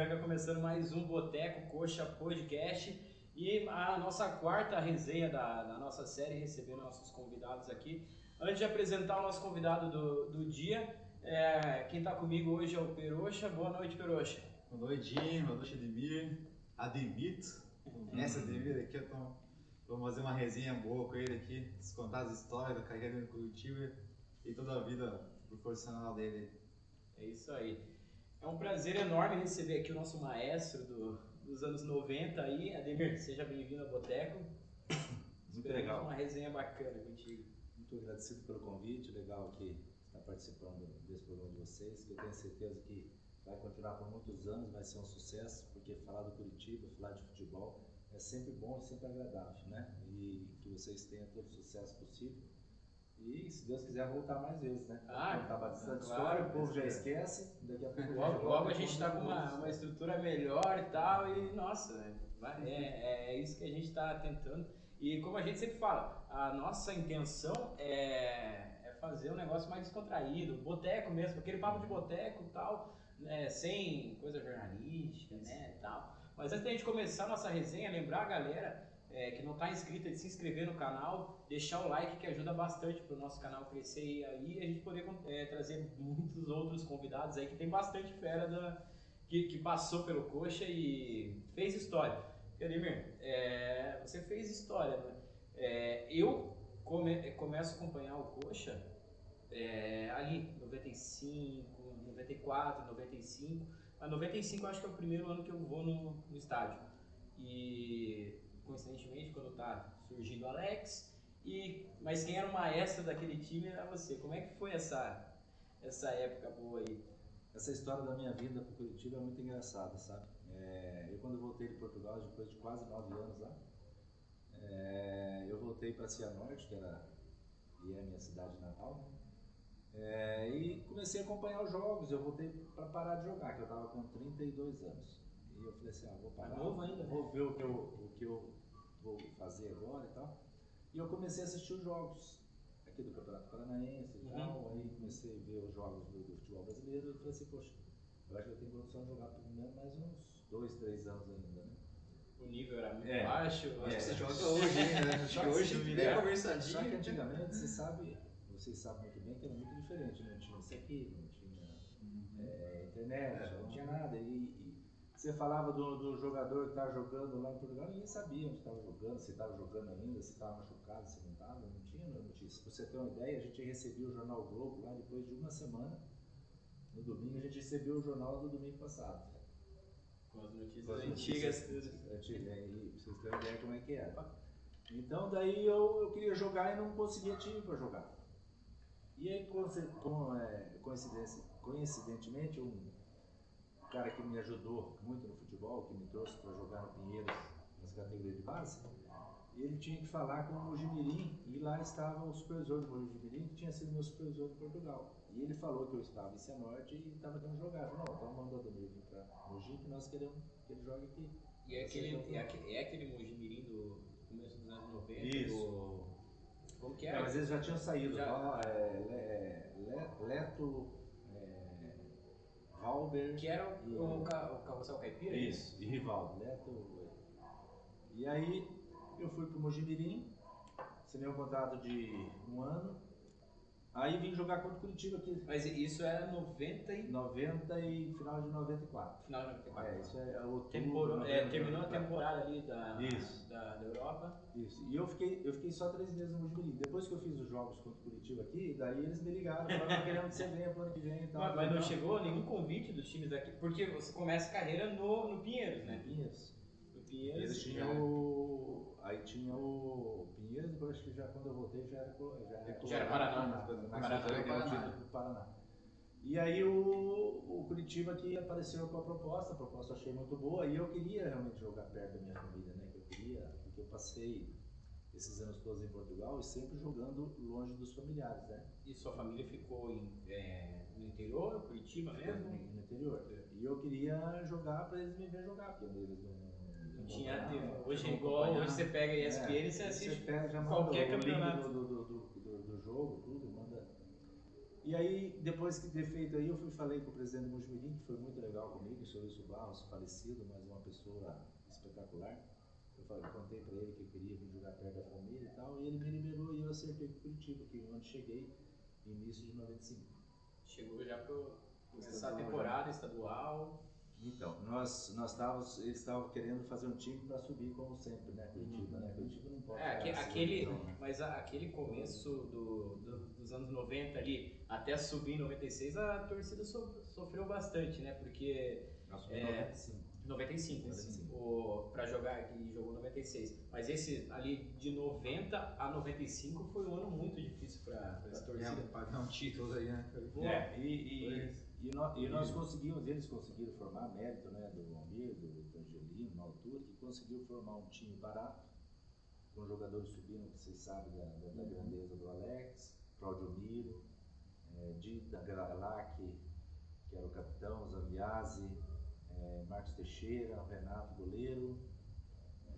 Branca, começando mais um Boteco Coxa Podcast e a nossa quarta resenha da, da nossa série, recebendo nossos convidados aqui. Antes de apresentar o nosso convidado do, do dia, é, quem está comigo hoje é o Peroxa. Boa noite, Peroxa. Boa noite, boa noite, Ademir. Ademito. Essa Ademir aqui, eu tô, vamos fazer uma resenha boa com ele aqui, contar as histórias da carreira dele no Curitiba e toda a vida profissional dele. É isso aí. É um prazer enorme receber aqui o nosso maestro do, dos anos 90 aí, Ademir, seja bem-vindo ao Boteco. Muito Esperamos legal. uma resenha bacana contigo. Muito agradecido pelo convite, legal que está participando desse programa de vocês, que eu tenho certeza que vai continuar por muitos anos, vai ser um sucesso, porque falar do Curitiba, falar de futebol é sempre bom e sempre agradável, né? E que vocês tenham todo o sucesso possível. E se Deus quiser voltar mais vezes, né? Ah, Contar bastante claro, história, o povo já esquece, daqui a pouco Logo, logo a gente está com uma, uma estrutura melhor e tal, e nossa, né, vai- é, é isso que a gente está tentando. E como a gente sempre fala, a nossa intenção é, é fazer um negócio mais descontraído, boteco mesmo, aquele papo de boteco e tal, né, sem coisa jornalística, né, tal. Mas antes da gente começar a nossa resenha, lembrar a galera é, que não está inscrita de se inscrever no canal, deixar o like que ajuda bastante para o nosso canal crescer e aí a gente poder é, trazer muitos outros convidados aí que tem bastante fera da, que, que passou pelo Coxa e fez história. Ademir, é, você fez história, né? É, eu come- começo a acompanhar o Coxa é, ali, 95, 94, 95. Mas 95 eu acho que é o primeiro ano que eu vou no, no estádio. E coincidentemente, quando tá surgindo o Alex, e, mas quem era o maestro daquele time era você. Como é que foi essa, essa época boa aí? Essa história da minha vinda para Curitiba é muito engraçada, sabe? É, eu quando voltei de Portugal, depois de quase nove anos lá, é, eu voltei para Cianorte, que era e é a minha cidade natal, né? É, e comecei a acompanhar os jogos. Eu voltei para parar de jogar, que eu estava com 32 anos. E eu falei assim, ah, vou parar, É novo ainda, né? vou ver o que, eu, o que eu vou fazer agora e tal. E eu comecei a assistir os jogos aqui do Campeonato Paranaense e Uhum. tal. Aí comecei a ver os jogos do, do futebol brasileiro e falei assim, poxa, eu acho que eu tenho condição de jogar pelo menos mais uns dois, três anos ainda, né? O nível era muito É. baixo. Acho É. que você joga hoje, hein? né? Acho que hoje bem vier- Só que conversadinho. antigamente, você sabe, vocês sabem muito bem que era muito diferente, não tinha isso aqui, não tinha é, internet, É. não tinha nada. E você falava do, do jogador que estava jogando lá em Portugal, ninguém sabia onde estava jogando, se estava jogando ainda, se estava machucado, se não estava, não tinha notícia. Pra você ter uma ideia, a gente recebia o jornal Globo lá depois de uma semana. No domingo a gente recebeu o jornal do domingo passado. Com as notícias Com as antigas. notícias antigas, aí, pra vocês terem ideia como é que era. Então daí eu, eu queria jogar e não conseguia time para jogar. E aí com, é, coincidência, coincidentemente um cara que me ajudou muito no futebol, que me trouxe para jogar no Pinheiros nas categorias de base, ele tinha que falar com o Mojimirim e lá estava o supervisor do Mojimirim, que tinha sido meu supervisor em Portugal. E ele falou que eu estava em Cianorte e estava querendo jogar. Eu falei, não, então manda o vir para Mogi que nós queremos que ele jogue aqui. E é aquele, é aquele, é aquele Mojimirim do começo dos anos 90? Isso. do- Como que É, era? mas eles já tinham saído. Já. Ó, é, Le- Le- Leto, é, Valber. Que era o, e- o, ca- o carrossel caipira? Isso, e Rivaldo. Leto. E aí eu fui pro Mojimirim, assinei um contrato de um ano. Aí vim jogar contra o Curitiba aqui. Mas isso era 90 e... 90 e final de 94. Final de 94. É, isso é outubro. Temporou- é, 90, terminou a 94. temporada ali da, Isso. da, da Europa. Isso. E eu fiquei, eu fiquei só três meses no Mojimirim. Depois que eu fiz os jogos contra o Curitiba aqui, daí eles me ligaram, falaram, querendo que você venha pro ano que vem e tal. Mas, mas não chegou nenhum convite dos times daqui, porque você começa a carreira no, no Pinheiros, né? Pinheiros. No Eles Pinheiros. tinham o. Aí tinha o Pinheiros, depois acho que já quando eu voltei já era. Já era, Já era Paraná. Paraná. Paraná. Paraná. E aí o, o Curitiba que apareceu com a proposta, a proposta eu achei muito boa e eu queria realmente jogar perto da minha família, né? Que eu queria, porque eu passei esses anos todos em Portugal e sempre jogando longe dos familiares, né? E sua família ficou em, é, no interior, Curitiba mesmo? No interior. E eu queria jogar para eles me verem jogar, porque eles não. Tinha Hoje é igual, hoje você pega a ESPN e você É, assiste qualquer o campeonato. Do, do, do, jogo, tudo, manda. E aí, depois que ter feito aí, eu fui falei com o presidente do Mujimirim, que foi muito legal comigo, o senhor Wilson Barros, falecido, mas uma pessoa espetacular. Eu falei, contei para ele que eu queria vir jogar perto da família e tal, e ele me liberou e eu acertei com Curitiba, que é onde cheguei, início de 95. Chegou já para começar a temporada estadual. Então, nós, nós estávamos, eles estavam querendo fazer um time para subir como sempre, né, Curitiba, né? Curitiba não pode É, aque- ficar assim, aquele, então, né? mas a- aquele começo do, do- dos anos 90 ali, até subir em 96, a torcida so- sofreu bastante, né? Porque Nós é, fomos 95. 95, 95. O, pra jogar e jogou 96. Mas esse ali de 90 a 95 foi um ano muito difícil pra essa torcida. É, pagar um título aí, né? Pô, É, e, e, Foi. E, nó- e nós conseguimos, eles conseguiram formar mérito né, do Almir, do, do Angelino, na altura, que conseguiu formar um time barato, com jogadores subindo, que vocês sabem da, da, da grandeza do Alex, Claudio Miro, é, Dita Gralac, que era o capitão, Zambiase, é, Marcos Teixeira, Renato Goleiro,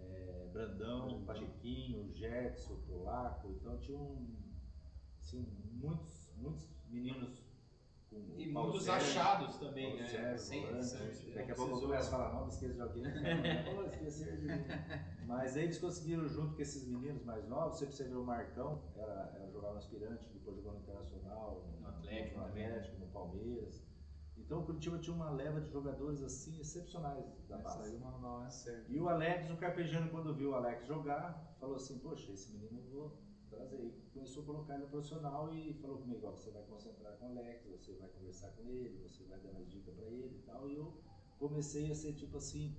é, Brandão, Pachequinho, Gerson, Polaco, então tinha um, assim, muitos, muitos meninos com E muitos Sérgio, achados também, né? Sérgio, Sem- volante. sem- Daqui a não pouco começo a falar nome, esqueço de alguém. Pô, esqueci de mim. Mas eles conseguiram, junto com esses meninos mais novos, sempre você vê o Marcão, era, era jogava no aspirante, depois jogou no Internacional, No Atlético no. Atlético, no Palmeiras. Então o Curitiba tinha uma leva de jogadores assim excepcionais da base. uma nova certa. E o Alex, o Carpegiano, quando viu o Alex jogar, falou assim, poxa, esse menino eu vou trazer. Começou a colocar ele no profissional e falou comigo, ó, você vai concentrar com o Alex, você vai conversar com ele, você vai dar as dicas pra ele e tal. E eu comecei a ser tipo assim,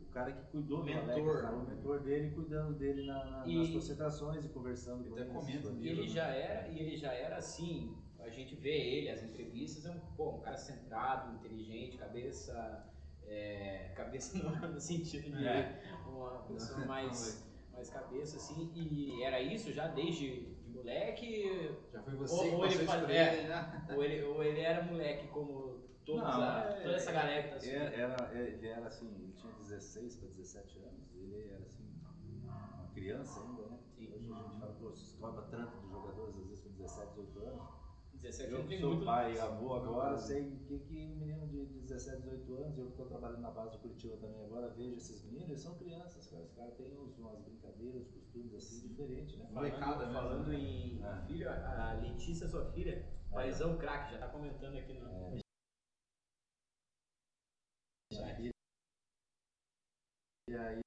o cara que cuidou Mentor. do Alex, né? o mentor dele, cuidando dele na- na- E- nas concentrações e conversando com ele. comenta E ele já era, e ele já era assim, a gente vê ele, as entrevistas, é um, pô, um cara centrado, inteligente, cabeça. é, cabeça no, no sentido de É. uma pessoa mais, mais cabeça, assim, e era isso já desde de moleque, Já foi você Ou- que ou ele isso faz- pra é. ele, né? ou ele, ou ele era moleque como todos Não, a- é- toda essa galera que tá Era, subindo. era- ele era assim, ele tinha 16 para 17 anos, ele era assim, uma criança ainda, né? Sim. Hoje a gente fala, pô, se cobra tanto dos jogadores, às vezes com 17, 18 anos. 17 Eu que sou muito. pai e avô agora, sei o que, que um menino de 17, 18 anos, eu que estou trabalhando na base do Curitiba também agora, vejo esses meninos, eles são crianças, cara. Os caras têm uns, umas brincadeiras, costumes assim diferentes, né? Molecada Falando, mesmo, falando né? em É. filho, a Letícia, sua filha, paizão craque, já tá comentando aqui no. É. E aí,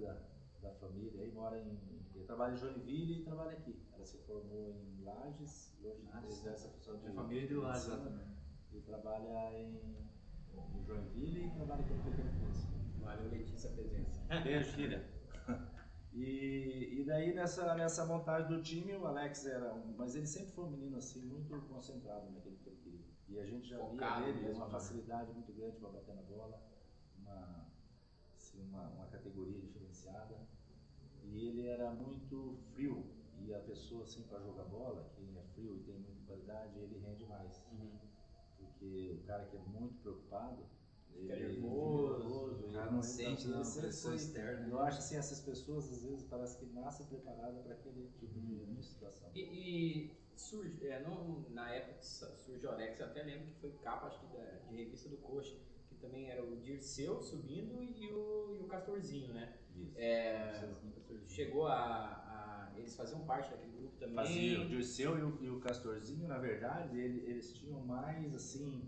da, da família aí, mora em. Ele trabalha em Joinville e trabalha aqui. Ela se formou em Lages e hoje Ah, exerce a função de. Minha família é de medicina. exatamente. E trabalha em, em Joinville e trabalha aqui no Pequeno Príncipe. Valeu, Letícia, a presença. Beijo, filha. E, e daí nessa, nessa montagem do time, o Alex era um. Mas ele sempre foi um menino assim, muito concentrado naquilo que ele queria. E a gente já Focado via nele mesmo, uma né? facilidade muito grande para bater na bola, uma, assim, uma, uma categoria diferenciada. E ele era muito frio. E a pessoa, assim, para jogar bola, quem é frio e tem muita qualidade, ele rende mais. Porque o cara que é muito preocupado, Fica ele nervoso, nervoso, O ele não sente, não, sempre pressão externa. Eu acho assim, essas pessoas às vezes parece que nascem preparadas para aquele tipo de, de situação. E, e surge, é, não, na época que surge o Alex, eu até lembro que foi capa acho que da, de revista do Coxa, que também era o Dirceu subindo e o, e o Castorzinho, né? Isso. É, chegou a, a- Eles faziam parte daquele grupo também. Fazia o Dirceu e o, e o Castorzinho, na verdade, ele- eles tinham mais assim.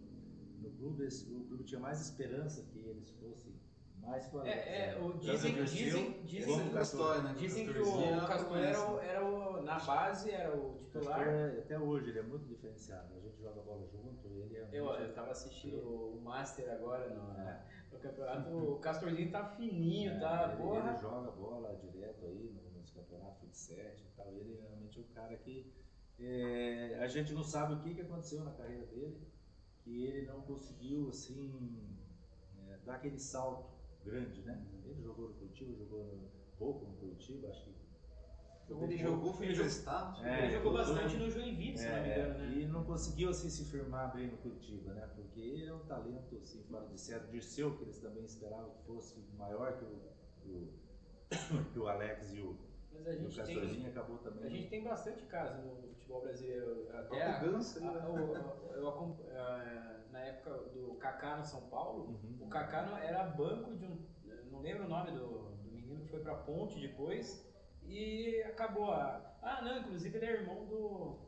No clube, eles- o clube tinha mais esperança que eles fossem mais Alex. É, é, o, dizem, dizem, dizem, como o Essa Castor. né? dizem que Castorzinho o era Castor era o, era o. Na base era o titular. Castor, até hoje, ele é muito diferenciado. A gente joga bola junto, ele é Eu, muito- eu tava assistindo o Master agora no, É. campeonato. O Castorzinho tá fininho, É, tá? ele, ele joga bola direto aí no- nos campeonatos fut 7 e tal. Ele é realmente um cara que é, a gente não sabe o que, que aconteceu na carreira dele, que ele não conseguiu assim é, dar aquele salto grande, né? Ele jogou no Curitiba, jogou no, pouco no Curitiba, acho que. Ele jogou, foi ele jogou- emprestado. É, ele jogou bastante no Joinville, se não me engano, né? E não conseguiu assim se firmar bem no Curitiba, né? Porque ele é um talento assim, fora de série. Dirceu, que eles também esperavam que fosse maior que o, o- que o Alex e o, Mas a o gente tem, Castorzinho, acabou também. a gente tem bastante caso no futebol brasileiro. Até É a, o Ganso, a- né? eh, na época do Kaká no São Paulo, Uhum. o Kaká não- era banco de um. Não lembro o nome do, do menino que foi pra Ponte depois e acabou a. Ah, não, inclusive ele é irmão do.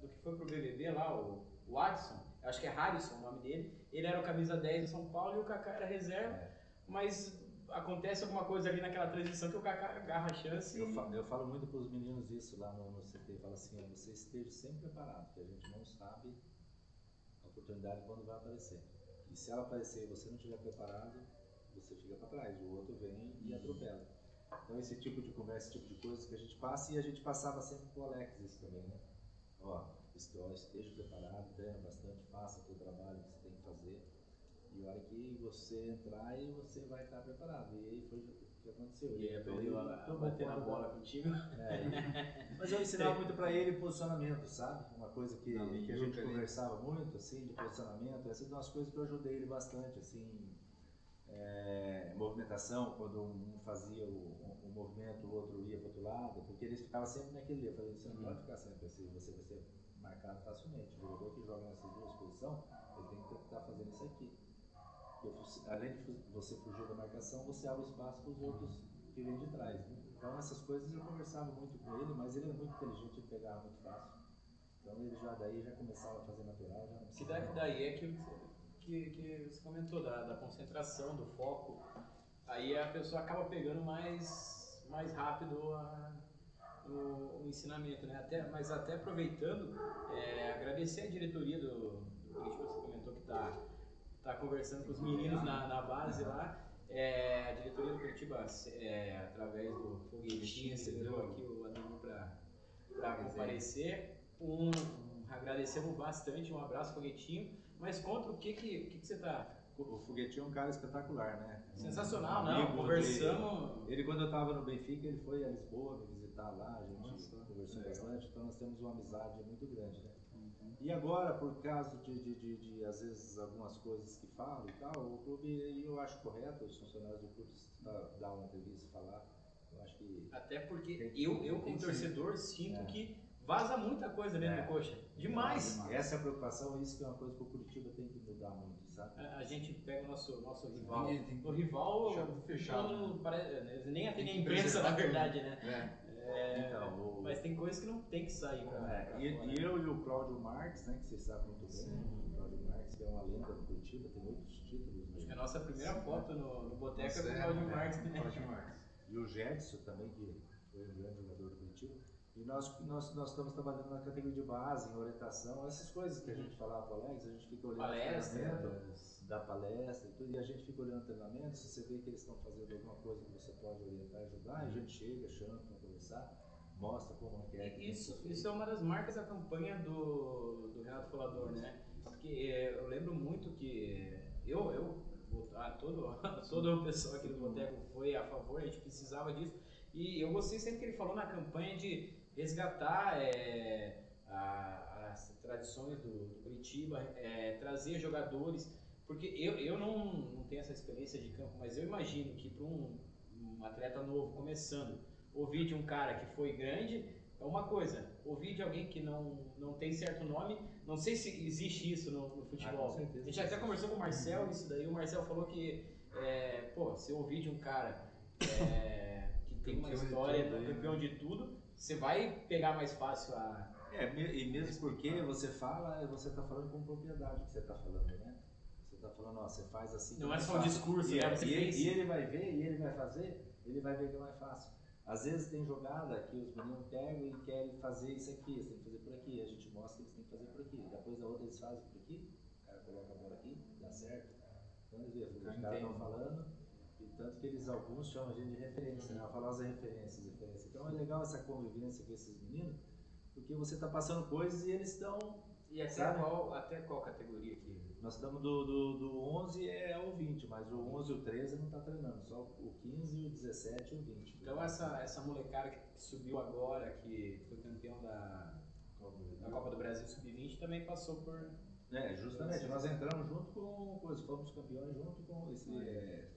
do que foi pro BBB lá, o, o Adson. Acho que é Harrison o nome dele. Ele era o camisa 10 do São Paulo e o Kaká era reserva. É. Mas acontece alguma coisa ali naquela transição que o Kaká agarra a chance. Eu, e- fa- eu falo muito para os meninos isso lá no, no CT, eu falo assim, você esteja sempre preparado, porque a gente não sabe a oportunidade quando vai aparecer. E se ela aparecer e você não estiver preparado, você fica para trás, o outro vem e atropela. Então esse tipo de conversa, esse tipo de coisa que a gente passa e a gente passava sempre pro Alex isso também, né? Ó, este- ó, esteja preparado, treina bastante, faça o teu trabalho que você tem que fazer. E a hora que você entrar, e você vai estar preparado. E aí foi o que aconteceu. E aprendeu ele a, a bater na bola contigo. é, mas eu ensinava muito pra ele posicionamento, sabe? Uma coisa que, Na que a gente conversava muito, assim, de posicionamento. Essas são as coisas que eu ajudei ele bastante, assim. É, movimentação, quando um fazia o, o movimento, o outro ia pro outro lado, porque eles ficavam sempre naquele. Eu falei, você não Uhum. pode ficar sempre assim, você vai ser marcado facilmente. O jogador que joga nessas duas posições, ele tem que estar fazendo isso aqui. Eu além de você fugir da marcação, você abre espaço para os outros que vêm de trás. né? Então essas coisas eu conversava muito com ele, mas ele é muito inteligente, ele pegava muito fácil. Então ele já daí já começava a fazer natural, já não Que daí é que, que, que você comentou, da, da concentração, do foco. Aí a pessoa acaba pegando mais, mais rápido a- o, o ensinamento, né? Até, mas até aproveitando, é, agradecer a diretoria do, do Curitiba, você comentou que está tá conversando com os meninos na, na base lá. É, a diretoria do Curitiba, é, através do Foguetinho, recebeu aqui o Ademir para comparecer. Um, um- agradecemos bastante, um abraço, Foguetinho. Mas contra o que, que, o que, que você está O Foguetinho é um cara espetacular, né? Um Sensacional, amigo não? Conversamos. Ele, quando eu estava no Benfica, ele foi a Lisboa me visitar lá, a gente Nossa, conversou legal. bastante, então nós temos uma amizade muito grande, né? E agora, por causa de, de, de, de, às vezes, algumas coisas que falam e tal, o clube, e eu acho correto os funcionários do clube dar- dar uma entrevista e falar. Eu acho que Até porque eu, eu como torcedor, sinto É. que vaza muita coisa dentro É. do coxa. Demais. essa é a preocupação, isso que é uma coisa que o Curitiba tem que mudar muito, sabe? A, a gente pega o nosso, nosso rival. Tem- tem- O rival fechado, não parece- né, nem atende a Tem que imprensa, na verdade, né? É. É, Então, o- Mas tem coisas que não tem que sair pra, É, pra e, fora. eu e o Cláudio Marques, né, que vocês sabem muito bem, Sim. o Cláudio Marques, que é uma lenda do Curitiba, tem muitos títulos. Acho que né? a nossa primeira foto no, no Boteca é com o é, Claudio é, Marques, né? Cláudio Marques. E o Jedson também, que foi um grande jogador do Curitiba. E nós, nós, nós estamos trabalhando na categoria de base, em orientação, essas coisas que a gente falava para o Alex, a gente fica olhando o Palestra. treinamento, da palestra e tudo, e a gente fica olhando o treinamento, se você vê que eles estão fazendo alguma coisa que você pode orientar e ajudar, a gente chega, chama para conversar, mostra como é que é. que Isso, feito. isso é uma das marcas da campanha do, do Renato Colador, né? Porque é, eu lembro muito que eu, eu ah, todo, todo o pessoal aqui do Boteco foi a favor, a gente precisava disso. E eu gostei sempre que ele falou na campanha de resgatar é, a- as tradições do, do Curitiba, é, trazer jogadores. Porque eu, eu não, não tenho essa experiência de campo, mas eu imagino que para um, um atleta novo começando, ouvir de um cara que foi grande é uma coisa. Ouvir de alguém que não, não tem certo nome, não sei se existe isso no, no Ah, futebol. com certeza. a gente até conversou com o Marcel isso daí, o Marcel falou que, é, pô, se eu ouvir de um cara é, que tem uma Campeão de história, tudo aí, né? campeão de tudo, você vai pegar mais fácil a. É, e mesmo porque você fala, você está falando com propriedade que você está falando, né? Você está falando, ó, você faz assim. Não é mais só um discurso, e, né? é- e ele, e ele vai ver, e ele vai fazer, ele vai ver que é mais fácil. Às vezes tem jogada que os meninos pegam e querem fazer isso aqui, eles têm que fazer por aqui. A gente mostra que eles têm que fazer por aqui. Depois da outra eles fazem por aqui, o cara coloca a bola aqui, dá certo. Então eles veem, os cara caras estão falando, tanto que eles alguns chamam a gente de referência, né? A famosa referência, referência. Então é legal essa convivência com esses meninos, porque você está passando coisas e eles estão E até Sabe? qual, até qual categoria aqui? Nós estamos do, do, do 11 é o 20, mas o 11 e o 13 não está treinando, só o 15, o 17 e o 20. Então essa, essa molecada que subiu agora, que foi campeão da, da Copa do Brasil Sub-20, também passou por. É, justamente, nós entramos junto com, fomos campeões junto com esse. é,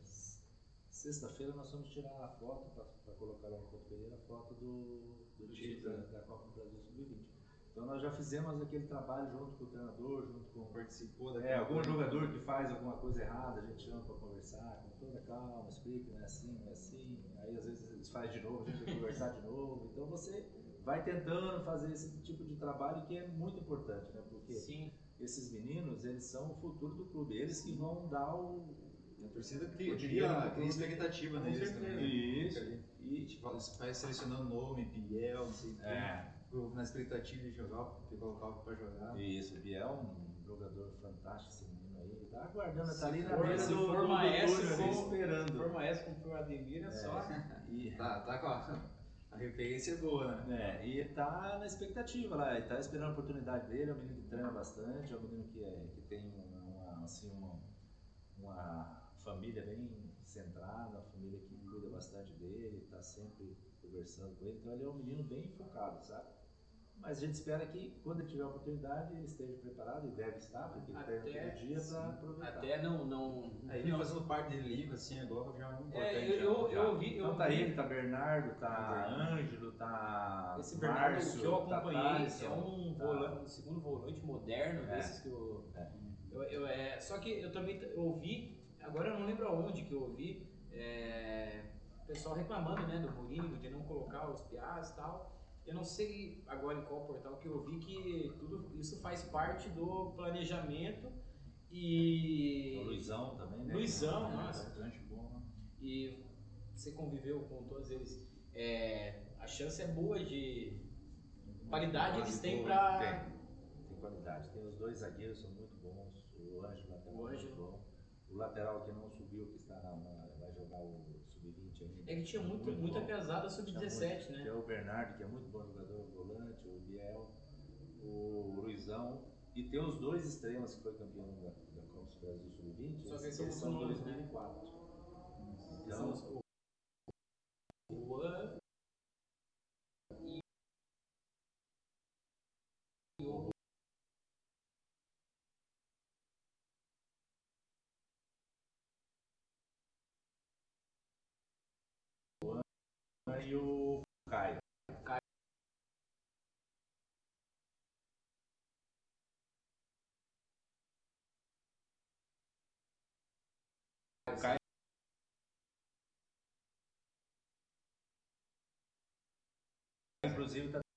Sexta-feira nós vamos tirar a foto para colocar lá no Couto Pereira a foto do, do título da, da Copa do Brasil Sub-20. Então nós já fizemos aquele trabalho junto com o treinador, junto com Participou da é, algum jogador que faz alguma coisa errada, a gente chama para conversar, com toda calma, explica, não é assim, não é assim. Aí às vezes eles fazem de novo, a gente que conversar de novo. Então você vai tentando fazer esse tipo de trabalho que é muito importante, né? Porque Sim. esses meninos, eles são o futuro do clube, eles que vão dar o. A torcida cria, cria, cria expectativa neles certeza. também. Isso. Fica ali. E, Tipo, Você vai selecionando nome, Biel, não sei o quê. é, Na expectativa de jogar, de colocar pra jogar. isso, o Biel, um jogador fantástico, esse menino aí, ele tá aguardando, tá ali na beira se for maestro, como- Se esperando. for maestro como foi o Ademir, é só. E, Tá, tá com a, a referência boa, né? É, e tá na expectativa lá, ele tá esperando a oportunidade dele, é um menino que treina bastante, é um menino que, é, que tem uma, assim, uma, uma família bem centrada, uma família que cuida bastante dele, tá sempre conversando com ele, então ele é um menino bem focado, sabe? Mas a gente espera que quando ele tiver a oportunidade ele esteja preparado e deve estar, porque ele Até- todo dia sim, para aproveitar. Até não. não, Aí ele não fazendo parte dele livre, assim, agora já é muito importante. É, eu, eu, já. eu ouvi. Eu Então tá ouvi- ele, tá Bernardo, tá Ângelo, tá Esse Bernardo Márcio, que eu tá acompanhei Thaleson, é um, tá- volante, um segundo volante moderno É. desses que eu, É. eu, eu- é, Só que eu também ouvi, agora eu não lembro aonde que eu ouvi, é, o pessoal reclamando né, do Mourinho de não colocar os piás e tal. Eu não sei agora em qual portal que eu ouvi que tudo isso faz parte do planejamento e. O Luizão também, né? Luizão, É, nossa. bastante bom, né? e você conviveu com todos eles, é, a chance é boa de qualidade eles têm Tem, para tem qualidade. Tem os dois zagueiros, são muito bons. O Ângelo lateral O Ângelo. O lateral que não subiu, que está na, na- vai jogar o sub-20 ainda. é que tinha muito, Muito muita bom. pesada Tinha sub-17, muito, né? Que é o Bernardo, que é muito bom jogador, volante, o Biel, o Luizão. E tem os dois extremos que foi campeão da, da Copa do Brasil Sub-20. Só que esses são são outros nomes, né? 2004. Que são os- o, o E o Caio. O inclusive está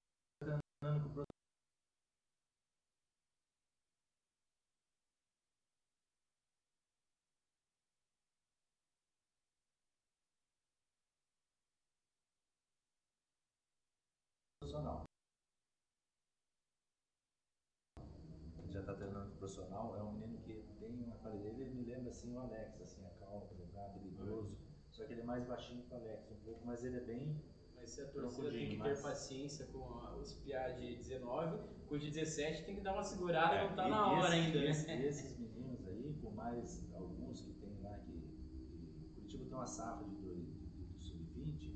profissional, é um menino que tem uma qualidade, ele me lembra assim o Alex, assim, a calma para jogar, habilidoso, só que ele é mais baixinho que o Alex um pouco, mas ele é bem Mas se a torcida tem que ter mas- paciência com os piá de 19, com os de 17 tem que dar uma segurada, não tá É, na hora esse- ainda. né? esse- esses meninos aí, por mais alguns que tem lá que. que Curitiba tem uma safra de, dois- de, de sub-20,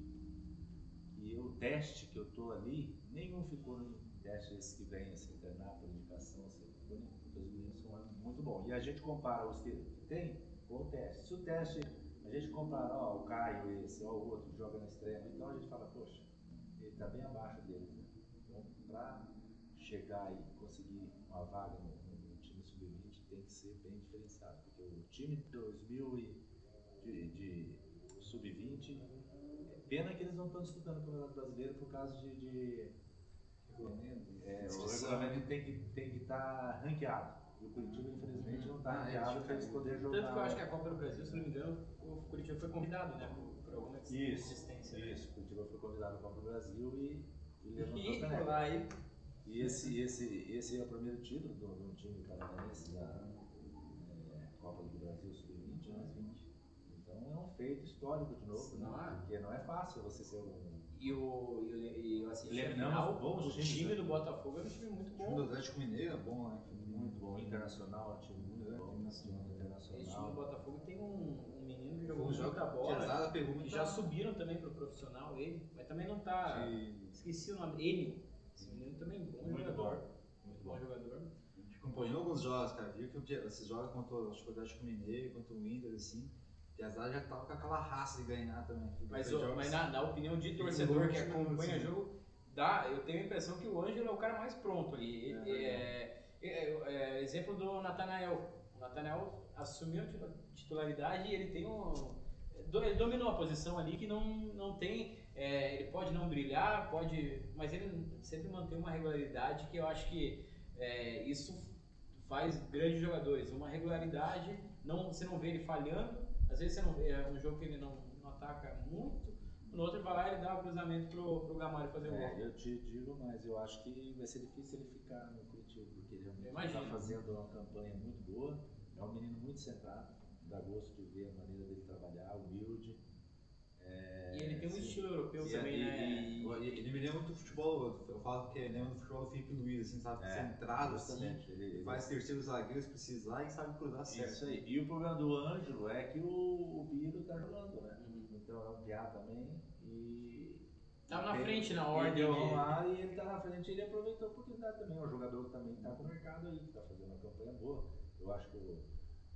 e o teste que eu tô ali, nenhum ficou em teste esse que vem, assim, treinar por indicação, assim, ficou nenhum, porque os meninos são muito bons. E a gente compara os que tem com o teste. Se o teste, a gente compara, ó, o Caio esse, ó, o outro que joga na extrema, então a gente fala, poxa, ele tá bem abaixo deles, né? Então, pra chegar e conseguir uma vaga no, no- time sub-20 tem que ser bem diferenciado, porque o time de 2000 e de, de sub-20, é pena que eles não estão disputando o Campeonato Brasileiro por causa de, de- é, o regulamento tem que tem que estar ranqueado. O Curitiba infelizmente não está Ah, é, acho para eles poderem jogar. Tanto que eu acho que a Copa do Brasil, se não me engano, o Curitiba foi convidado, né? Por, por alguma Isso, existência. né? Isso, o Curitiba foi convidado para o Brasil e, e levantou E a caneca. lá e E esse, esse, esse é o primeiro título do, do time paranaense da é, Copa do Brasil Sub-20, né? Então é um feito histórico de novo, né? Não é? Porque não é fácil você ser um. E o, e, o- e bons o times, time né? do Botafogo é um time muito O time do bom. Atlético Mineiro é bom, né? Muito bom, internacional, time muito É, bom, internacional. time Esse time do. Botafogo tem um, um menino que jogou que bola, Pesada pegou que muito. já subiram também pro profissional ele, mas também não tá. de- Esqueci o nome. Ele. Esse menino também é bom Muito jogador. bom, muito Bom bom. jogador. A gente acompanhou alguns jogos, cara. Viu que o esses jogos contra o o Atlético Mineiro, contra o Inter, assim. Piazada já tava com aquela raça de ganhar também. Mas, mas na, na opinião de torcedor que fica acompanha o jogo, dá, eu tenho a impressão que o Ângelo é o cara mais pronto ali. É, é, é, é, exemplo do Natanael. O Natanael assumiu a titu- titularidade e ele tem um. Ele dominou a posição ali que não, não tem. é, ele pode não brilhar, pode. Mas ele sempre mantém uma regularidade que eu acho que é, isso faz grandes jogadores. Uma regularidade, não, você não vê ele falhando. Às vezes você não vê é um jogo que ele não, não ataca muito. No outro ele vai lá e ele dá o cruzamento pro, pro Gamário fazer o gol. É, eu te digo, mas eu acho que vai ser difícil ele ficar no Curitiba, porque ele está fazendo uma campanha muito boa, é um menino muito centrado, dá gosto de ver a maneira dele trabalhar, humilde. É, E ele tem um estilo europeu E- também, e- né? Ele me lembra muito do futebol, eu falo que ele lembra do futebol do Felipe Luiz, assim, sabe? É, Centrado, assim. Ele, ele Faz terceiro zagueiro se precisar e sabe cruzar certo. Isso aí. E o problema do Ângelo é que o, o Biro tá jogando, né? Uhum. Então é um piá também e. Tava na ele- frente na ele ordem. deu de- lá e ele tá na frente e ele aproveitou a oportunidade também. É um jogador que também tá com o mercado aí, que tá fazendo uma campanha boa. Eu acho que o-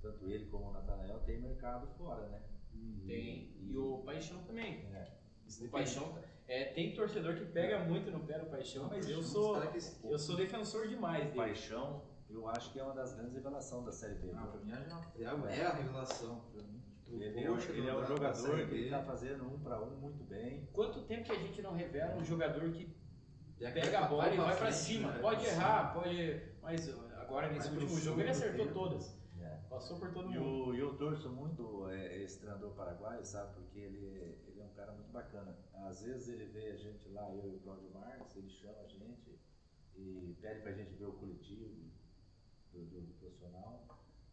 tanto ele como o Natanael tem mercado fora, né? Tem. E o Paixão também. É. Isso O Paixão. É, tem torcedor que pega muito no pé do Paixão, mas eu sou. Eu sou defensor demais O dele. Paixão, eu acho que é uma das grandes revelações da Série B. Ah, pra mim é, é a revelação. Pra mim. Tipo, Ele é, um- poxa, ele é um jogador que B. tá fazendo um para um muito bem. Quanto tempo que a gente não revela um jogador que pega a bola e vai pra frente, cima? né? Pode errar, pode. Mas agora nesse último jogo ele acertou dele. todas. É. Passou por todo E mundo. o- e eu torço muito é, esse treinador paraguaio, sabe? Porque ele, ele é um cara muito bacana. Às vezes ele vê a gente lá, eu e o Cláudio Marques, ele chama a gente e pede pra gente ver o coletivo do, do- profissional.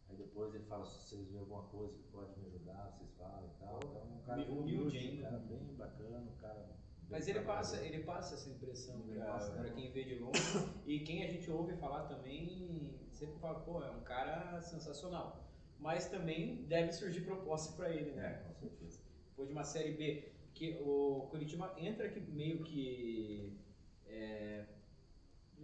Aí depois ele fala, se vocês verem alguma coisa que pode me ajudar, vocês falam e tal. Então é um cara Humilde um cara bem bacana, um cara. Mas ele passa, ele passa essa impressão passa, pra né? quem vê de longe. E quem a gente ouve falar também sempre fala, pô, é um cara sensacional. Mas também deve surgir proposta pra ele, né? É, com certeza. Depois de uma série B. Que o Curitiba entra aqui meio que é,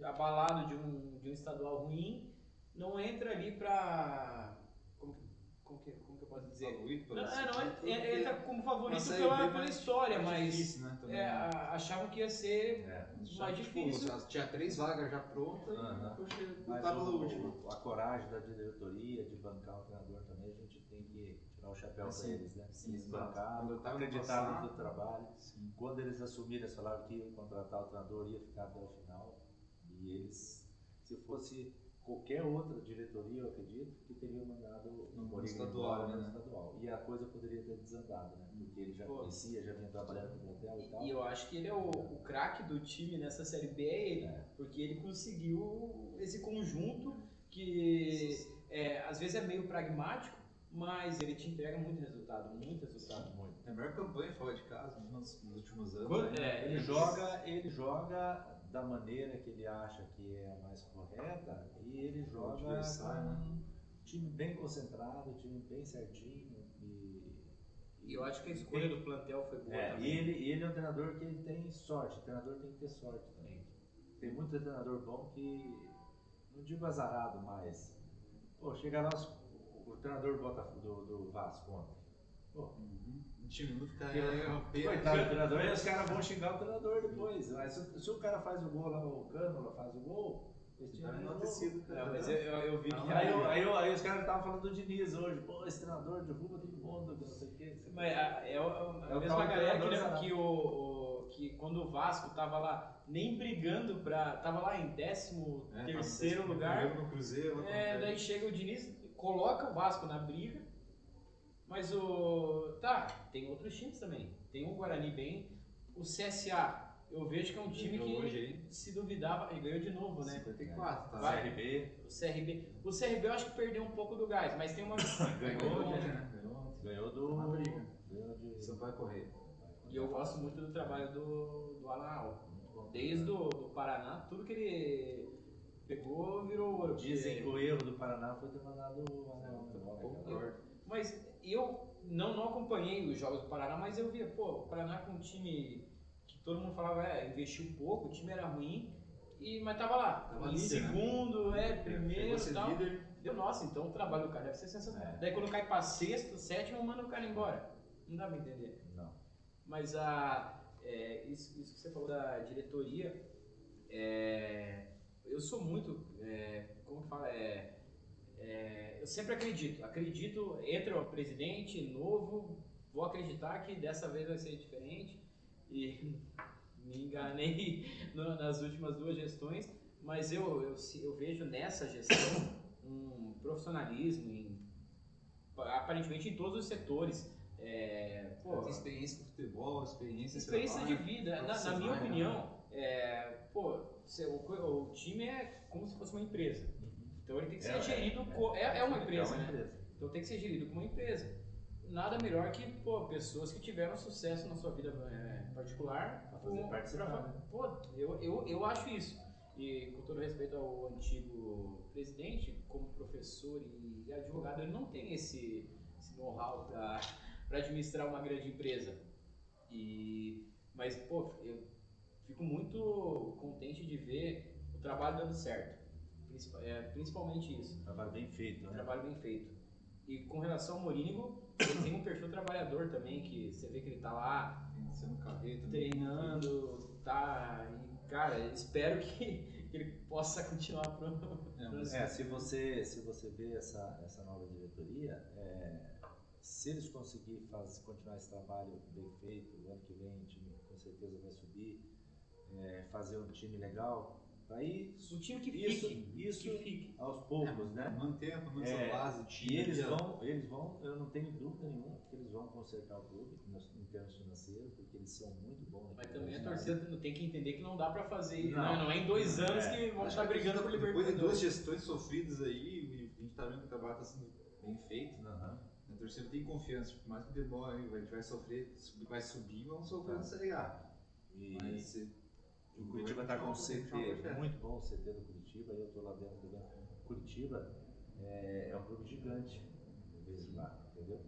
abalado de um, de um estadual ruim, não entra ali pra. Como, como, que, como que eu posso dizer? Favorito Não, pra é, não, esse é- é- entra como favorito pela, pela mais- história, mais mas difícil, né, também, é, né? a- achavam que ia ser É. mais Tipo, difícil. tinha três vagas já prontas e poxa, Mas lutava o- no último. a coragem da diretoria de bancar o treinador também, a gente tem que tirar o chapéu para eles, né? sim, eles bancaram, acreditaram passado- no trabalho. Sim. Quando eles assumiram, eles falaram que iam contratar o treinador, ia ficar até o final. E eles, se fosse qualquer outra diretoria, eu acredito, que teriam mandado o No Mourinho estadual, no né? estadual. E a coisa poderia ter desandado, né? Porque ele já Pô. conhecia, já vinha trabalhando com o hotel e tal. E eu acho que ele é o, o craque do time nessa série B, é ele. É. Porque ele conseguiu esse conjunto que é, às vezes é meio pragmático, mas ele te entrega muito resultado, muito resultado. Muito. É a melhor campanha fora de casa nos, nos últimos anos. Quando- né? é, Ele joga, ele joga da maneira que ele acha que é a mais correta e ele joga com né? um time bem concentrado, um time bem certinho e, E eu acho que a escolha do plantel foi boa é, também. e ele, ele é um treinador que ele tem sorte, o treinador tem que ter sorte também. Tem muito treinador bom que, não digo azarado, mas, pô, chega lá os- o, treinador do, Botafogo, do, do Vasco ontem. Pô. O time não fica Que- é, Coitado do treinador, e os caras vão xingar o treinador depois. Mas se, se o cara faz o gol lá, o Cânula faz o gol, esse time Tá ganhou. enaltecido, Não, cara. mas eu, eu, vi que. Aí, eu- aí, eu- aí os caras estavam falando do Diniz hoje, pô, esse treinador derruba todo mundo, não sei o que. Mas a- é, o- a É o mesma galera que, treinador lembra que, o, o- que quando o Vasco tava lá nem brigando pra. tava lá em 13 É, tá terceiro no lugar. No Cruzeiro, É, daí chega o Diniz, coloca o Vasco na briga, mas o. Tá, tem outros times também. Tem o Guarani bem. O CSA, eu vejo que é um time Ganhou que hoje se duvidava e ganhou de novo, né? 54, tá? Vai. CRB O CRB. O CRB eu acho que perdeu um pouco do gás, mas tem uma. ganhou, ontem, ontem. né? Ganhou ontem. ganhou do. Uma briga. Ganhou de. Sampaio Correia. E E eu gosto muito do trabalho do, do Alan Al. Muito bom. Desde o do Paraná, tudo que ele pegou virou ouro. Dizem que o erro do Paraná foi ter mandado o anel. né? Concordo. Mas eu não, não acompanhei os jogos do Paraná, mas eu via, pô, o Paraná com um time que todo mundo falava, é, investiu pouco, o time era ruim, e, mas tava lá. Tava em líder, né? segundo, é, Chegou primeiro e tal. líder. Deu, nossa, então o trabalho do cara deve ser sensacional. É. Daí quando cai pra sexto, sétimo, manda o cara embora. Não dá pra entender. Não. Mas a, é, isso, isso que você falou da diretoria, é, eu sou muito, é, como que fala, é, é, eu sempre acredito, acredito, entra o presidente novo, vou acreditar que dessa vez vai ser diferente e me enganei no- nas últimas duas gestões, mas eu, eu, eu vejo nessa gestão um profissionalismo em, aparentemente em todos os setores. É, pô, Tem experiência com futebol, experiência, experiência de vida. Na, na minha né? opinião, é, pô, o, o time é como se fosse uma empresa. Então ele tem que ser É, gerido. é, É, é uma empresa, é uma né? empresa. Então tem que ser gerido como uma empresa. Nada melhor que pô, pessoas que tiveram sucesso na sua vida é, particular. Pra fazer participar, pra- né? Pô, eu, eu, eu acho isso. E com todo respeito ao antigo presidente, como professor e advogado, ele não tem esse, esse know-how para administrar uma grande empresa. E, mas, pô, eu fico muito contente de ver o trabalho dando certo. É, principalmente isso. Trabalho bem feito, Um né? trabalho bem feito. E com relação ao Morínigo, ele tem um perfil trabalhador também, que você vê que ele tá lá treinando, tá. E, cara, espero que, que ele possa continuar pro. É, pro- É, se você, se você vê essa, essa nova diretoria, é, se eles conseguirem fazer, continuar esse trabalho bem feito, o ano que vem o time com certeza vai subir, é, fazer um time legal, aí O time que Isso, fique. isso. Que fique. aos poucos, né? Manter pelo menos É, a base time. E eles vão, eles vão, eu não tenho dúvida nenhuma que eles vão consertar o clube em termos financeiros, porque eles são muito bons. Mas também a que eles torcida tem que entender que não dá pra fazer. Não. Não, não é em dois anos É. que vão Acho estar brigando por Depois de duas Libertadores. gestões sofridas aí, a gente tá vendo que o trabalho está sendo bem feito. Aham. A torcida tem confiança, por mais que demore, a gente vai sofrer, vai subir, vamos sofrer Tá. no Série A. E Mas se- o Curitiba está com um CT, muito bom o CT do Curitiba, eu estou lá dentro também. Curitiba é, é um clube gigante, vezes lá, entendeu?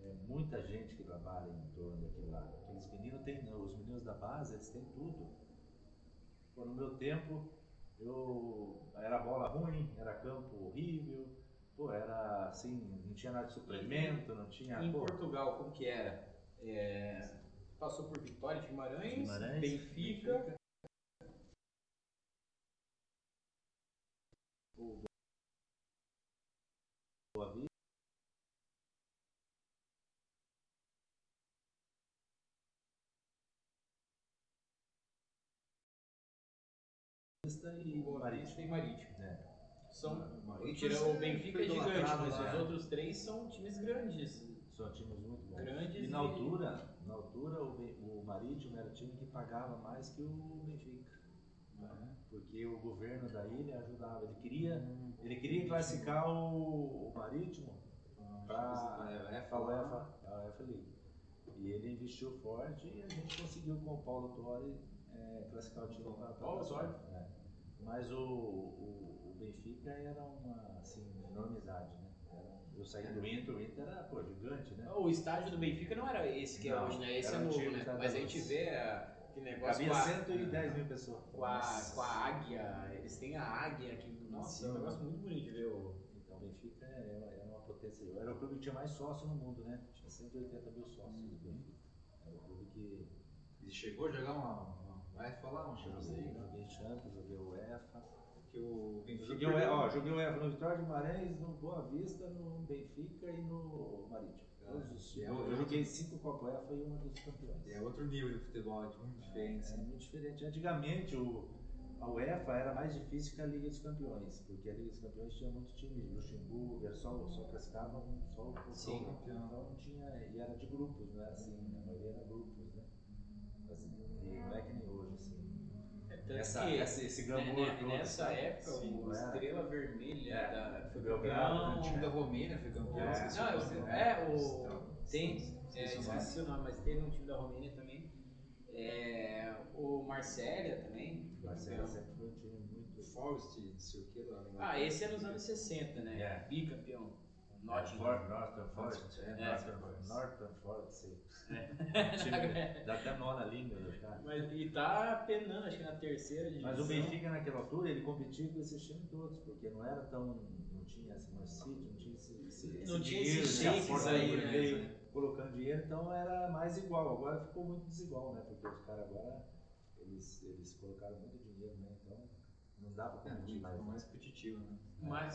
É muita gente que trabalha em torno daquilo lá. Aqueles meninos têm, os meninos da base, eles têm tudo. Pô, no meu tempo, eu era bola ruim, era campo horrível, pô, era assim, não tinha nada de suplemento, não tinha. Em pô, Portugal, como que era? É, passou por Vitória de Guimarães, Guimarães, Benfica. Boa Vista. e Boa Marítimo. Vista e Marítimo. É. São, Marítimo tira, o Benfica é gigante, mas lá. os outros três são times grandes. São times muito bons. Grandes e na e- altura, na altura o, o Marítimo era o time que pagava mais que o Benfica. Porque o governo da ilha ajudava. Ele queria, ele queria classificar o, o Marítimo para a UEFA, a UEFA League. E ele investiu forte e a gente conseguiu com o Paulo Torre é, classificar o time para a Paulo Torre. é. Mas o, o, o Benfica era uma assim, enormidade, né? Eu saí do Inter, o Inter era pô, gigante, né? O estádio do Benfica não era esse que é Não, hoje, né? Esse é novo, né? Mas a gente vê ah, aquele negócio Cabia com a, 110 mil pessoas. com, a, com a águia, eles têm a águia aqui. Nossa, é um negócio muito bonito de ver o. Então o Benfica era, era uma potência. Era o clube que tinha mais sócio no mundo, né? Tinha 180 mil sócios o Benfica. Era o clube que. Ele chegou a jogar uma. uma vai falar uma Champions Joguei, League, joguei Champions, joguei UEFA. Que o Benfica. Ó, no Vitória de Guimarães, no Boa Vista, no Benfica e no Marítimo. Todos os- É, eu, joguei cinco Copa UEFA e uma dos campeões. É outro nível de futebol, é muito diferente. É muito diferente. Antigamente o, a UEFA era mais difícil que a Liga dos Campeões, porque a Liga dos Campeões tinha muito time, Luxemburgo, só, só classificavam só o Sim, só o campeão. Então não tinha, e era de grupos, não era assim, a maioria era grupos, né? Assim, e não é que nem hoje, assim. É, tanto Essa, que, essa, esse né, glamour né, todo, nessa sabe? época, Sim, o. Estrela Vermelha É, da, foi campeão. O time da Romênia foi campeão. É. Não, é, o. Então, Tem, esqueci é, o nome. esqueci o nome, mas teve um time da Romênia também. É, o Marcélia também. campeão. sempre foi um time muito. Forest, não sei o que lá. Ah, esse é nos anos 60, né? É. Bicampeão. Norton, Nottingham. Norton Forest. É, sim. É. Time- Dá até nó na língua, né, cara. Mas, e tá penando, acho que na terceira divisão. Mas o Benfica naquela altura ele competia com esses times todos, porque não era tão. não tinha esse Man City, não tinha esse. esse Não esse tinha dinheiro, esses né? Shakes aí, né? veio colocando dinheiro, então era mais igual. Agora ficou muito desigual, né? Porque os caras agora eles, eles colocaram muito dinheiro, né? Não dá pra É, competir mais. ficou né? mais competitivo, né? Mas,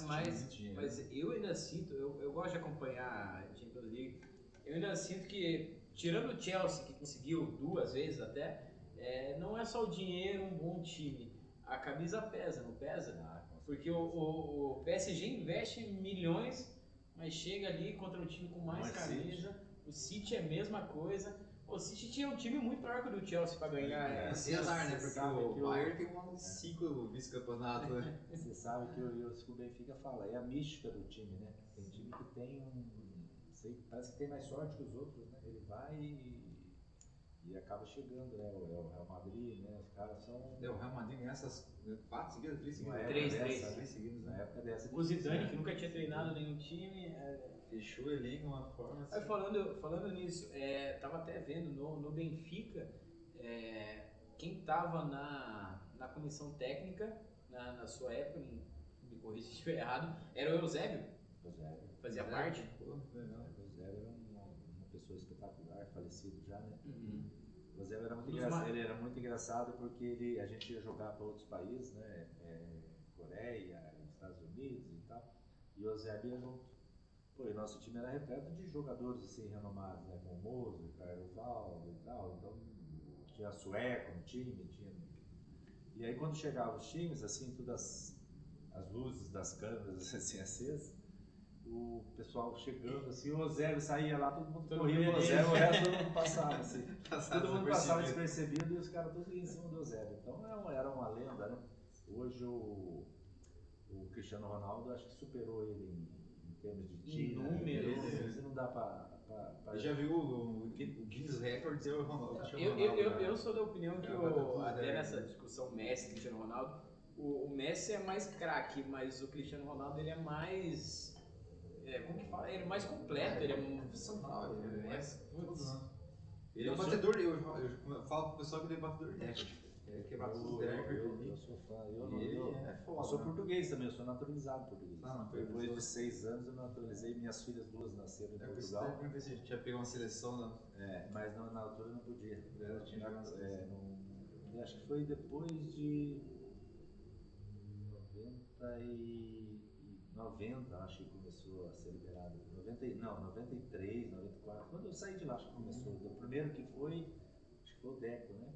Tinha mas, mas eu ainda sinto, eu, eu gosto de acompanhar a Champions League, eu ainda sinto que, tirando o Chelsea, que conseguiu duas vezes até, é, não é só o dinheiro, um bom time. A camisa pesa, não pesa? Ah, Porque o, o, o PSG investe milhões, mas chega ali contra um time com mais Mais camisa. O City é a mesma coisa. O City tinha um time muito maior que o do Chelsea para ganhar. É, É, Assim azar, né? Porque o que o- Bayern tem uns cinco vice-campeonatos, né? Você sabe que o, o Benfica fala, é a mística do time, né? Tem time que tem um. sei, parece que tem mais sorte que os outros, né? Ele vai e, e acaba chegando, né? O, é o Real Madrid, né? Os caras são. Deu, o Real Madrid ganhou essas quatro seguidas, três seguidas. Três, dessa, três. né? Três seguidas, Na né? época dessa. O Zidane, que nunca tinha treinado nenhum time. é, Fechou elenco de uma forma Aí assim. falando, falando nisso, é, tava até vendo no, no Benfica, é, quem tava na, na comissão técnica, na, na sua época, me, me corrija se estiver errado, era o Eusébio, O Zé, fazia É, parte. Pô, legal. o Zé era uma, uma pessoa espetacular, falecido já, né? O Zé era muito, engraçado, ele era muito engraçado porque ele, a gente ia jogar para outros países, né? É, Coreia, Estados Unidos e tal. E o Zé ia junto. Pô, e nosso time era repleto de jogadores assim renomados, né? Com o Mozo, Caio Valdo e tal. Então tinha sueco no time, tinha. E aí quando chegavam os times, assim, todas as, as luzes das câmeras assim acesas, o pessoal chegando assim, o Ozébio saía lá, todo mundo Todo corria pro Ozébio, o resto todo mundo passava assim. Passado Todo mundo passava despercebido e os caras todos iam em cima do Eusébio. Então era uma- era uma lenda, né? Hoje o, o Cristiano Ronaldo acho que superou ele em, em termos de tiro. né? números. Isso não dá pra. pra, pra- já viu o, o Guinness Records e o Ronaldo. Cristiano Eu, eu, Ronaldo, eu, né? eu sou da opinião que É, o, tudo até nessa discussão Messi e Cristiano Ronaldo, o, o Messi é mais craque, mas o Cristiano Ronaldo ele é mais. É, como que fala? Ele é mais completo, ele é um. Profissional, ele é Mas, tudo, putz? Ele é Eu um batedor, eu, eu, eu falo pro pessoal que ele é batedor de recorde. Ele quebra todos os eu, eu, eu, eu sou fã. Eu, não, eu, é eu sou português também, eu sou naturalizado português. Ah, naturalizou. Depois de seis anos eu naturalizei, minhas filhas duas nasceram em É que Portugal. eu perguntei se a gente ia pegar uma seleção né? É, mas não, na altura não podia. É, tinha na é, não- acho que foi depois de 90 e 90, acho que começou a ser liberado. 90, e- não, 93, 94. Quando eu saí de lá, acho que começou. O primeiro que foi, acho que foi o Deco, né?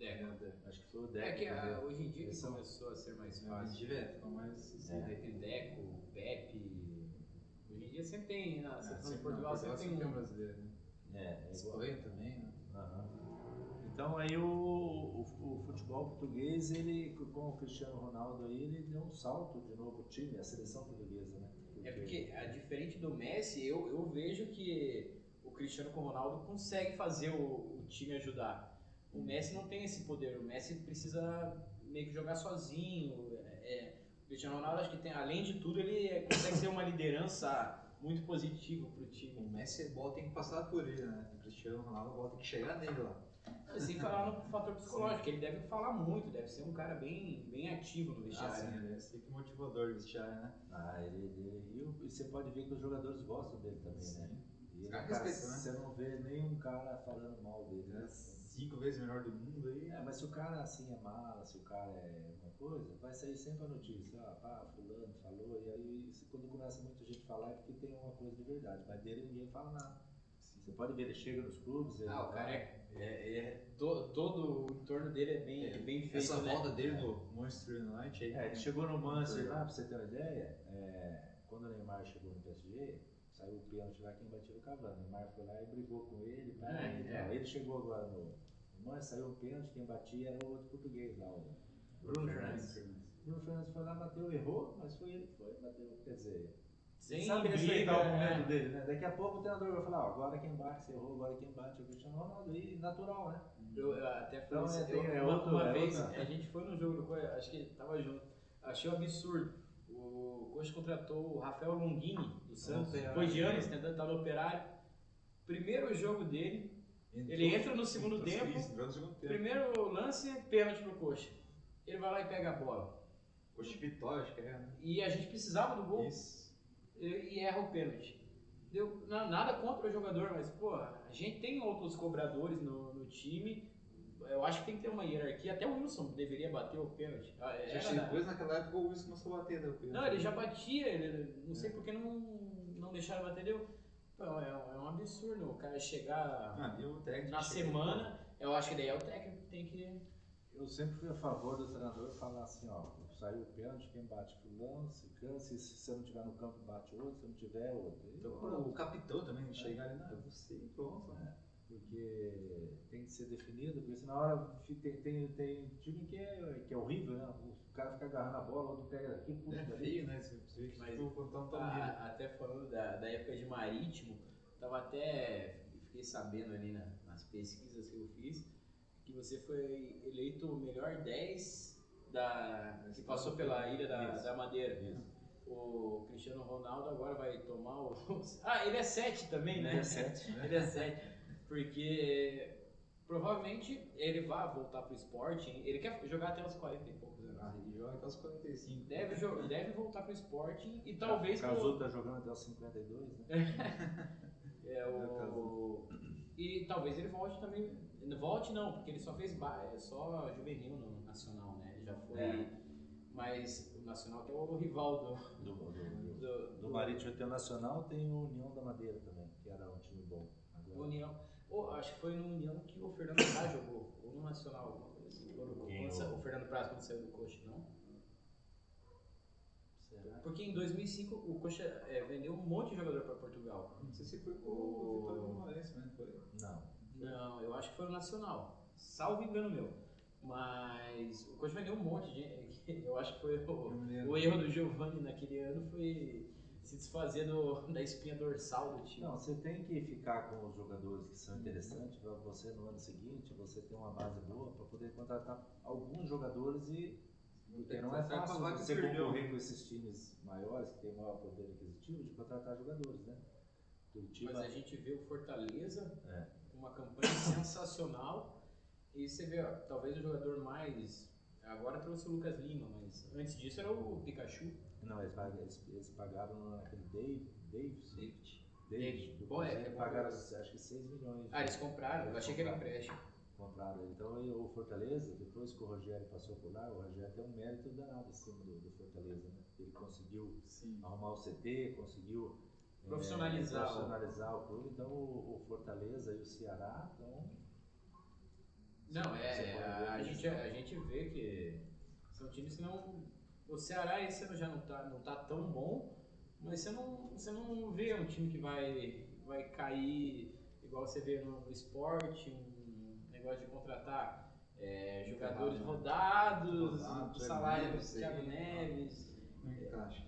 É, Acho que foi o Deco. é que a- entendeu? hoje em dia que começou a ser mais A fácil. gente vê, ficou mais. É. Tem Deco, Pepe. Hoje em dia sempre tem, na Ah, de sempre- Portugal sempre tem um. brasileiro, né? É, é igual. Espanha também, né? Aham. Então aí o, o, o futebol português, ele, com o Cristiano Ronaldo aí, ele deu um salto de novo o time, a seleção portuguesa, né? É porque, a, diferente do Messi, eu, eu vejo que o Cristiano com o Ronaldo consegue fazer o, o time ajudar. O Messi não tem esse poder. O Messi precisa meio que jogar sozinho. É, o Cristiano Ronaldo, acho que tem, além de tudo, ele é- consegue ser uma liderança muito positiva pro O time. Messi, a bola tem que passar por ele, né? O Cristiano Ronaldo, a bola tem que chegar nele lá. Sem falar no fator psicológico, ele deve falar muito, deve ser um cara bem, bem ativo no Ah, vestiário. sim, né? ele é sempre motivador do vestiário, né? Ah, ele, ele, e, o- e você pode ver que os jogadores gostam dele também, né? E ele, Ah, cara, respeito, né? Você não vê nenhum cara falando mal dele. Ele é Né? cinco vezes melhor do mundo aí. É, mas se o cara assim é mala, se o cara é uma coisa, vai sair sempre a notícia. Ah, pá, fulano falou, e aí quando começa muita gente falar é porque tem uma coisa de verdade. Mas dele ninguém fala nada. Você pode ver, ele chega nos clubes, ele Ah, o cara é, é- é- to- todo o entorno dele é bem, É, bem feito, Essa né? volta dele no Manchester United aí. É, ele chegou no Manchester lá, pra você ter uma ideia, é, quando o Neymar chegou no PSG, saiu o pênalti lá, quem bateu o Cavani. O Neymar foi lá e brigou com ele. É, e é. tal. Ele chegou agora no, no Manchester, saiu o pênalti, quem batia era o outro português lá, o Bruno Fernandes. Bruno Fernandes foi lá, bateu, errou, mas foi ele que foi, bateu. Quer dizer, Sem Sabe respeitar briga, o momento é. dele, né? Daqui a pouco o treinador vai falar, ó, agora quem bate, você errou, agora quem bate é o Cristiano Ronaldo. E natural, né? Eu, eu até Então, falei é, tem- eu- é uma, outro- uma é vez outra. a gente foi no jogo do Coxa, acho que tava junto. Achei um absurdo. O Coxa contratou o Rafael Longini do Santos, Operário. depois de anos tentando estar no operário. Primeiro jogo dele, ele entra no segundo tempo, Isso, entrou no segundo tempo. primeiro lance, pênalti pro Coxa. Ele vai lá e pega a bola. Coxa Vitória, acho que é, né? E a gente precisava do gol Isso. E, erra o pênalti. Deu, nada contra o jogador, mas, pô, a gente tem outros cobradores no, no time. Eu acho que tem que ter uma hierarquia. Até o Wilson deveria bater o pênalti. Ah, era da- depois naquela época o Wilson começou a bater. Né? Não, ele já batia, ele, não sei por que não, não deixaram bater. Deu. Pô, é, um- é um absurdo o cara chegar Ah, o na semana. Eu acho que daí é o técnico que tem que. Eu sempre fui a favor do treinador falar assim, ó, saiu o pênalti, quem bate fulano, se cansa, se você não tiver no campo, bate outro, se não tiver, outro. Então, pronto. o capitão também chegar ali, não, é você, pronto. né? Porque tem que ser definido, porque senão na hora tem, tem, tem time que é, que é horrível, né? O cara fica agarrando a bola, outro pega daqui, puxa É feio, né? Você você vê que Mas- tipo, tão unido. a- até falando da, da época de Marítimo, tava até. Fiquei sabendo ali na- nas pesquisas que eu fiz que você foi eleito o melhor 10 da, que passou pela Ilha da, Isso. da Madeira. Isso. O Cristiano Ronaldo agora vai tomar o. Ah, ele é 7 também, né? Ele é sete, Ele é 7. Porque provavelmente ele vai voltar pro Sporting. Ele quer jogar até os 40 e poucos anos. Ah, e joga até os 45. Deve, jo- deve voltar pro Sporting e talvez. O Cazu tá jogando até os 52, né? É o. E talvez ele volte também. Volte não, porque ele só fez é só juvenil no Nacional, né? Ele já foi. É. Mas o Nacional que é o rival do. Do, do, do, Do, do Marítimo Internacional tem o União da Madeira também, que era um time bom. Agora, União. Ou, acho que foi no União que o Fernando Praz jogou. Ou no Nacional, alguma coisa assim. Quando- o- o Fernando Praz quando saiu do Coxa, não? será? Porque em 2005 o Coxa é, vendeu um monte de jogador para Portugal. Não sei se foi com o Vitória Guimarães, né? Foi. Não. Não, eu acho que foi o Nacional. Salvo engano meu. Mas o Coxa vendeu um monte de. Eu acho que foi o, lembro. o erro do Giovanni naquele ano foi se desfazer do- da espinha dorsal do time. Não, você tem que ficar com os jogadores que são interessantes para você no ano seguinte, você ter uma base boa para poder contratar alguns jogadores e porque não é fácil você concorrer com esses times maiores que têm maior poder aquisitivo de contratar jogadores, né? Curitiba Mas a gente vê o Fortaleza É. uma campanha sensacional. E você vê, ó, talvez o jogador mais. Agora trouxe o Lucas Lima, mas antes disso era o Pikachu. Não, eles, eles, eles pagaram naquele Dave, Davis, David. Davis, David. do Bom, é, é pagaram acho que 6 milhões. Ah, eles compraram, eu achei que era empréstimo. compraram. Então e o Fortaleza, depois que o Rogério passou por lá, o Rogério tem um mérito danado em cima do, do Fortaleza, né? Ele conseguiu Sim. arrumar o CT, conseguiu Profissionalizar o- profissionalizar o clube. Então o, o Fortaleza e o Ceará estão. Não, é, a, gente, a gente vê que são times que não. O Ceará esse ano já não tá, não tá tão bom, mas você não, você não vê um time que vai, vai cair igual você vê no, esporte, um negócio de contratar é, jogadores rodados, Rodado, o Thiago salário do Neves Thiago. Neves, Não encaixa.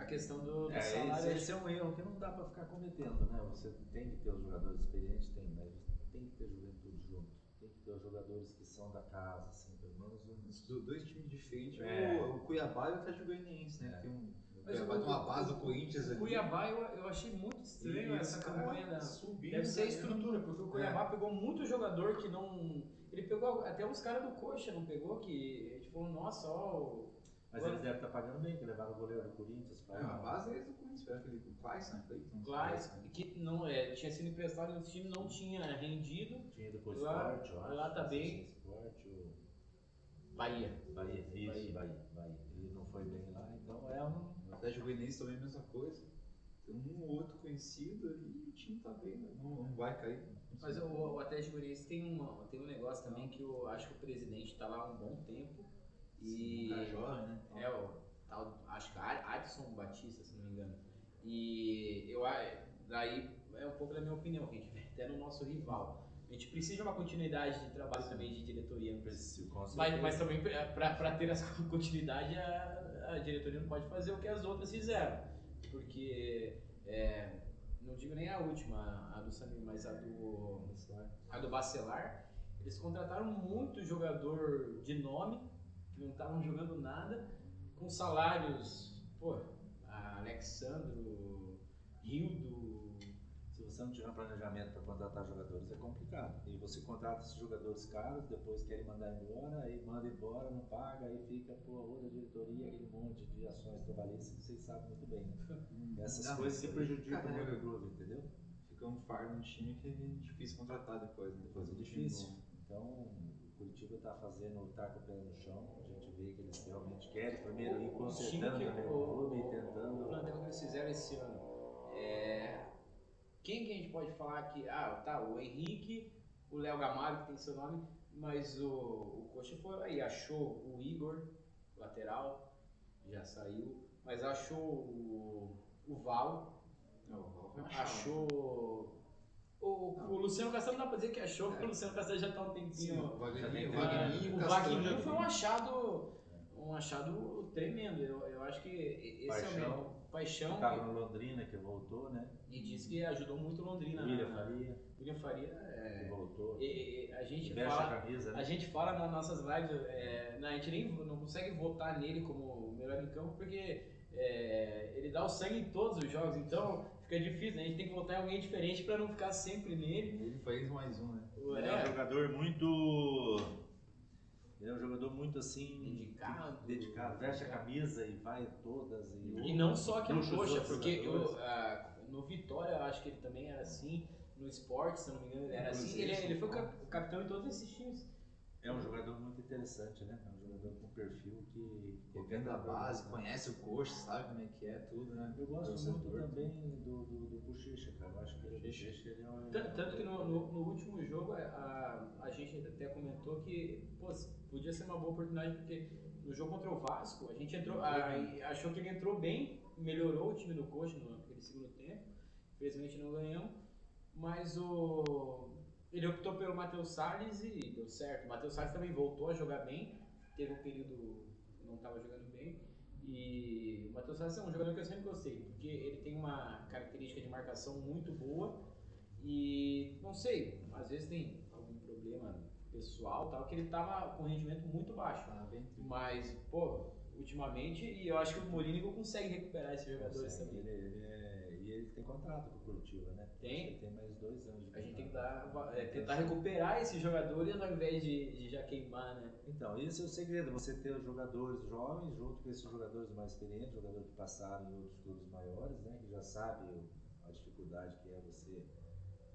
A questão do, do É, salário. esse, esse é um erro que não dá para ficar cometendo, né? Você tem que ter os jogadores experientes, tem, mas tem que ter juventude junto. Tem que ter os jogadores que são da casa, assim, pelo menos um. Dois times diferentes. É. O, o Cuiabá e o Atlético Goianiense, né? É. Tem um, o Mas Cuiabá o- tem uma base o- do Corinthians o ali. Cuiabá eu, eu achei muito estranho E essa campanha da. subindo, Deve ser a né? estrutura, porque o Cuiabá pegou muito jogador que não. Ele pegou até os caras do Coxa, não pegou? Que a gente falou, nossa, ó. Mas eles devem estar pagando bem, que levaram o goleiro do Corinthians É, para a base é do Corinthians, era aquele o Clayson, Clayton. Klaes, que não, é, tinha sido emprestado no time, não tinha rendido. Tinha depois Lá- Sport, eu acho. lá tá bem. Sport, o Bahia. Bahia, isso, Bahia. Bahia. Bahia, Ele não foi bem lá, então é um. O Atlético Goianiense também é a mesma coisa. Tem um ou outro conhecido ali e o time tá bem, né? não, não vai cair. Mas o, o Atlético Goianiense tem, uma, tem um negócio também que eu acho que o presidente está lá há um bom tempo. E. Jovem, né? É, o tal, acho que Adson Batista, se não me engano. E eu a- daí é um pouco da minha opinião, que a gente vê até no nosso rival. A gente precisa de uma continuidade de trabalho também de diretoria. Preciso, Mas, mas também para ter essa continuidade a, a diretoria não pode fazer o que as outras fizeram. porque é, não digo nem a última, a do Samir, mas a do a do Bacelar, eles contrataram muito jogador de nome não estavam jogando nada com salários, pô, Alexandro, Rildo, Se você não tiver um planejamento para contratar jogadores, é complicado. E você contrata esses jogadores caros, depois querem mandar embora, aí manda embora, não paga, aí fica, pô, outra diretoria, aquele monte de ações trabalhistas que vocês sabem muito bem. Né? Essas Não, coisas que prejudicam o clube, entendeu? Fica um fardo no time que é difícil contratar depois. né? Depois é difícil. Então, o Curitiba está fazendo, tá com o pé no chão, vê que eles realmente querem primeiro ir O consertando que- também o- o clube e O tentando. plantel que eles fizeram esse ano. É, Quem que a gente pode falar que. Ah, tá, o Henrique, o Léo Gamalho, que tem seu nome, mas o, o Coxa foi aí, achou o Igor, lateral, já saiu, mas achou o, o Val, Não, o Val achou. O, o Luciano Castelo não dá pra dizer que achou, porque o Luciano Castelo já tá um Sim, tempinho. o Já tem Wagninho, tempo. o o Castor já Wagninho foi um achado, um achado tremendo. Eu, eu acho que esse é o Paixão. mesmo. Paixão. Estava no Londrina, que voltou, né? E disse que ajudou muito Londrina. William na- Faria, William Faria. que é, voltou. e- e- a gente Veste fala. a camisa, A né? gente fala nas nossas lives, é, não, a gente nem não consegue votar nele como o melhor em campo porque é, ele dá o sangue em todos os jogos, então fica difícil, né? a gente tem que votar em alguém diferente para não ficar sempre nele. Ele fez mais um, né? Ele é um É, jogador muito. Ele é um jogador muito assim. Dedicado. que- dedicado. Veste a camisa e vai todas. E, E não só aqui no Coxa, porque eu, ah, no Vitória eu acho que ele também era assim, no esporte, se eu não me engano, ele era assim. Ele, ele São foi capitão em todos esses times. É um jogador muito interessante, né? É um com perfil que. vem da base, né? conhece o coxa, sabe como é que é tudo, né? Eu gosto muito também do, do, do Puxixa, cara. Eu acho que ele, Puxixa. ele é um. Tanto, tanto que no, no- no último jogo a, a, a gente até comentou que pô, podia ser uma boa oportunidade, porque no jogo contra o Vasco, a gente entrou, a- achou que ele entrou bem, melhorou o time do Coxa no- naquele segundo tempo. Infelizmente não ganhamos, mas o, ele optou pelo Matheus Salles e deu certo. O Matheus Salles também voltou a jogar bem, teve um período que não estava jogando bem. E o Matheus Salles é um jogador que eu sempre gostei, porque ele tem uma característica de marcação muito boa e não sei, às vezes tem algum problema pessoal tal, que ele tava com rendimento muito baixo. Bem. Mas, pô, ultimamente, e eu acho que o Mourinho consegue recuperar esses jogadores Consegue. também. Ele, ele é, e ele tem contrato com o Curitiba, né? Tem. Ele tem mais dois anos de A gente tem que dar, é, tentar recuperar esses jogadores ao invés de, de já queimar, né? Então, esse é o segredo, você ter os jogadores jovens junto com esses jogadores mais experientes, jogadores que passaram em outros clubes maiores, né, que já sabem a dificuldade que é você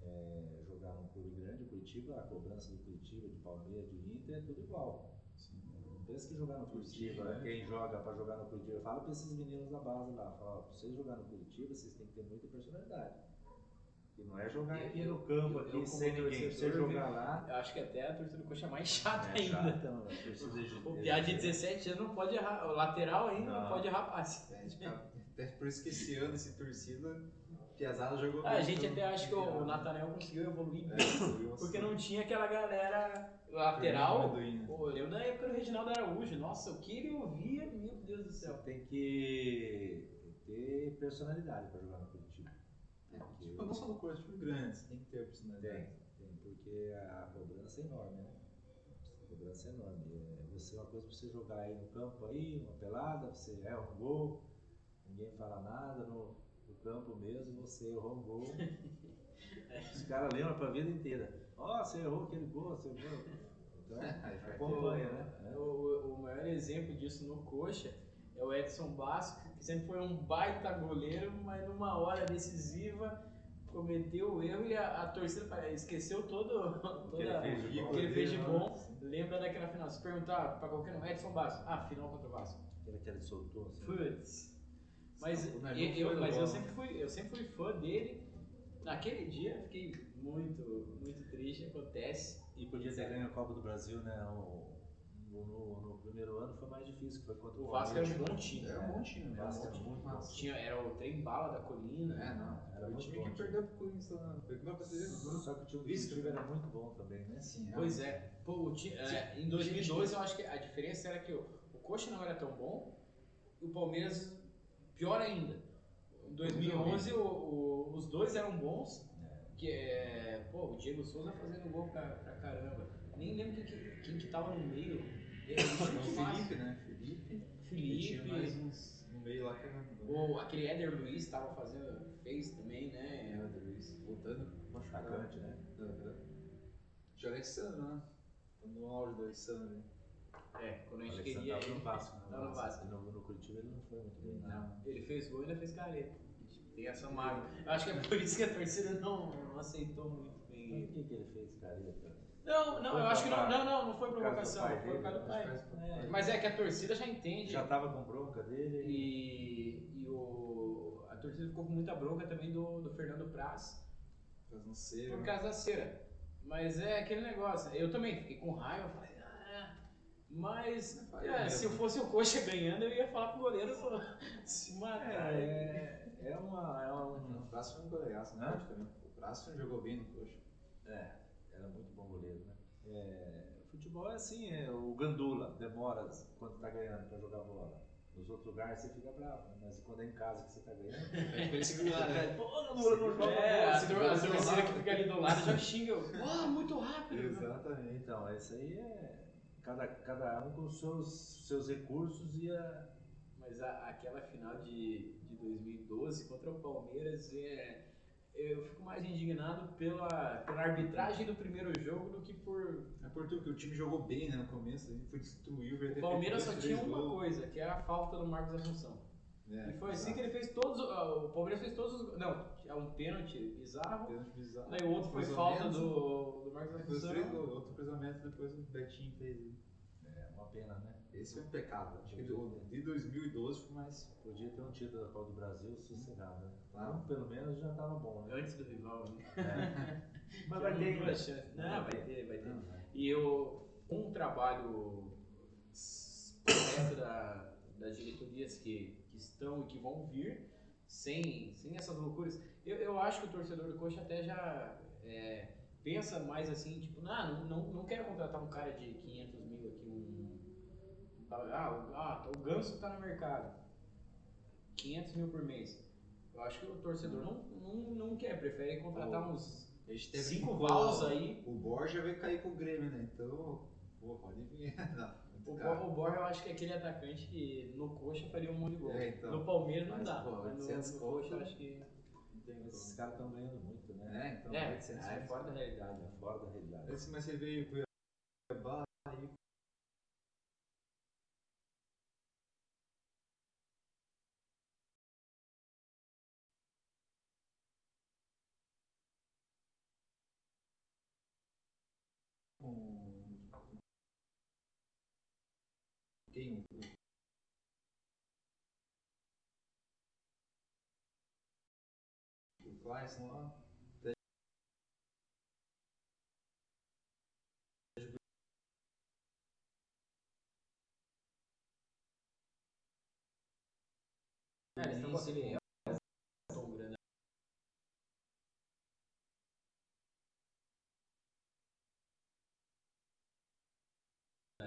é, jogar num clube grande, o Curitiba, a cobrança do Curitiba, de Palmeiras, de Inter, é tudo igual. Não pensa que jogar no Curitiba, né? quem joga para jogar no Curitiba, fala para esses meninos da base lá, fala, ó, pra vocês jogar no Curitiba, vocês têm que ter muita personalidade. E não é jogar aqui Eu- no campo, eu- aqui, eu sem ninguém. Você jogar lá, Eu acho que até a torcida do Coxa é mais chata é ainda. chato, não, a torcida de- O Piá de 17 anos não pode errar, o lateral ainda não, Não. pode errar passe. É, tipo, Até por isso que esse ano, esse torcida, Piazada jogou Ah, a gente então, até acha que o virado. Nathaniel conseguiu evoluir É, porque não tinha aquela galera lateral. Pô, eu lembro da época do Reginaldo Araújo. Nossa, o que ele ouvia, meu Deus do céu. tem que ter personalidade para jogar no Curitiba. É, Porque Tipo, não só no coxa, tipo grande, você tem que ter a tem, personalidade. tem, porque a cobrança é enorme, né? A cobrança é enorme. É, você, uma coisa pra você jogar aí no campo aí, uma pelada, você erra um gol, ninguém fala nada, no, no campo mesmo você errou um gol. Os caras lembram pra vida inteira. Ó, você errou aquele gol, você errou. Então, acompanha, né? O, o- o maior exemplo disso no Coxa é o Edson Basco, que sempre foi um baita goleiro, mas numa hora decisiva cometeu o erro e a, a torcida esqueceu todo, toda, que ele fez de o bom. que ele fez de bom. Lembra daquela final? Se perguntar pra qualquer um, Edson Basco, ah, final contra o Vasco. Aquele que ele soltou. Assim. Putz. Mas, eu, mas eu, sempre fui, eu sempre fui fã dele. Naquele dia fiquei muito, muito triste, acontece. E podia ter ganho a Copa do Brasil, né? O- no, no- no primeiro ano foi mais difícil, foi contra o O Vasco era um bom time. É um bom time, O né? Vasco Um era bom time. muito. Massa. Tinha, era o trem bala da colina. É, não. Era Era o time que time. perdeu pro Corinthians lá. Foi ser. Só que o time do Curitiba né? era muito bom também, né? Sim, Pois é. Pô, o ti- é, em 2012 eu acho que a diferença era que o, o Coxa não era tão bom e o Palmeiras pior ainda. 2011 o- o- os dois eram bons, que é, pô, o Diego Souza fazendo gol pra, pra caramba. Nem lembro quem, que- quem que tava no meio. Ele O chute massa. Felipe, né? Felipe. E tinha mais Felipe. uns no meio lá que era. O, aquele Éder Luiz tava fazendo, fez também, né? Do Luiz. Voltando. Atacante, né? Aham. De Alexandre, né? No auge do Alexandre. É, quando a gente Alexandre queria. tava no Vasco, né? Tava no Vasco. No, no Curitiba ele não foi muito bem, não. Não, ele fez gol e ainda fez careta. Tem essa mágoa. Eu acho que é por isso que a torcida não, não aceitou muito bem Por ele. que, que ele fez careta? Não, não, Foi eu acho que não, por não, não, não foi por causa provocação, foi por causa do dele, pai. foi por causa do É, mas é que a torcida já entende. Já tava com bronca dele E, e o, a torcida ficou com muita bronca também do, do Fernando Praz Faz um ser. por causa da cera. Mas é aquele negócio. Eu também fiquei com raiva, falei, ah, mas é, se eu fosse o coxa ganhando, eu ia falar pro goleiro se matar. É, é uma. É um, O Prazo foi um goleiraço, né? Praticamente. O Prazo jogou bem no coxa. É, era muito bom goleiro, né? É, futebol é assim, é, o gandula demora quando tá ganhando pra jogar bola. Nos outros lugares você fica bravo, né? mas quando é em casa que você tá ganhando, É pra ele segurar, né? pô, não, não, joga É, a, torcida que fica ali do lado já xinga. Uau, muito rápido. Exatamente. Então, esse aí é cada, cada um com os seus, seus recursos e a. Mas a- aquela final de 2012 contra o Palmeiras, é, eu fico mais indignado pela, pela arbitragem do primeiro jogo do que por. É por tudo que o time jogou bem né, no começo, ele foi destruiu, O Palmeiras só tinha uma coisa, que era a falta do Marcos Assunção. É, E foi assim que ele fez todos. ah, O Palmeiras fez todos os. Não, é um pênalti bizarro. bizarro. Daí o outro foi falta do, do Marcos Assunção. outro cruzamento, depois o Betinho fez. ele. É uma pena, né? Esse foi um pecado. Acho que de 2012 foi mais. Podia ter um título da Copa do Brasil sossegado, né? Claro. Um, pelo menos já tava bom, né? Antes do rival, né? É. Mas vai ter ainda. chance. Não, vai ter, vai ter. Não, né? E eu, com o trabalho correto da, das diretorias que, que estão e que vão vir, sem, sem essas loucuras, eu, eu acho que o torcedor do Coxa até já é, pensa mais assim, tipo, "Ah, não, não, não quero contratar um cara de 500 mil aqui, um... Ah, o, ah, o Ganso tá no mercado, 500 mil por mês. Eu acho que o torcedor não, não, não quer, prefere contratar uns gente teve cinco vals aí O Borja vai cair com o Grêmio, né? Então, pô, pode vir. Não, O, o Borja eu acho que é aquele atacante que no coxa faria um monte de gol. É, então. no Palmeiras não Mas, dá. pô, mas no, 800 no coxa eu acho que. Mas esses caras estão ganhando muito, né? É, então, É, 800 é fora da realidade. É fora da realidade. Esse, mas você veio pro Cuiabá aí. Com. Quem? O Clayson lá. É, eles estão aquele Tom grande.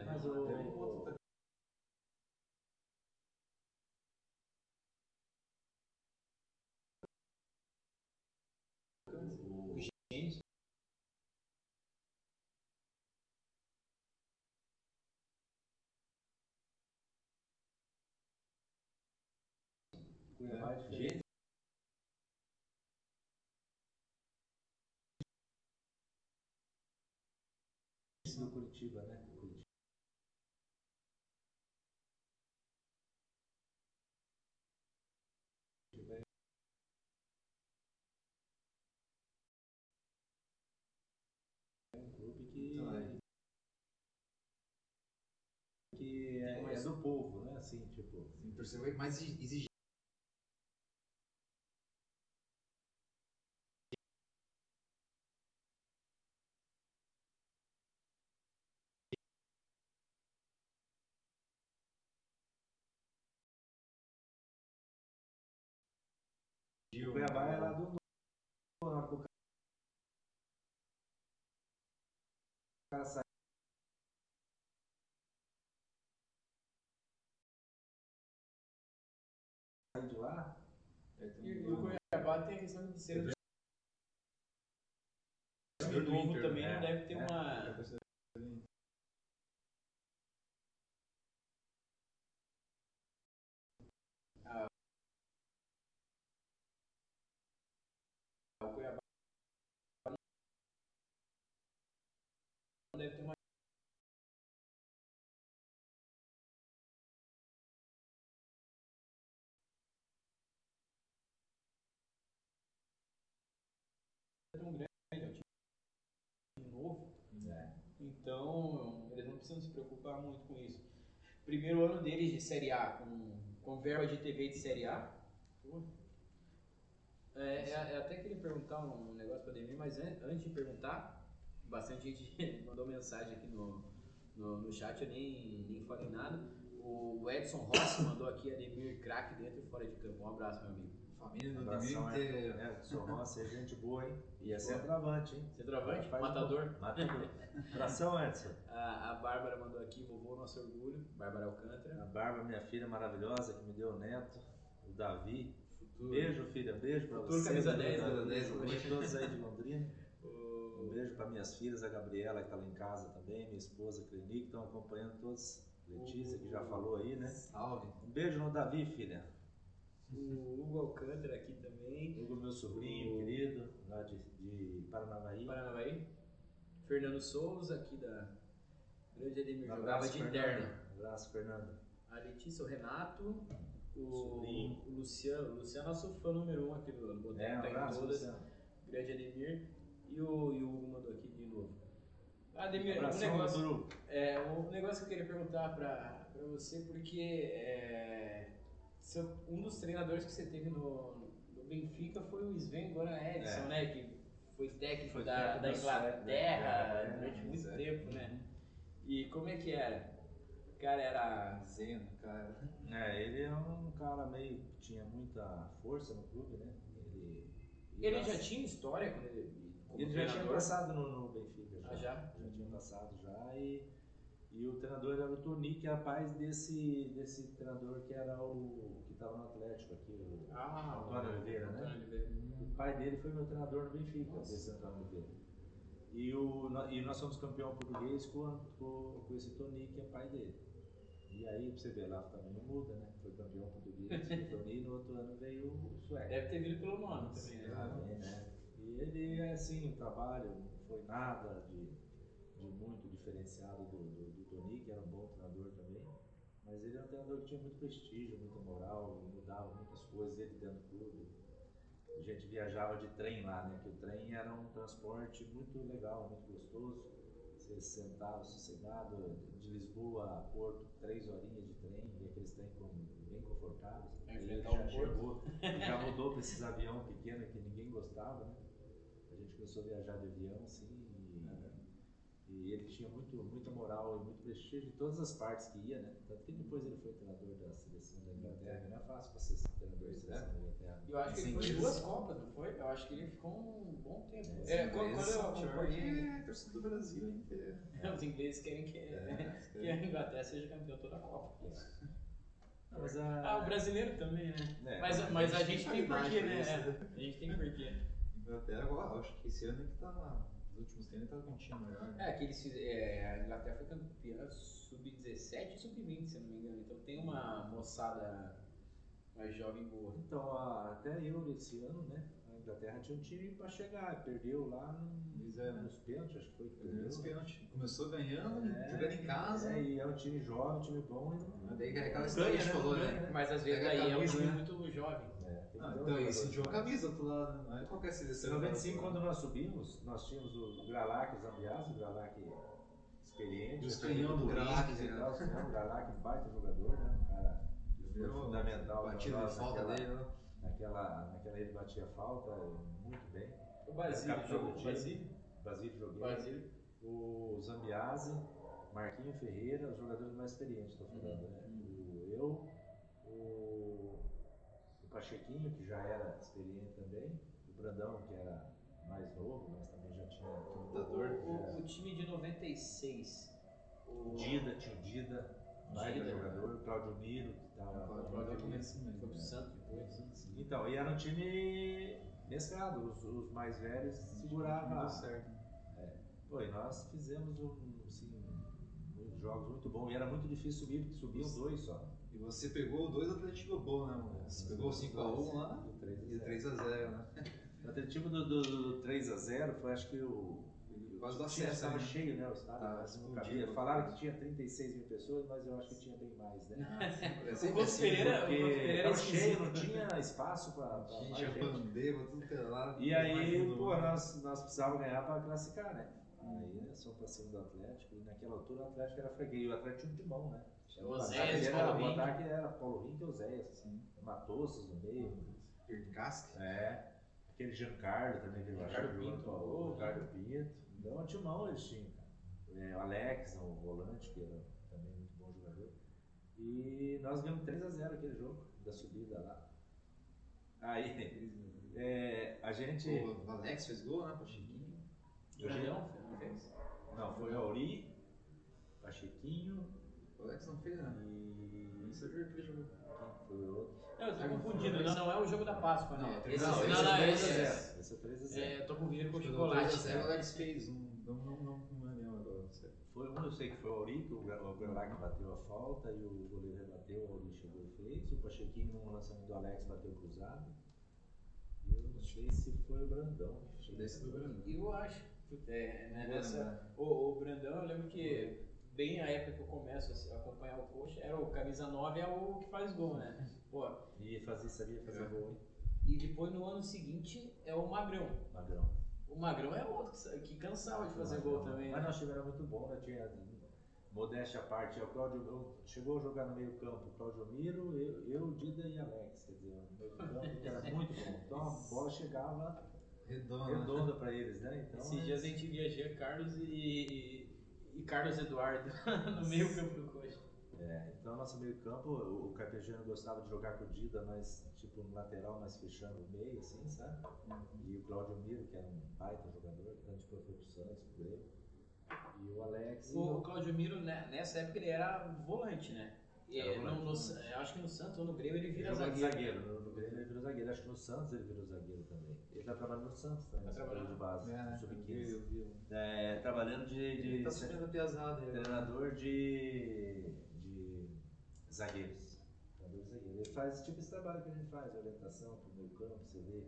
Mas o Gente, É diferente. do Curitiba, né? Curitiba. É um clube que, Então, é. que é, é do povo, né? Assim, tipo. Sim, torcedor mais exigente. Cuiabá é lá do norte. O cara sai. de lá, tem E, o Cuiabá tem a questão de ser do novo também, né? não deve ter É. uma. O Cuiabá ter uma. tão grande, é um time novo. É. Então, eles não precisam se preocupar muito com isso. Primeiro ano deles de Série A, com, com verba de TV de Série A. É, é, é até queria perguntar um negócio para Demir, mas an- antes de perguntar, bastante gente mandou mensagem aqui no, no, no chat, eu nem, nem falei nada. O Edson Rossi mandou aqui Ademir craque dentro e fora de campo. Um abraço, meu amigo. Família do Ademir é, inteira. é, sou nossa, é gente boa, hein? E é centroavante, hein? Centroavante, matador. Matador. Abração, Edson. A, a Bárbara mandou aqui, vovô nosso orgulho, Bárbara Alcântara. A Bárbara, minha filha maravilhosa, que me deu o neto. O Davi. Futuro. Beijo, filha. Beijo pra Futuro você. camisa Camisa 10, camisa 10, Beijo todos aí de Londrina. Um O, beijo para minhas filhas, a Gabriela, que tá lá em casa também, minha esposa, a Cleni, que estão acompanhando todos. Letícia, que já falou aí, né? Salve. Um beijo no Davi, filha. o Hugo Alcântara aqui também. Hugo, meu sobrinho querido, lá de, de Paranavaí. Paranavaí. Fernando Souza, aqui da Grande Ademir, Um jogava de interna. Um abraço, Fernando. A Letícia, o Renato, o, Sobrinho. o Luciano. O Luciano é nosso fã número um aqui do. Botou É, um tá em abraço. Grande Ademir. E o, e o Hugo mandou aqui de novo. Ademir, um negócio, é, um negócio que eu queria perguntar pra, pra você, porque é, seu- um dos treinadores que você teve no, no Benfica foi o Sven Goran Eriksson, É. né? Que foi técnico Foi da, da Inglaterra né? É, durante muito Suécia. tempo, né? E como é que era? O cara era. Zeno, cara. É, ele é um cara meio. tinha muita força no clube, né? Ele, Ele já tinha história quando ele. Como Ele já tinha passado no, no Benfica. Ah, já? Já tinha passado já. E, e o treinador era o Toni, que é rapaz desse, desse treinador que era o. que estava no Atlético aqui, o Ah, Antônio Oliveira, né? Oliveira. O pai dele foi meu treinador no Benfica, esse Antônio Oliveira. E, o, e nós somos campeão português com, com, com esse Toni, que é pai dele. E aí, pra você ver lá, também não muda, né? Foi campeão português Toni, no outro ano veio o sueco. Deve ter vindo pelo nome também, né? Ah, bem, né? E ele, assim, o trabalho não foi nada de, de muito diferenciado do, do, do Toni, que era um bom treinador também. Mas ele era um treinador que tinha muito prestígio, muita moral, mudava muitas coisas ele dentro do clube. A gente viajava de trem lá, né? Que o trem era um transporte muito legal, muito gostoso. Você sentava sossegado, de Lisboa a Porto, três horinhas de trem, e aqueles trem bem confortáveis. Aí ele enfrentar já chegou, já mudou para esses aviões pequenos que ninguém gostava, né? A gente começou a viajar de avião, assim, e, e ele tinha muito, muita moral e muito prestígio em todas as partes que ia, né? Tanto que depois ele foi treinador da seleção da Inglaterra, que não é fácil para ser treinador da seleção da Inglaterra. E eu acho que ele foi duas Copas, não foi? Eu acho que ele ficou um bom tempo. É, É, quando, quando eu acompanhei, É, torcida do Brasil inteiro. os ingleses querem que, É, que a Inglaterra seja campeão toda a Copa. Não, mas a- Ah, o brasileiro também, né? É, mas, mas a gente tem qualidade porquê, pra né? isso, É, né? a gente tem porquê. Inglaterra agora, acho que esse ano é que tá. Nos últimos tempos tá com um time melhor. né? É, que eles fiz- é, a Inglaterra foi campeã sub-17 e sub-20, se eu não me engano. Então tem uma moçada mais jovem boa. Então, a- até eu esse ano, né? A Inglaterra tinha um time para chegar, perdeu lá no- é, né? nos pênaltis, acho que foi Perdeu os perdeu. pênaltis. Começou ganhando, É, jogando em casa. É, e é um time jovem, um time bom. E não, Daí que é aquela história que a gente ganha, falou, né? ganha, Mas às vezes aí é um time né? muito jovem. Então, e jogador sentiu a demais. camisa do lado, né? não é qualquer Em seleção. 95, quando nós subimos, nós tínhamos o Gralac, o Zambiás, o Gralac experiente. Os canhão do Gralac, né? O Gralac, um baita jogador, né? Um cara Virou fundamental. Batida de falta naquela- dele, né? Naquela, naquela ele batia falta, muito bem. O Basílio jogou. Basílio. Basílio. Basílio. O Zambiase, Marquinho Ferreira, os jogadores mais experientes, estou falando, né? O, eu, Pachequinho, que já era experiente também, o Brandão, que era mais novo, mas também já tinha O, Lutador, o- o time de 96. O Dida, tinha o Dida, baita jogador, o Claudio Miro, Tava- Pode pode começar Foi pro. Santos depois. Então, e era um time mesclado, os, os mais velhos seguravam. Deu certo. Pô, e nós fizemos um, assim, muitos jogos muito bons. E era muito difícil subir, porque subiam dois só. E você pegou dois Atlético bom, né, mano? Você pegou o 5x1 lá E o 3 a e 0. 3x0, né? O Atletivo do, do, do 3x0 foi acho que o. Quase do tinha- acesso, Estava né? cheio, né? O estádio. Ah, cabia. né? Falaram que tinha 36 mil pessoas, mas eu acho que tinha bem mais, né? É O sempre Couto assim, Pereira, o Couto Porque Pereira é estava cheio, não tinha espaço para Gente, mais a gente. bandeira, tudo que era lá. E aí, pô, nós, nós precisávamos ganhar para classificar, né? Aí nós fomos para cima do Atlético, e naquela altura o Atlético era freguês, e o Atlético tinha um timão, né? O O Oséias, era, Paulo o Rink. ataque era Paulo Rink e Oséias, Assim, Matossos no meio. Percasque. É, aquele Giancarlo também, aquele baixo Pinto, o o- Ricardo Pinto. Então, um timão eles tinham, cara. É, o Alex, o volante, que era também muito bom jogador. E nós ganhamos 3x0 aquele jogo, da subida lá. Aí, é, a gente. O Alex fez gol, né? Pro Chiquinho. Grandão, não fez? Não, foi o Auri, Pachequinho O Alex não fez, né? e. Isso eu vi jogo. Quem foi o outro? Não, eu tô confundindo. Não, não é o jogo da Páscoa, não. Não, é Esse, não, não, esse não, é esse, 3x0. é, Esse é 3x0. é, tô confundindo com o que chocolate. O 3x0 o Alex fez. um- Não, não, não, não lembro agora. não sei. Foi um, eu sei que foi o Auri, que o Gra- o Grelac bateu a falta e o goleiro rebateu, o Auri chegou e fez. O Pachequinho no lançamento do Alex bateu cruzado. E eu não sei se foi o Brandão. que fez. Desse foi o Brandão. E eu acho. É, né, lembrar. o, o Brandão, eu lembro que bem a época que eu começo a acompanhar o coxa, era o camisa 9 é o que faz gol, né? Pô, E fazia, sabia fazer É. gol, hein? e depois no ano seguinte é o Magrão. Magrão. O Magrão é outro que, que cansava de fazer gol também. Mas Né? nós tivemos muito bom, né? Tinha modéstia à parte, é o Claudio, chegou a jogar no meio campo, Claudio Miro, eu, eu, Dida e Alex, quer dizer, o meio campo que era muito bom. Então a bola chegava Redonda. né? redonda para eles, né? Então, Esses dias a gente via Jean Carlos e, e, Carlos Eduardo no meio campo do coxa. É, então nosso meio campo, o, Carpegiano gostava de jogar com o Dida, mas tipo no lateral, mas fechando o meio, assim, sabe? E o Claudio Miro, que era um baita jogador, tanto foi pro Santos, pro Grêmio. E o Alex. O, o- o Claudio Miro, né, nessa época, ele era volante, né? No- volante. eu acho que no Santos ou no Grêmio ele vira Jogou de zagueiro. zagueiro. No, no Grêmio ele virou zagueiro. Acho que no Santos ele virou zagueiro também. Ele tá trabalhando no Santos também. Tá trabalhando. de base, É, no eu vi, sub-15. eu vi. É, trabalhando de, Ele de tá subindo piazada aí. treinador de, de zagueiros. Treinador de zagueiro. Ele faz tipo esse trabalho que a gente faz, orientação pro meio campo, você vê,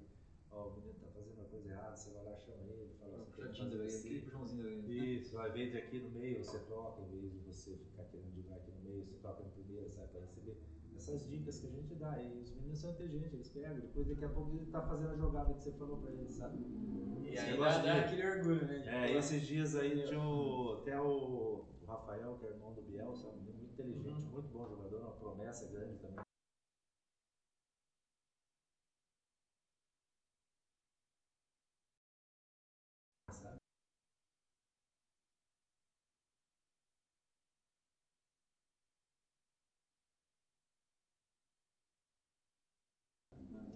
ó, o menino tá fazendo uma coisa errada, você vai lá, chama ele, fala que Puxadinho assim. aquele puxãozinho daí. Isso, invés de aqui no meio você troca, em vez de você ficar querendo jogar aqui no meio, você toca no primeiro, sai para receber. Essas dicas que a gente dá, e os meninos são inteligentes, eles pegam, depois daqui a pouco ele tá fazendo a jogada que você falou para eles, sabe? E aí dá, dá aquele orgulho, né? É, esses dias aí tinha o, até o, Rafael, que é irmão do Biel, sabe? Muito inteligente, muito bom jogador, uma promessa grande também.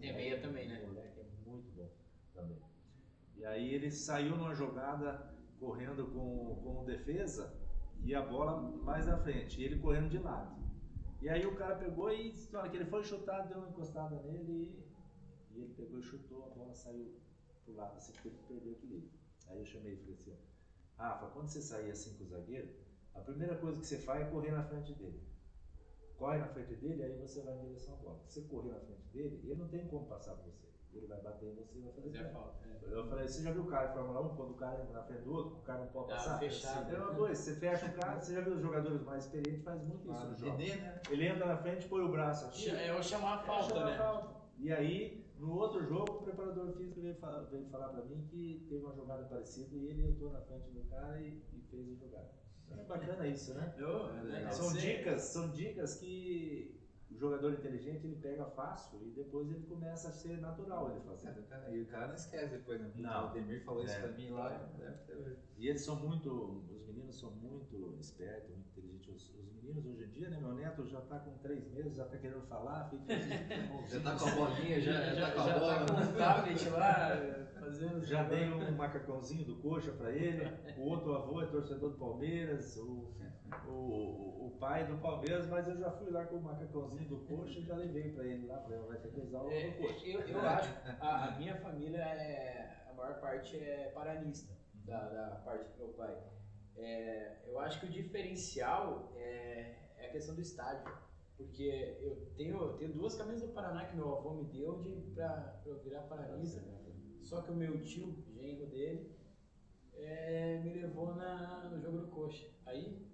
É meia também, né? O moleque é muito bom também. E aí ele saiu numa jogada correndo com, com o defesa e a bola mais na frente, e ele correndo de lado. E aí o cara pegou e que ele foi chutar, deu uma encostada nele e, e ele pegou e chutou, a bola saiu pro lado, assim, porque ele perdeu o equilíbrio. Aí eu chamei e falei assim, Rafa, quando você sair assim com o zagueiro, a primeira coisa que você faz é correr na frente dele. Corre na frente dele, aí você vai em direção à bola. Se você correr na frente dele, ele não tem como passar por você. Ele vai bater em você e vai fazer gol. falta. é. Eu falei, você já viu o cara em Fórmula 1, quando o cara entra na frente do outro, o cara não pode Ah, passar? fechado. É uma coisa, você fecha o cara, você já viu os jogadores mais experientes faz muito isso no jogo. Né? Ele entra na frente, põe o braço aqui. É o chamar a é, falta, chama a né? falta. E aí, no outro jogo, o preparador físico veio, fa- veio falar pra mim que teve uma jogada parecida e ele entrou na frente do cara e, e fez a jogada. É bacana isso, né? Eu, É. São dicas, são dicas que o jogador inteligente ele pega fácil e depois ele começa a ser natural ele fazer. É, cara- E o cara não esquece depois, né? Não. O Demir falou isso É. pra mim lá, ter E eles são muito, os meninos são muito espertos, muito inteligentes. Os, os meninos hoje em dia, né? Meu neto já tá com três meses, já tá querendo falar, fica Já tá com a bolinha, já, já, tá com a já bola. tá com o tablet lá, Fazendo Já dei um macacãozinho do coxa pra ele. O outro avô é torcedor do Palmeiras. O, o, o pai do Palmeiras, mas eu já fui lá com o macacãozinho do coxa e já levei pra ele lá. Falei, vai ter que usar o É, do coxa. eu, eu acho, a, a minha família é, a maior parte é paranista, da, da parte do meu pai. É, eu acho que o diferencial é, é a questão do estádio, porque eu tenho, eu tenho duas camisas do Paraná que meu avô me deu de, pra eu virar paranista, só que o meu tio, genro dele, é, me levou na, no jogo do coxa. Aí,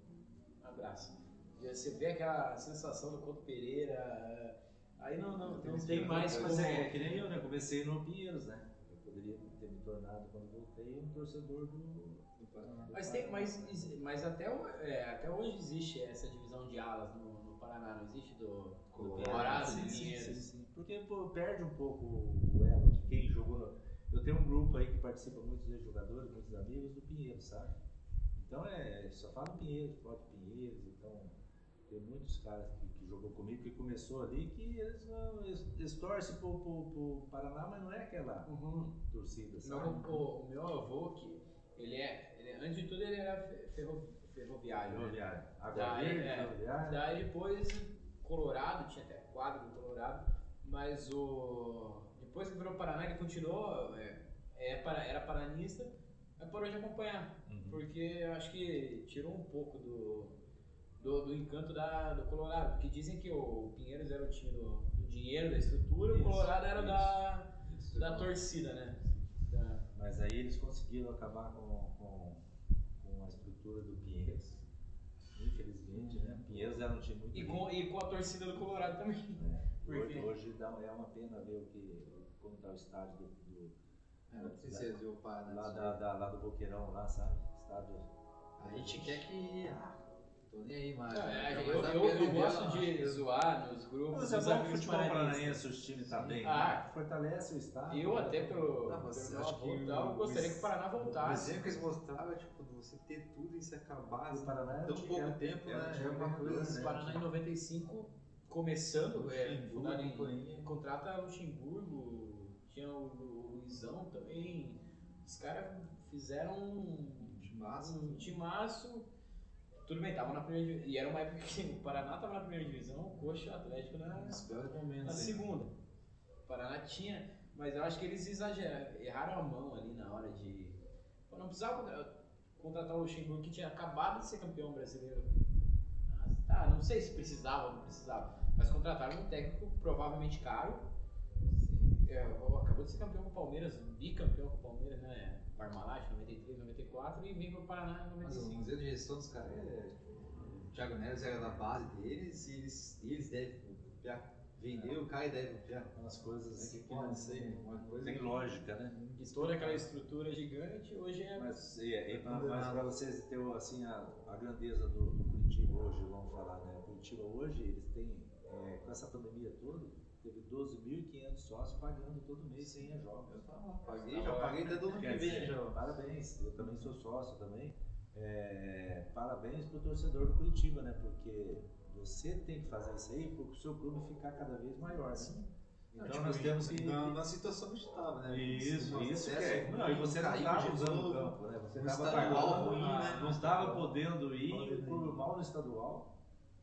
abraço. E Você vê aquela sensação do Couto Pereira, aí não, não, não tem mais Mas como... é, que nem eu, né? Comecei no Pinheiros, né? Eu poderia ter me tornado, quando voltei, um torcedor do, do Paraná. Mas, tem, mas, mas até, é, até hoje existe essa divisão de alas no, no Paraná, não existe do, do Colorado sim, e sim, Pinheiros. sim, sim. Porque pô, perde um pouco o elo de quem jogou. no- Eu tenho um grupo aí que participa muitos ex-jogadores, muitos amigos do Pinheiros, sabe? Então é, só fala Pinheiros, pode Pinheiros, então tem muitos caras que, que jogou comigo, que começou ali, que eles, não, eles, eles torcem pro, pro, pro Paraná, mas não é aquela Uhum. torcida, sabe? o, o meu avô, que ele é, ele- antes de tudo ele era fe- ferro, ferroviário. né? Ferroviário. Água Daí, Verde, é, Ferroviário. Daí depois Colorado, tinha até quadro do Colorado, mas o depois que virou Paraná ele continuou, é, é, era paranista, mas parou de acompanhar, Uhum. porque eu acho que tirou um pouco do, do, do encanto da, do Colorado, porque dizem que o Pinheiros era o time do, do dinheiro, da estrutura, Isso, o Colorado era isso. da, Isso. da torcida, né? Da- Mas aí eles conseguiram acabar com, com, com a estrutura do Pinheiros. Infelizmente, né? Pinheiros era um time muito e, rico, com, e com a torcida do Colorado também. Por Hoje, hoje dá, é uma pena ver o que, como está o estádio do, do- É, não sei se vocês viram o Paraná. lá, da, da- lá do Boqueirão, lá, sabe? Estádio. A gente quer que. Ah, tô nem aí. Não, né? é, Mas eu, eu, eu viver gosto lá, de zoar nos grupos Mas é bom que o futebol paranaense, os times tá bem. Ah. né? Fortalece o estádio. Eu até pelo, Não, mas pelo acho avô que e tal, o- gostaria que o Paraná O voltasse. desenho que eles mostravam, tipo, de você ter tudo e se acabar O Paraná é tão um pouco tempo, é um né? É uma coisa ganhador, assim. O Paraná em 95, começando, é, fundado em, contrata Luxemburgo, tinha o, o Luizão também. Os caras fizeram um, Massa. um timaço. Tudo bem, tava na primeira divisão. E era uma época que o Paraná tava na primeira divisão, o Coxa o Atlético na, momentos. na hein? segunda. O Paraná tinha, mas eu acho que eles exageraram, erraram a mão ali na hora de. Pô, Não precisava contra- contratar o Luxemburgo que tinha acabado de ser campeão brasileiro. Ah, Tá, não sei se precisava ou não precisava, mas contrataram um técnico provavelmente caro. É, o- acabou de ser campeão com o Palmeiras, bicampeão com o Palmeiras, né? Parmalat, 93, 94 e vem pro Paraná em Mas o 95. museu de gestão dos caras é. O Thiago Neves era da base deles e eles, eles devem copiar. Vender o cara e deve copiar. Umas coisas É que que pode não ser uma coisa. tem lógica, né? E toda aquela estrutura gigante hoje é. Mas, mas condenado. para vocês terem assim, a, a grandeza do, do Curitiba hoje, vamos falar, né? O Curitiba hoje, eles têm, é, com essa pandemia toda, teve 12.500 sócios pagando todo mês sem a jogos. Eu tava, paguei, já paguei até do ano que Quer vem dizer, já. Parabéns, eu também sou sócio também. É, parabéns pro torcedor do Curitiba, né? Porque você tem que fazer isso aí para o seu clube ficar cada vez maior. Né? Então Tipo, nós temos que. Na, na situação que a gente tava, né? Isso, Nosso isso que é. Não, e você não estava usando o campo, né? Você O estava ruim, né? não estava podendo ir, ir. mal no estadual.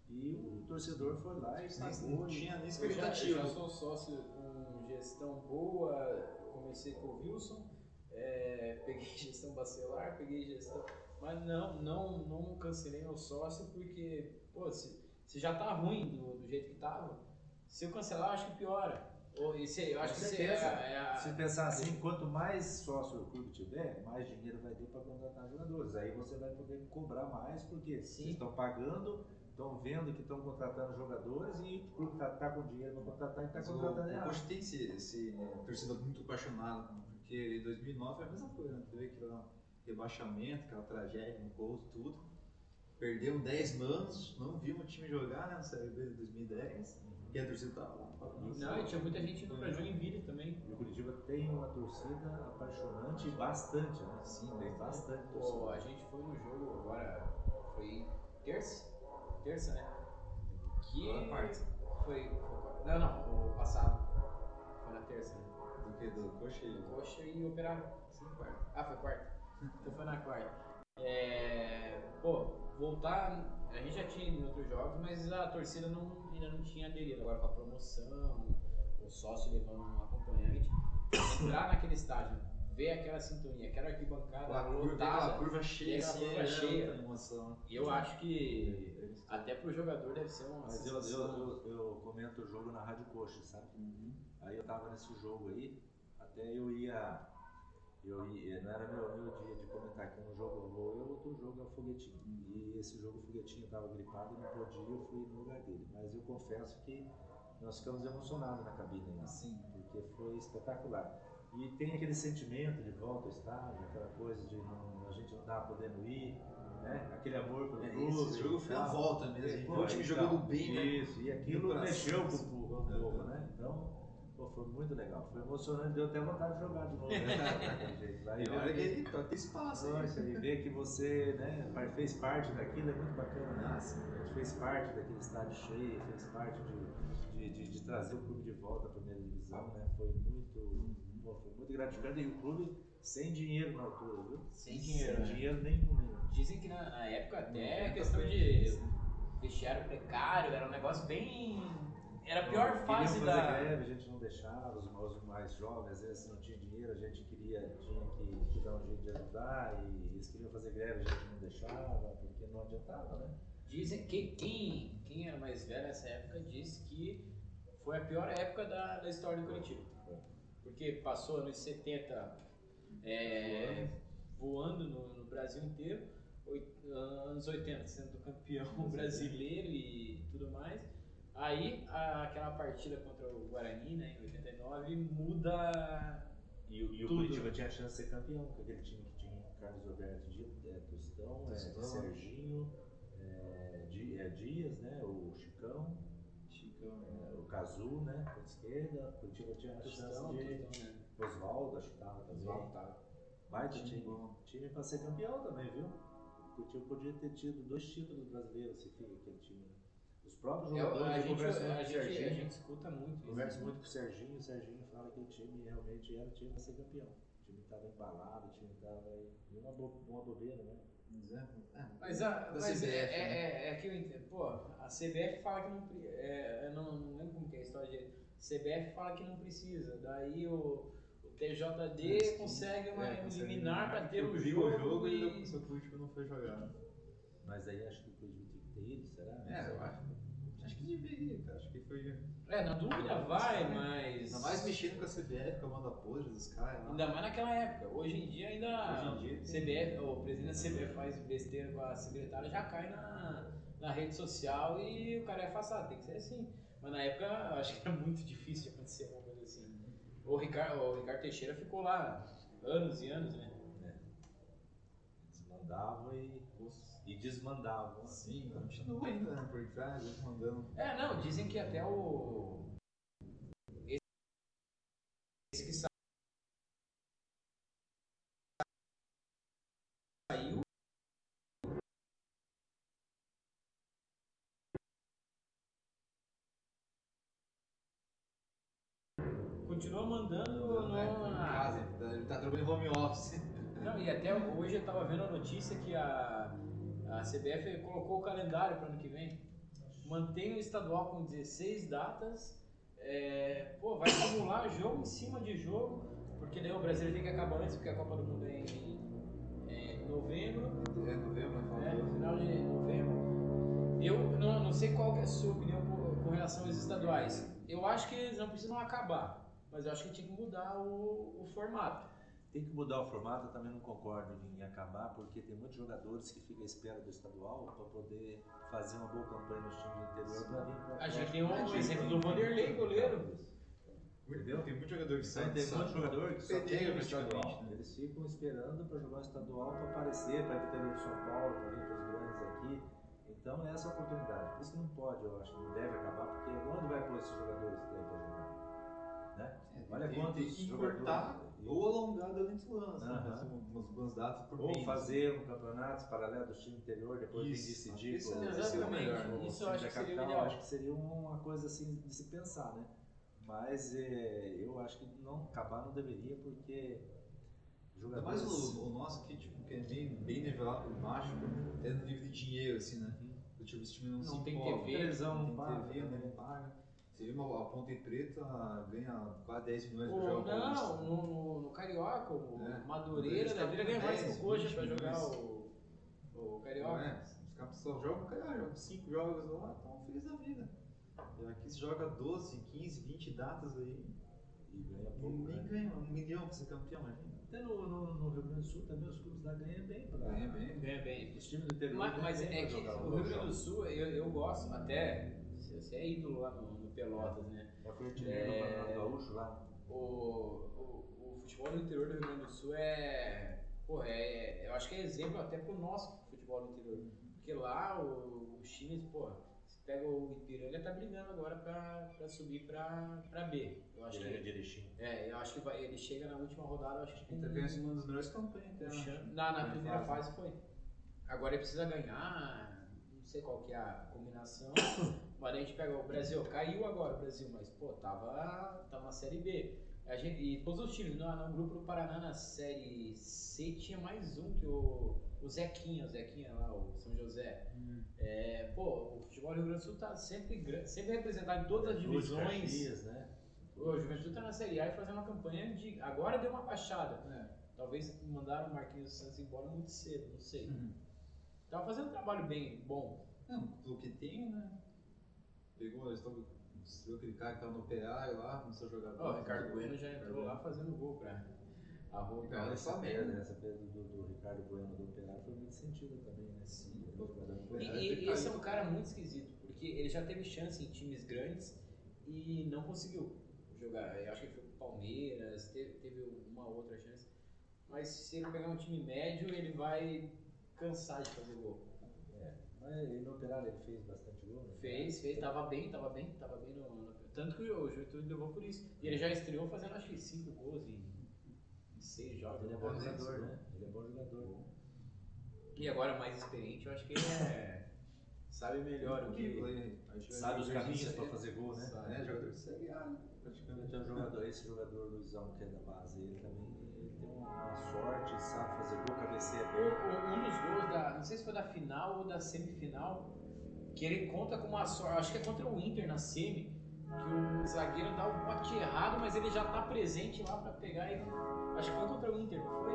E o torcedor foi lá e pagou. Não tinha nem Eu já, eu expectativa. já sou sócio com gestão boa, comecei com o Wilson, é, peguei gestão bacelar, peguei gestão. Mas não, não, não cancelei meu sócio porque, pô, se, se já tá ruim do, do jeito que tava, se eu cancelar, eu acho que piora. Ou, esse, eu acho Com que certeza. é, é a- Se pensar assim, quanto mais sócio o clube tiver, mais dinheiro vai ter para contratar jogadores. Aí você vai poder cobrar mais, porque Sim. vocês estão pagando, estão vendo que estão contratando jogadores e o clube está tá com dinheiro para contratar e está contratando errado. Coxa tem esse, esse né, torcedor muito apaixonado, porque em 2009 foi a mesma coisa, né? Teve aquele lá, rebaixamento, aquela tragédia no Pouso, tudo. Perdeu 10 manos, não vimos o time jogar, né? Na Série B de 2010. E a torcida tava lá. Não, e tinha muita gente indo pra Joinville também. E o Curitiba tem uma torcida apaixonante bastante, né? Sim, tem bastante Pô, torcida. a gente foi no jogo agora, foi terça? Terça, né? Que Ou na quarta? foi, foi- Não, não, o passado. Foi na terça, né? Do que? Do, Coxa e... Coxa e Operário. Sim, quarta. Ah, foi quarta. Então foi na quarta. É, pô, voltar, a gente já tinha ido em outros jogos, mas a torcida não, ainda não tinha aderido. Agora com a promoção, o sócio levando um acompanhante, entrar naquele estádio, ver aquela sintonia, aquela arquibancada Aquela curva, lotada. aquela curva cheia, assim, curva é cheia. emoção. E eu acho que até pro jogador deve ser uma Mas eu, eu, eu, eu comento o jogo na Rádio Coxa, sabe? Aí eu tava nesse jogo aí, até eu ia. Eu ia não era meu, meu dia de comentar que um jogo eu vou eu, outro jogo é o foguetinho. E esse jogo o foguetinho tava gripado e não podia, eu fui no lugar dele. Mas eu confesso que nós ficamos emocionados na cabine ainda. Assim, porque foi espetacular. E tem aquele sentimento de volta ao estádio, aquela coisa de não, a gente não tava podendo ir, né? Aquele amor pelo É, clube. esse jogo foi a volta mesmo. Gente Pô, o time então, jogando bem, né? Isso, e aquilo mexeu com, assim. o- povo, né? Então, pô, foi muito legal. Foi emocionante, deu até vontade de jogar de novo. Né? Vai E olha que ele tá, tem espaço aí. Nossa, e ver que você né, fez parte daquilo é muito bacana. Né? Ah, sim. A gente fez parte daquele estádio cheio, fez parte de, de, de, de trazer o clube de volta à primeira divisão, né? Foi muito, pô, foi muito gratificante. E o clube sem dinheiro na altura, viu? Sem dinheiro, Sem né? dinheiro nenhum. nenhum. Dizem que na, na época até 90 questão de vestiário precário, era um negócio bem. Era a pior fase fazer da. greve, a gente não deixava, os, os mais jovens, às vezes não tinha dinheiro, a gente queria, tinha que, que dar um jeito de ajudar, e eles queriam fazer greve, a gente não deixava, porque não adiantava, né? Dizem que quem, quem era mais velho nessa época disse que foi a pior época da, da história do Curitiba. Porque passou anos 70 é, voando no, no Brasil inteiro, oit- anos 80 sendo campeão brasileiro e tudo mais. Aí a- aquela partida contra o Guarani, né, em 89, muda. E, o- e o. Curitiba tinha a chance de ser campeão, com aquele time que tinha Carlos Alberto Dias, é, Tostão, é, Tostão. Serginho, é, é, Dias, né? O Chicão, Cazu, né? Com a esquerda, o Curitiba tinha a chance de. Né? Oswaldo, acho que tava também. Oswaldo tava. Baita Time time. bom. Time pra ser campeão também, viu? O Curitiba podia ter tido dois títulos brasileiros se fica aquele time. né? Os próprios É, jogadores a, eu gente, converso muito a, com o gente, a gente escuta muito isso. Converso né? muito com o Serginho, o Serginho fala que o time realmente era o time para ser campeão. O time estava embalado, o time estava aí. e Uma, bo uma bobeira, né? Exemplo. É, Mas, a, mas CBF, é, né? é, é que eu entendo. Pô, a CBF fala que não. É, eu não, não lembro como que é a história de. CBF fala que não precisa. Daí o, o TJD Sim. consegue uma É, consegue liminar para ter o jogo. o jogo e e... o seu Curitiba não foi jogar. Mas aí acho que o que ter ido, será? É, eu acho. Acho que deveria, cara. Acho que foi. É, na dúvida vai, mas. Ainda mais mexendo com a CBF, com a manda podre dos caras lá. Ainda mais naquela época. Hoje em dia ainda. Hoje em dia, CBF, o presidente da CBF faz besteira com a secretária, já cai na, na rede social e o cara é afastado. Tem que ser assim. Mas na época eu acho que era muito difícil de acontecer alguma coisa assim. O Ricardo, o Ricardo Teixeira ficou lá anos e anos, né? Desmandavam e, e desmandavam. Sim, continua ainda né, por trás, mandando. É, não, dizem que até o. Esse que sa- saiu. Continua mandando né, no. em casa, ele tá- ele tá trabalhando em home office. Não, e até hoje eu tava vendo a notícia que a, a CBF colocou o calendário para ano que vem. Mantém o estadual com 16 datas. é, pô, vai acumular jogo em cima de jogo, porque daí o brasileiro tem que acabar antes, porque a Copa do Mundo é em, é em novembro, É, novembro, né? falou. final de novembro. Eu não, não sei qual que é a sua opinião com, com relação aos estaduais. Eu acho que eles não precisam acabar, mas eu acho que tinha que mudar o, o formato. Tem que mudar o formato, eu também não concordo em acabar, porque tem muitos jogadores que ficam à espera do estadual para poder fazer uma boa campanha nos times do interior para vir pra A gente próxima. tem um exemplo do Vanderlei, goleiro. Entendeu? Tem muito jogador que sai. Então, tem muito jogador que só tem o praticamente, estadual. né? Eles ficam esperando para jogar o estadual para aparecer, para ir para o interior de São Paulo, para vir para os grandes aqui. Então é essa a oportunidade. Por isso que não pode, eu acho, não deve acabar, porque onde vai pôr esses jogadores que tem para jogar? Né? É, Olha quantos jogadores- ou alongar durante o ano, Aham. fazer umas boas datas por Ou mês. fazer um campeonato paralelo do time interior, depois Isso, decidir isso Exatamente. melhor, né? Isso eu acho que seria capital. Acho que seria uma coisa assim de se pensar, né? Mas é, eu acho que não acabar não deveria, porque jogadores. o, o nosso aqui, tipo, que é bem, bem nivelado por baixo, até no nível de dinheiro, assim, né? Do tipo, esse time não, Não se tem. TV, não não tem TV, né? não paga. Você viu uma, a Ponte Preta ganha quase 10 milhões Pô, por jogo não, no, no, no Carioca, o É. Madureira da estavam ganha mais 10, que o Coxa 20 pra jogar o, o Não Carioca. é? Os caras só jogam, cara, jogam 5 jogos lá, estão felizes da vida. E aqui se joga 12, 15, 20 datas aí. E ganha pouco. Ninguém Né? ganha um milhão pra ser campeão, imagina. Até no, no, no Rio Grande do Sul também os clubes lá ganham bem. Pra, Ganha bem. Ganha bem. Os times do interior Mas, mas é que o Rio Grande do jogos. Sul, eu, eu gosto, até, você é ídolo lá no, no Pelotas, né? Já foi artilheiro É. Campeonato Gaúcho lá. O, o, o futebol do interior do Rio Grande do Sul é, pô, é, eu acho que é exemplo até pro nosso futebol do interior. Porque lá o- os times, pô, você pega o Ipiranga tá brigando agora pra, pra subir pra, pra B. Eu acho Ele é que, de Erechim. é, eu acho que vai, ele chega na última rodada, eu acho que com Tá ganhando uma das melhores campanhas até. né? na, na Primeira primeira fase. foi. Agora ele precisa ganhar, sei qual que é a combinação, mas a gente pega o Brasil, caiu agora o Brasil, mas pô, tava, tava na Série B. A gente, e todos os times, no, no grupo do Paraná na Série C tinha mais um que o, o Zequinha, o Zequinha lá, o São José. É, pô, o futebol do Rio Grande do Sul tá sempre, sempre representado em todas as Duas divisões. Caxias, né? O Juventude tá na Série A e fazendo uma campanha de. Agora deu uma baixada. É. Talvez mandaram o Marquinhos Santos embora muito cedo, não sei. Uhum. Tava fazendo um trabalho bem bom. Não, pelo que tem, né? Pegou, eles estão. Viu aquele cara que tava no operário lá, começou a jogar bola, o Ricardo Bueno já entrou lá fazendo gol pra arroba. Cara, essa só perda, bem. essa perda do, do Ricardo Bueno do Operário foi muito sentida também, né? Sim, E, e- esse é um cara muito esquisito, porque ele já teve chance em times grandes e não conseguiu jogar. Eu acho que ele foi pro Palmeiras, teve, teve uma outra chance. Mas se ele pegar um time médio, ele vai cansar de fazer gol. É, mas ele no Operário ele fez bastante gol, né? Fez, fez, tava bem, tava bem, tava bem no. no- tanto que o Juventude levou por isso. E ele já estreou fazendo acho que 5 gols em, em 6 jogos. Ele é né? bom jogador, né? Ele é bom jogador. E agora mais experiente, eu acho que ele é, sabe melhor o que. Sabe os caminhos para fazer gol, né? Sabe. É, jogador de Série A, né? Praticamente é um jogador, esse jogador Luizão que é da base, ele também ele tem uma sorte, sabe fazer gol, cabeceia O- bem. o- um dos gols da. Não sei se foi da final ou da semifinal, que ele conta com uma sorte. Acho que é contra o Inter na semi, que o zagueiro dá o bote errado, mas ele já tá presente lá pra pegar e. Acho que foi contra o Inter, não foi?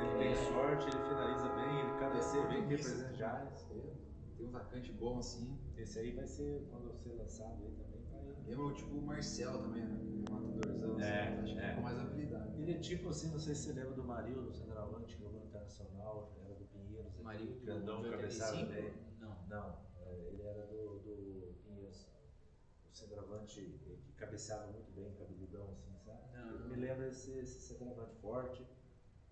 Ele tem sorte, ele finaliza bem, ele cabeceia É, bem, tem isso. presente áreas. Tem um atacante bom assim. Esse aí vai ser, quando ser lançado aí também, vai. Lembra tipo o Marcelo também, né? Um matadorzão assim. É, Acho que é. é com mais habilidade. Ele é tipo assim, não sei se você lembra do Mario, do centroavante, que jogou Internacional, era do Pinheiros. aqui, Marinho grandão, de cabeçado 85? bem. Não. Não, é, ele era do, do Pinheiros. O centroavante que cabeceava muito bem, cabeludão assim, sabe? Não, não. me lembra esse, esse centroavante forte,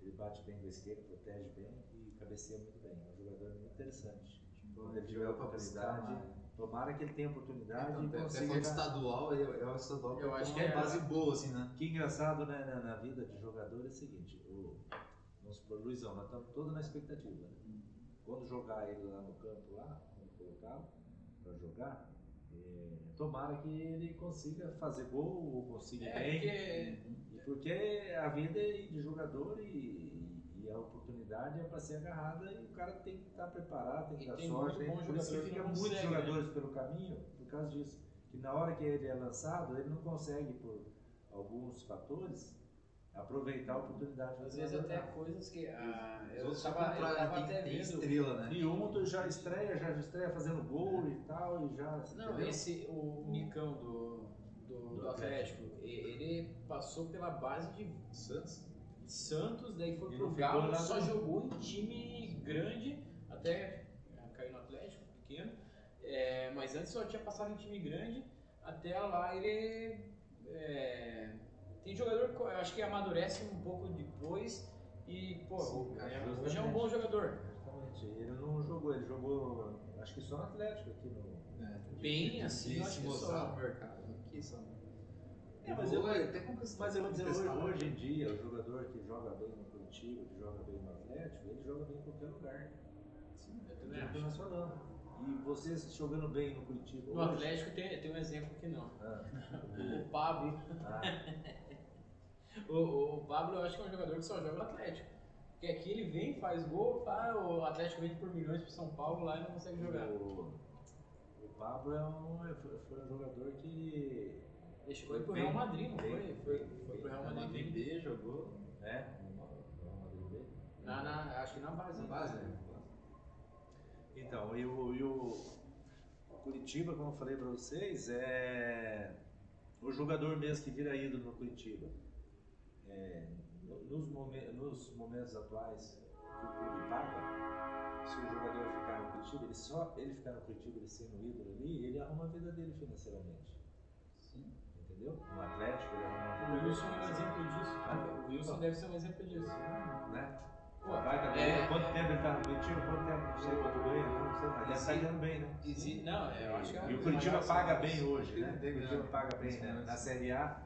ele bate bem com a esquerda, protege bem e cabeceia muito bem. É um jogador muito interessante. Quando ele tiver oportunidade, uma- tomara que ele tenha oportunidade Então, e consiga. estadual, é, é o estadual Eu que acho que uma é- base boa, assim, né? Que engraçado né, na, na vida de jogador é o seguinte, o, vamos supor, Luizão, nós estamos todos na expectativa. Né? Quando jogar ele lá no campo, lá, quando colocá-lo para jogar, é, tomara que ele consiga fazer gol ou consiga É, bem. porque E porque a vida é de jogador e, e a oportunidade é para ser agarrada e o cara tem que estar preparado, tem que E dar tem sorte. muito Né? bom Por isso jogador fica muitos consegue, né? jogadores pelo caminho por causa disso. Que na hora que ele é lançado, ele não consegue, por alguns fatores, aproveitar a oportunidade. às do vezes jogador. até coisas que. Ah, eu outros tava, eu contrário, tava tem, até tem vendo. estrela, né? E um tu já estreia, já estreia fazendo gol e tal, e já. Não, entendeu? esse, o Nicão do, do, do Do Atlético, e- ele passou pela base de Santos? Santos, daí foi pro Galo, nada- só jogou em time grande, até ah, caiu no Atlético, pequeno. É, mas antes só tinha passado em time grande, até lá ele. é, tem jogador que eu acho que amadurece um pouco depois e, pô, Sim, é, hoje é um bom jogador. Ele não jogou, ele jogou, acho que só no Atlético aqui no. É, Bem assim, se que mostrar só. no mercado. Aqui só. É, mas eu- até Mas eu vou dizer, hoje, hoje em dia, o jogador que joga bem no Curitiba, que joga bem no Atlético, ele joga bem em qualquer lugar. Eu É também acho. falamos. E vocês jogando bem no Curitiba No hoje? Atlético tem, tem um exemplo que não. Ah, O Pablo. ah, O, o, Pablo eu acho que é um jogador que só joga no Atlético. Porque aqui ele vem, faz gol, pá, o Atlético vende por milhões pro São Paulo lá e não consegue jogar. o, o Pablo é um, foi um jogador que. Ele chegou aí pro Real Madrid, não foi? Foi, foi pro Real Madrid. B jogou. É, no Madrid B. Na, na, acho que na base. Na base, né? Então, e o, e o Curitiba, como eu falei para vocês, é o jogador mesmo que vira ídolo no Curitiba. É, no- nos, momen- nos momentos atuais que o clube paga, se o jogador ficar no Curitiba, ele só ele ficar no Curitiba, ele sendo ídolo ali, ele arruma a vida dele financeiramente. Sim. Entendeu? No Atlético, ele arruma a O Wilson é um exemplo disso. Ah. O Wilson deve ser um exemplo disso. Né? Pô, Vai também. é- Quanto tempo ele tá no Curitiba? Quanto tempo? Não sei quanto ganha, não sei, mas deve estar ganhando bem, né? Exi- Não, é, eu acho que é E o Curitiba paga bem hoje, né? Ele O Curitiba paga bem, né? Na Série A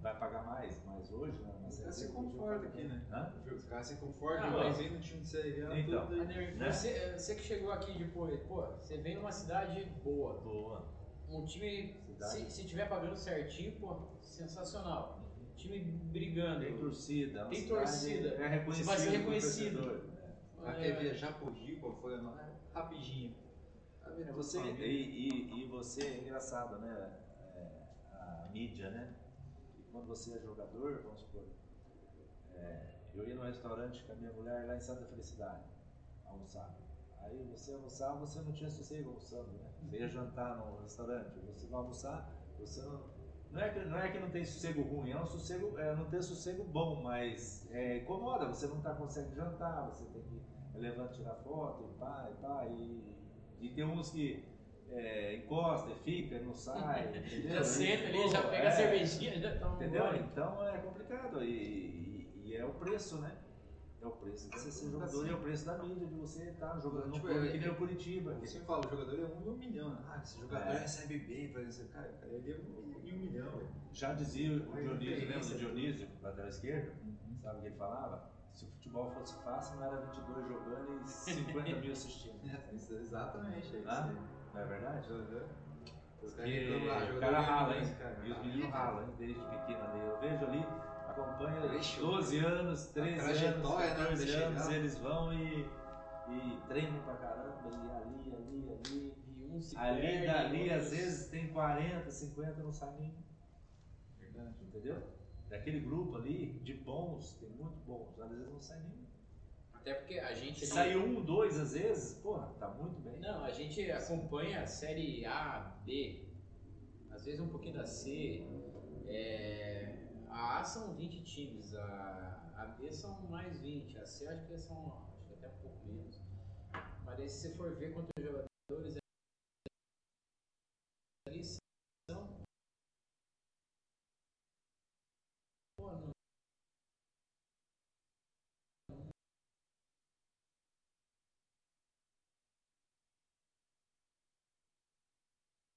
vai pagar mais, mas hoje né? Série caras B. se paga aqui, né? Hã? Os caras se confortam, Ah, mas- bem no time de Série A, Então. tudo. Ademir, Né? Você, você que chegou aqui depois, pô, você vem numa cidade boa, Boa. um time, Se, se tiver pagando certinho, pô, sensacional. Time brigando. Tem torcida. é Tem torcida. É reconhecido. Você vai ser reconhecido. É. quer viajar pro Rio, Florianópolis, é rapidinho. Tá vendo? É você, Família. e, e, e você é engraçado, né? É, a mídia, né? E quando você é jogador, vamos supor, é, eu ia no restaurante com a minha mulher lá em Santa Felicidade, almoçar. Aí você almoçar, você não tinha sossego almoçando, né? Você ia jantar no restaurante, você vai almoçar, você não. Não é, que, não é que não tem sossego ruim, é um sossego, é não ter sossego bom, mas é, incomoda, você não tá conseguindo jantar, você tem que levantar, tirar foto e pá, e pá, e, e tem uns que é, encosta fica, não sai, entendeu? Já senta ali, Pô, já pega é, a cervejinha, já toma Entendeu? Então é complicado e, e- e é o preço, né? É o preço de você ser jogador e é o preço da mídia, de você estar jogando no Tipo, clube é- que nem o Curitiba. Eu sempre falo, o jogador é um em um milhão. né? Ah, esse jogador É. recebe bem, por exemplo. Cara, ele é um em um milhão. Já dizia o Dionísio, lembra do Dionísio, lateral esquerdo? Sabe o que ele falava? Se o futebol fosse fácil, não era 22 jogando e 50 mil assistindo. É, isso- Exatamente, é isso Ah, aí. Não é verdade? Uhum. Os caras reclamam, ah, o cara ganha rala, hein? cara. E os meninos ralam, hein? Desde pequeno ali. Eu vejo ali, acompanha Ixi, 12 anos, 13 anos, trajetória, né, 14 até anos, eles vão e, e treinam pra caramba, e ali, ali, ali. E um se Ali, perde, dali, às vezes tem 40, 50, não sai nem. Verdade. Entendeu? Daquele grupo ali, de bons, tem muito bons, às vezes não sai nenhum. Até porque a gente. Se sai um, dois, às vezes, porra, tá muito bem. Não, a gente acompanha a série A, B, às vezes um pouquinho da C. É, a A são 20 times, a, a B são mais 20, a C acho que são acho que até um pouco menos. Mas aí se você for ver quantos jogadores ali são. Pô, não-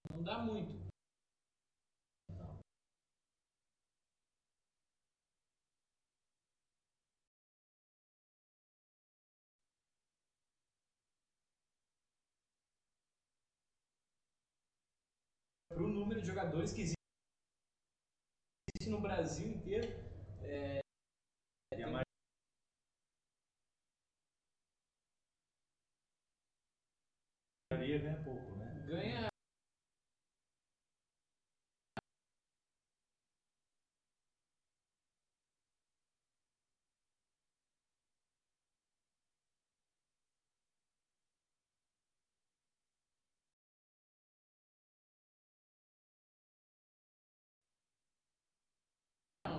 não dá muito. Número de jogadores que existe no Brasil inteiro, é, E a maioria pouco, né? ganha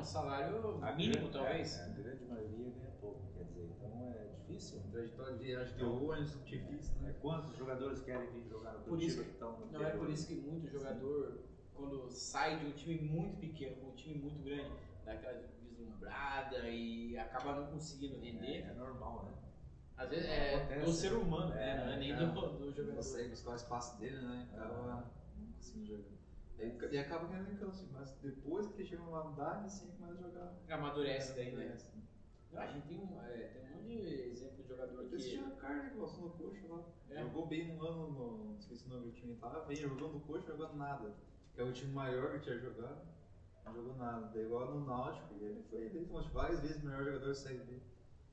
um salário A mínimo, grande- talvez. é, a grande maioria ganha pouco, quer dizer, então é difícil. Trajetória de viagem de ônibus, difícil, É, né? quantos jogadores querem vir jogar no Por Curitiba isso- que estão no Não é por isso que muito jogador, quando sai de um time muito pequeno para um time muito grande, dá aquela vislumbrada e acaba não conseguindo render. É, é normal, né? Às vezes é Acontece. do ser humano, É, né? Não é nem cara. do, do Não jogador. consegue buscar o espaço dele, né? Acaba não conseguindo jogar. E, e acaba ganhando em canso, mas depois que chega numa idade, assim, começa a jogar. Amadurece daí, né? Né? Não, a gente tem, um- é, tem um monte de exemplo de jogador Esse que. tinha o cara que passou no coxa lá. É. Jogou bem um ano no. Não sei se o nome do time tava bem, jogando no coxa, jogando nada. Que é o time maior que tinha jogado. Não jogou nada. Daí igual no Náutico, e ele foi eleito umas várias vezes o melhor jogador da Série B.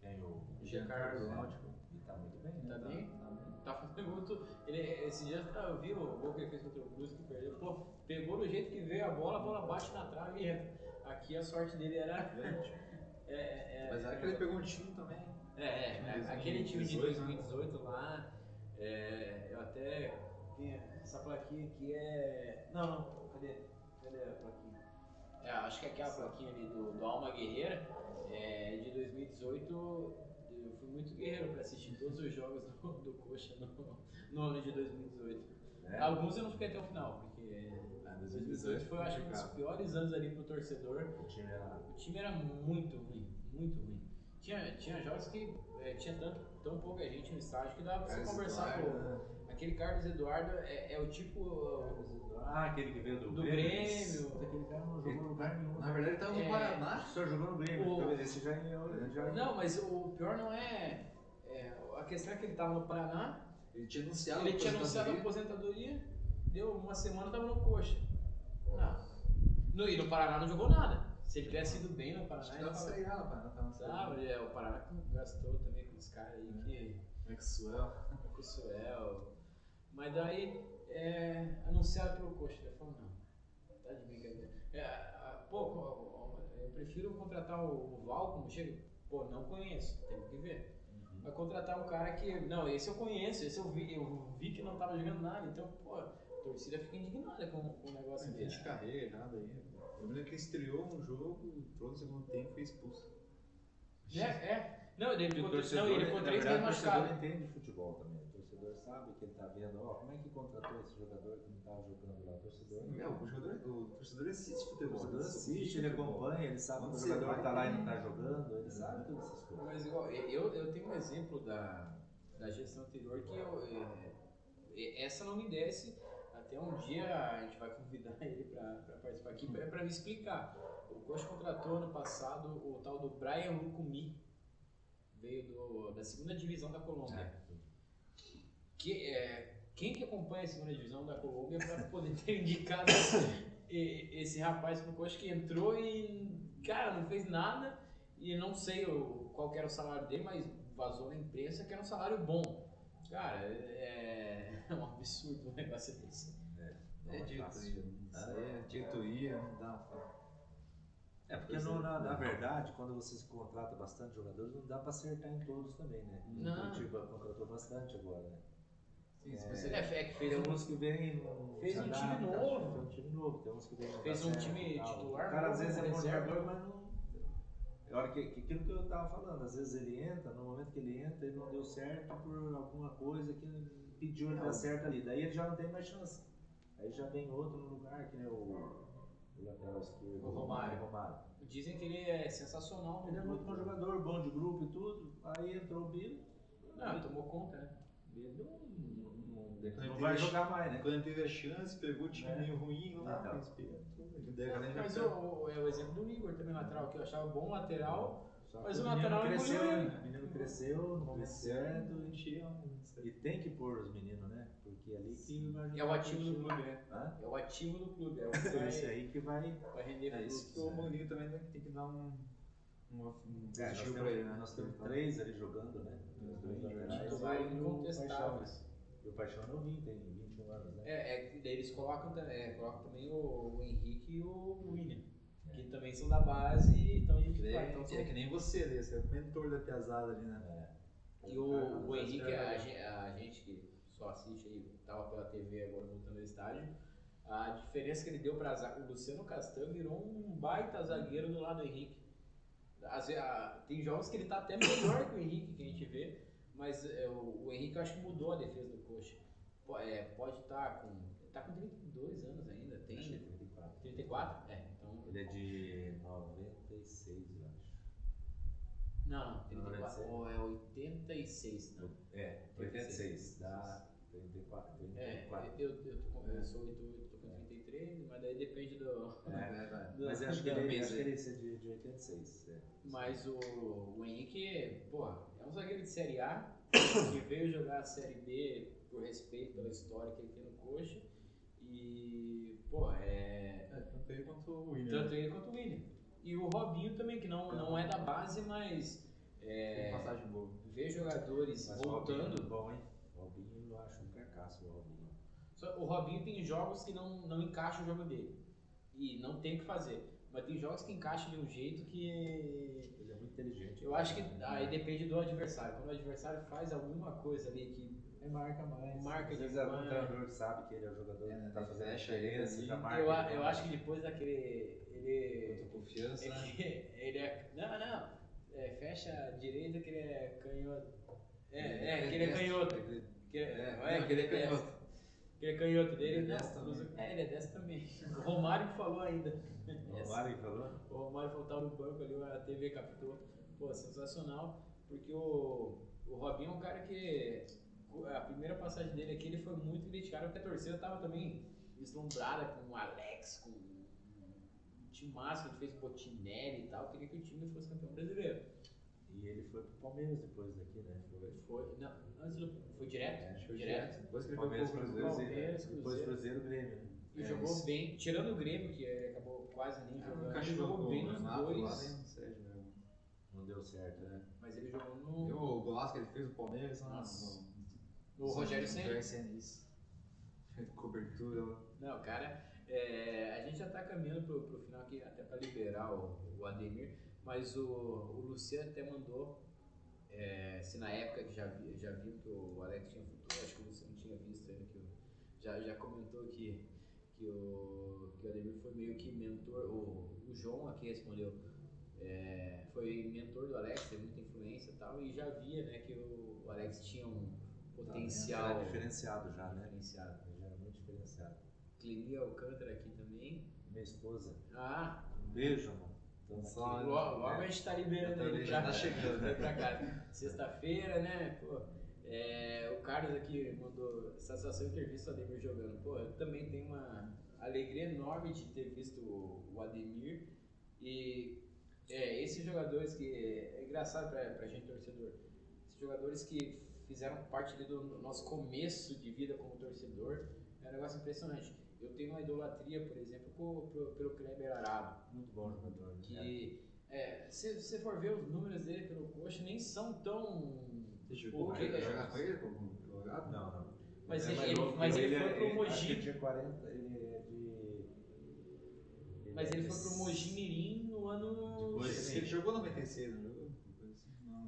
Tem o Giancarlo né? Náutico. E tá muito bem, né? Tá bem? Tá fazendo muito. Ele, esse dia eu vi o gol que ele fez contra o Cruz que perdeu. Pô, pegou do jeito que veio a bola, a bola bate na trave e entra. Aqui a sorte dele era. É, é, é, Mas era que ele pegou um time também. É, é, é, aquele time de 2018, né? 2018 lá, é, eu até. Essa plaquinha aqui é. Não, não, cadê? Cadê a plaquinha? É, acho que é aquela plaquinha ali do, do Alma Guerreira, é, de 2018. Muito guerreiro pra assistir todos os jogos do, do Coxa no, no ano de 2018. É. Alguns eu não fiquei até o final, porque Ah, 2018 foi, acho, um dos piores anos ali pro torcedor. O time era. O time era muito ruim, muito ruim. Tinha, tinha jogos que é, tinha tanto, tão pouca gente no estádio que dava pra você conversar com. né? Aquele Carlos Eduardo é, é o tipo. Ah, aquele que veio do, Do Grêmio. Grêmio. Aquele cara não jogou em lugar nenhum. Na verdade, ele tava no É. Paraná. Só jogou no Grêmio. O- Então, Esse já é. Já... Não, mas o pior não é. é, a questão é que ele tava no Paraná, Ele tinha anunciado ele tinha anunciado a aposentadoria. deu uma semana tava no coxa. Não. No, e no Paraná não jogou nada. Se ele tivesse ido bem no Paraná, ele tava tava. Série A, Paraná tava é, o Paraná gastou também com os caras aí que. Maxwell. com o Suel. Mas daí, é, anunciado pelo coxa, ele falou, não, tá de brincadeira. É, a- pô, eu prefiro contratar o, o Val como chega. Pô, não conheço, tem que ver. Vai contratar um cara que, não, esse eu conheço, esse eu vi, eu vi que não tava jogando nada, então, pô, a torcida fica indignada com, com um negócio desse. de carreira, errado aí. Eu lembro que ele estreou um jogo, entrou no segundo tempo e foi expulso. É, é. Não, ele o ficou, não, ele ficou na três meses O machucado. entende de futebol também. O torcedor sabe que ele tá vendo, ó, como é que contratou esse jogador que não estava jogando lá. O torcedor. É, o, jogador, o torcedor assiste O futebol. torcedor né? assiste, ele acompanha, ele sabe Quando o jogador vai, tá lá e não tá jogando, ele sabe todas essas coisas. Mas igual, eu, eu tenho um exemplo da, da gestão anterior que eu, é, é, essa não me desce. Até um dia a gente vai convidar ele para participar aqui para me explicar. O Coxa contratou ano passado o tal do Brian Lucumi, veio do, da segunda divisão da Colômbia. Que, é, quem que acompanha a segunda divisão da Colômbia para poder ter indicado esse, rapaz pro Coxa que entrou e, cara, não fez nada e não sei o, qual que era o salário dele, mas vazou na imprensa que era um salário bom. Cara, é, é um absurdo um negócio desse. Não É é diretoria. fácil. Isso aí é diretoria, não dá. É porque no- na, na verdade, quando você se contrata bastante jogadores, não dá pra acertar em todos também, né? Não. O Curitiba contratou bastante agora, né? Sim, se É. você É, é que Tem fez um, uns que vêm. não Fez um time adaptam, novo. Tem um time novo, tem uns que vêm. não Fez um time titular O cara às vezes é bom jogador, mas não. É que, que aquilo que eu tava falando, às vezes ele entra, no momento que ele entra, ele não deu certo por alguma coisa que pediu ele dar certo ali. Daí ele já não tem mais chance. Aí já vem outro no lugar, que nem o, o lateral esquerdo. O Romário. Romário. dizem que ele é sensacional. no Ele é muito bom grupo. jogador, bom de grupo e tudo. Aí entrou o Bilo. Não, ele tomou conta, né? Bilo não, não, Quando não ele vai teve- jogar mais, né? Quando ele teve a chance, pegou o time É. meio ruim Então. deu a galera Mas o, o- é o exemplo do Igor também, lateral, que eu achava bom lateral. Só Mas o menino lateral cresceu, né? O menino cresceu no momento Cresceu, certo. enchia um- E tem que pôr os meninos, né? Porque é ali que vai É o ativo do clube, né? Hã? É o ativo do clube. É o que Esse vai, aí que vai. vai render É isso que o Mourinho também tem que- tem que dar um, um, um É, nós, pra ele, né? temos, nós temos três ali jogando, né? Os dois o Paixão, incontestáveis. E o Paixão é novinho, tem 21 anos, né? É, é, que daí eles colocam, ta- é, colocam também o, o Henrique e o William, que também são da base, então a gente É, vai. Então, é que nem você, né? Você é o mentor da piazada ali, né? E o, o Tá Henrique, a, a gente que só assiste aí, tava pela TV agora voltando ao estádio, a diferença que ele deu para o Luciano Castan virou um baita zagueiro do lado do Henrique. Ve- a- tem jogos que ele tá até melhor que o Henrique, que a gente vê, mas é, o, o Henrique eu acho que mudou a defesa do Coxa. É, pode estar com. Tá com 32 anos ainda, Acho que é tem 34. 34? É, então. Ele é de 96, eu acho. Não, não, 34. 96. Ou é 86, não. É, 86. Dá 34, É, 34. eu, eu, tô eu sou 88, tô com 33, mas daí depende do. É, vai. do- Mas eu acho que ele, acho que ele ia ser de, de 86. É. Mas o, o Henrique, porra, é um zagueiro de Série A que veio jogar a Série B por respeito pela história que ele tem no coxa. E, pô, é. É, tanto ele quanto o William. Tanto ele quanto o William. E o Robinho também, que não, não é da base, mas Tem é, passagem boa. vê jogadores Mas o Robinho é voltando. bom, hein? Robinho eu acho um carcaço, o Robinho. O Robinho tem jogos que não, não encaixa o jogo dele. E não tem o que fazer. Mas tem jogos que encaixam de um jeito que. Ele é muito inteligente. Eu acho que aí depende do adversário. Quando o adversário faz alguma coisa ali que. É marca mais. Marca Às vezes demais. algum treinador sabe que ele é o jogador É, que tá fazendo a fecha ele diferença, já marca Eu, eu acho que depois daquele. Ele. Quanto confiança. Ele, ele é. Não, não. É, fecha a direita que ele é canhoto. É, é, que ele é canhoto. Que é, É, é, que ele é canhoto. Que ele é canhoto dele. Ele é não, destro usa- também. É, ele é destro também. O Romário que falou ainda. O Mário que falou? O Romário falou que tava no banco ali, a TV captou. Pô, sensacional, porque o, o Robinho é um cara que a primeira passagem dele aqui ele foi muito criticado, porque a torcida tava também deslumbrada com o Alex, com o time máximo, ele fez Botinelli e tal, queria que o time fosse campeão brasileiro. E ele foi pro Palmeiras depois daqui, né? Foi. Foi, não, antes do, foi direto, É, foi direto. Depois que ele foi Palmeiras, Cruzeiro, Cruzeiro. Palmeiras, Depois Cruzeiro. Cruzeiro, Grêmio, né? E É, jogou isso. bem, tirando o Grêmio, que ele acabou quase nem jogando, ele jogou bem o nos lá, dois, Sérgio mesmo. Não deu certo, né? mas ele jogou no, o golaço que ele fez no Palmeiras, Nossa. no, no Rogério Senna. Rogério cobertura lá. Não, cara, é, a gente já tá caminhando pro, pro final aqui, até para liberar o, o Ademir, mas o, o Luciano até mandou, é, se na época que já, vi, já viu que o Alex tinha futuro, acho que o Luciano tinha visto ainda, que o- já, já comentou que, que, o, que o Ademir foi meio que mentor, o, o João aqui respondeu, é, foi mentor do Alex, teve muita influência e tal, e já via né, que o, o Alex tinha um potencial Era diferenciado já, né? diferenciado. Ele já era muito diferenciado. Clini Alcântara aqui também. Minha esposa. Ah, Um beijo, mano. Tamo Só- aqui. logo, logo a gente tá liberando ele já pra, tá chegando, pra, pra cá. Sexta-feira, né? Pô, é, o Carlos aqui mandou satisfação em ter visto o Ademir jogando. Pô, eu também tenho uma alegria enorme de ter visto o, Ademir. E é, esses jogadores que. É engraçado pra, pra gente, torcedor. Esses jogadores que fizeram parte do nosso começo de vida como torcedor. É um negócio impressionante. Eu tenho uma idolatria, por exemplo, pro- pro- pelo Kleber Arado Muito bom jogador. né? que é, se você for ver os números dele pelo coxa, nem são tão. Você jogou O com ele? Jogar com ele como jogado? Não, não. Mas é ele- ele- mas eu. ele foi pro é- Mogi. Acho que ele tinha 40, ele é de. Mas é ele foi pro Mogi Mirim no ano. Depois- Ele jogou 96, não jogou?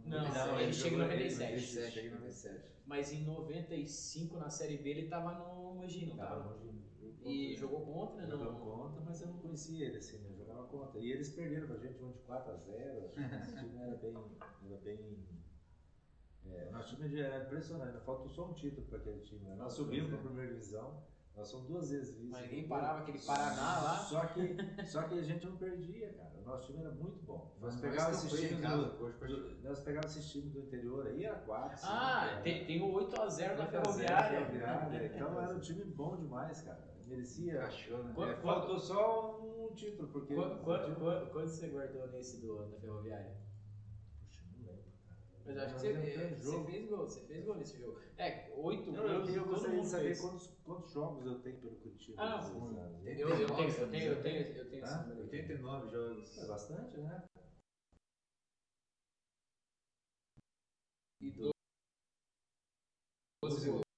Não, Não, ele chega em jogou- 97. 97, chega em 97. Mas em 95, na Série B, ele tava no Mogi, não Tava tava? no Mogi. E jogou contra, Jogava não? contra, mas eu não conhecia ele assim, né? Eu jogava contra. E eles perderam pra gente um de 4 a 0 Acho que esse time era bem. Era bem é, nosso time era impressionante, faltou só um título para aquele time. Né? Nós subimos para a primeira divisão, nós somos duas vezes vice. Mas ninguém parava aquele Paraná lá. Só que, só que a gente não perdia, cara. O nosso time era muito bom. Nós pegávamos esses times do, hoje pode- do- nós pegávamos esses times do interior aí, era 4. Ah, tem, tem o 8x0 da Ferroviária. Então era um time bom demais, cara. Merecia. Encaixou, né? Quando- É, faltou só um título, porque. Quanto, quanto, quanto, quanto você guardou nesse do, da Ferroviária? Puxa, não lembro, cara. Mas eu acho que você, você fez gol, você fez gol nesse jogo. É, 8 Não, eu, gols, eu todo gostaria mundo de saber quantos, quantos jogos eu tenho pelo Curitiba. Ah, não. Eu, eu tenho, eu 89, tenho, eu tenho, eu tenho aqui. 89 jogos. É bastante, né? E 12 12 gols.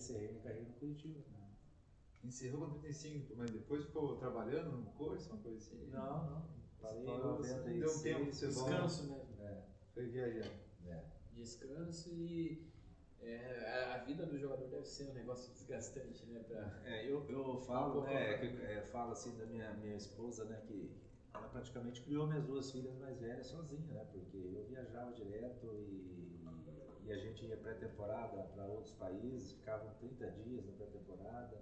Encerrei minha carreira no Curitiba. Encerrou com 35, mas depois ficou trabalhando no curso, uma coisa assim. Não, não. Parei em Parou, 96. deu um tempo você Descanso mesmo. É, Foi viajar. é. Descanso e é, a- vida do jogador deve ser um negócio desgastante, né? Pra... É, eu, eu falo, né, que, é, falo assim da minha, minha esposa, né, que ela praticamente criou minhas duas filhas mais velhas sozinha, né, porque eu viajava direto e, e a gente ia pré-temporada para outros países, ficavam 30 dias na pré-temporada.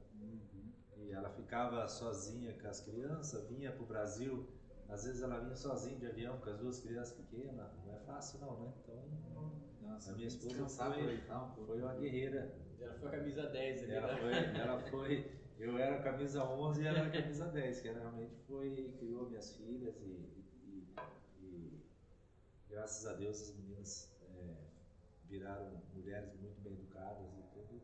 E ela ficava sozinha com as crianças, vinha para o Brasil. Às vezes ela vinha sozinha de avião com as duas crianças pequenas. Não é fácil não, né? Então Nossa, a minha esposa foi, pouco. foi uma guerreira. Ela foi a camisa 10 ali, Ela né? foi, ela foi, eu era a camisa 11 e ela era a camisa 10, que ela realmente foi, criou minhas filhas e, e- e graças a Deus as meninas viraram mulheres muito bem educadas e tudo,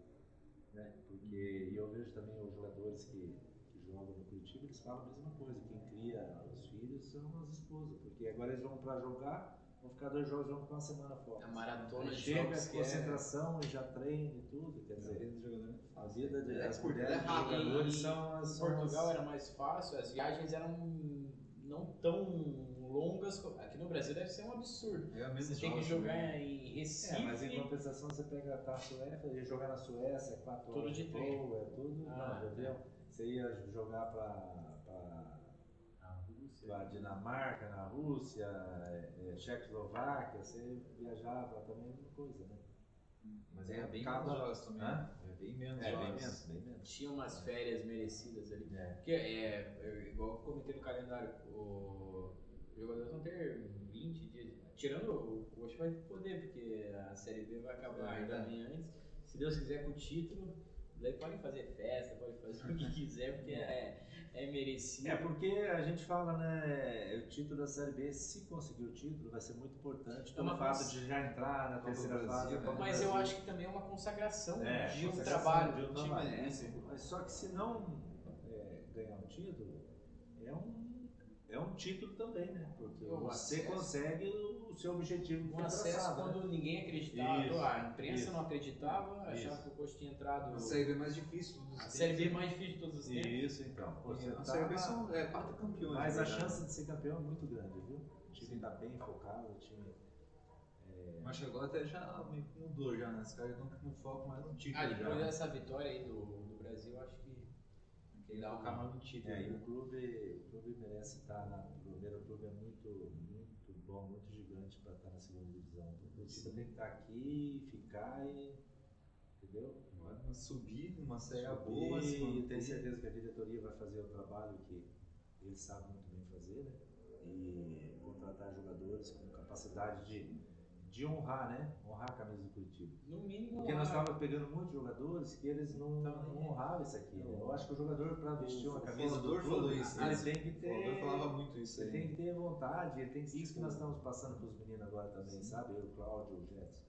né? Porque e eu vejo também os jogadores que, que jogam no Curitiba, eles falam a mesma coisa, quem cria os filhos são as esposas, porque agora eles vão para jogar, vão ficar dois jogos, vão ficar uma semana fora. A maratona de chega, jogos que é... concentração e já treina e tudo, quer A dizer, vida do jogador é a vida de, É as mulheres é dos jogadores E são as. Portugal as- era mais fácil, as viagens eram não tão longas. Aqui no Brasil deve ser um absurdo. É Você tem que joga, jogar né? em Recife. É, mas em compensação você pega tá, a Suécia, ia jogar na Suécia, é quatro Tudo horas de voo, é tudo. Ah, não, entendeu? Você ia jogar pra, pra, pra Dinamarca, na Rússia, é, é, Tchecoslováquia, você viajava também mesma coisa, né? Mas é bem Cada- menos jogos também. Hã? É bem menos É, bem menos, bem menos. Tinha umas férias merecidas ali. É. Porque é, é, igual eu comentei no calendário, o- os jogadores vão ter 20 dias. Tirando o Coxa vai poder, porque a Série B vai acabar É ainda bem antes. Se Deus quiser com o título, daí podem fazer festa, podem fazer o que quiser, porque é, é merecido. É, porque a gente fala, né, o título da Série B, se conseguir o título, vai ser muito importante É pelo uma fato de já entrar na terceira fase. né? Mas eu acho que também é uma consagração É, de um consagração trabalho. de um O time trabalho. Mas só que se não é, ganhar um título, é um, é um título também, né? Porque O você acesso. consegue o seu objetivo Um acesso traçado, né? quando ninguém acreditava, Isso, a imprensa isso. não acreditava, achava Isso. que o Coxa tinha entrado. A Série B mais difícil dos A Série B tempos. mais difícil de todos os tempos. Isso, então. Você A tá Série B são é, quatro campeões. Mas a verdade. chance de ser campeão é muito grande, viu? O time tá bem focado, o time. Mas agora até já mudou já, né? Os caras não, não focam mais no título Ah, depois já. né? dessa vitória aí do, do Brasil, acho que Uma- focar mais no título. É, e né? o clube, o clube merece estar na. O primeiro clube é muito, muito bom, muito gigante para estar na segunda divisão. O time tem que estar aqui, ficar e. Entendeu? Agora subir numa série Subir, boa, e manter. tenho certeza que a diretoria vai fazer o trabalho que eles sabem muito bem fazer, né? E contratar jogadores com capacidade de, de honrar, né? Honrar a camisa do Curitiba. no mínimo. Porque nós estávamos pegando muitos jogadores que eles não, Não, não nem- honravam isso aqui. né? Eu acho que o jogador, para vestir uma o camisa do Folador clube, falou isso, ele tem que O ter. Folador falava muito isso Ele aí. tem que ter vontade, ele tem que, isso que nós estamos passando para os meninos agora também, sabe? Eu, o Cláudio, o Jetson.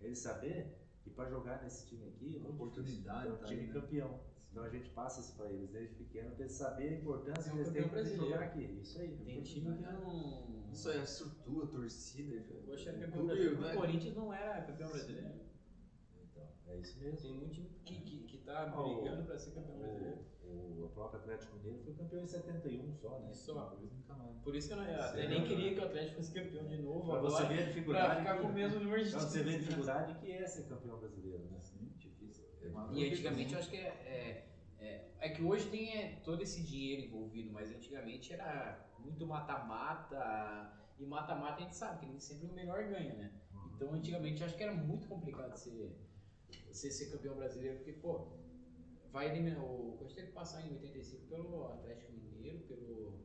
Ele saber que para jogar nesse time aqui é muito Oportunidade, difícil, é um tá time né? campeão. Então a gente passa isso para eles desde pequeno, para eles saberem a importância É que eles têm brasileiro. jogar aqui. Isso aí. Tem time que não. Isso aí, a estrutura, a torcida. Era o campeão brasileiro. né? O Corinthians não era campeão brasileiro. Então, é isso mesmo. Tem muito time que, que, que tá brigando pra ser campeão brasileiro. O, o próprio Atlético Mineiro foi campeão em 71 só, né? E só. Por isso que eu, não, eu até nem queria que o Atlético fosse campeão de novo Pra você agora. ver a Pra dificuldade. ficar que- com o mesmo número de Pra você ver a dificuldade que é ser campeão brasileiro, né? Sim. E antigamente eu acho que é, é, é, é que hoje tem é, todo esse dinheiro envolvido, mas antigamente era muito mata-mata. E mata-mata a gente sabe que nem sempre o melhor ganha, né? Então antigamente eu acho que era muito complicado ser, você ser campeão brasileiro, porque, pô, vai eliminar. O teve que passar em 85 pelo Atlético Mineiro, pelo.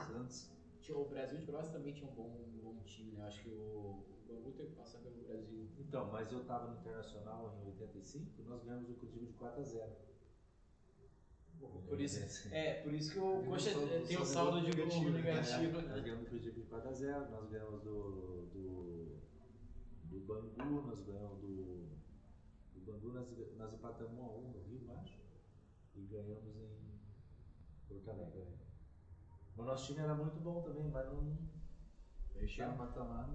Santos. Tinha, o Brasil de Bros também tinha um bom, um bom time, né? Eu acho que o, o Bangu teve que passar pelo Brasil. Então, mas eu tava no Internacional em 85, nós ganhamos o Curitiba de 4 a 0. Por isso, é, por isso que o Coxa saldo- tem um saldo de gol negativo, né? negativo, Nós né? ganhamos do Curitiba de 4 a 0, nós ganhamos do, do, do Bangu, nós ganhamos do, do Bangu, nós, nós empatamos 1 a 1 no Rio, acho, e ganhamos em Porto Alegre. Né? O nosso time era muito bom também, mas não... Aí chega no mata-mata.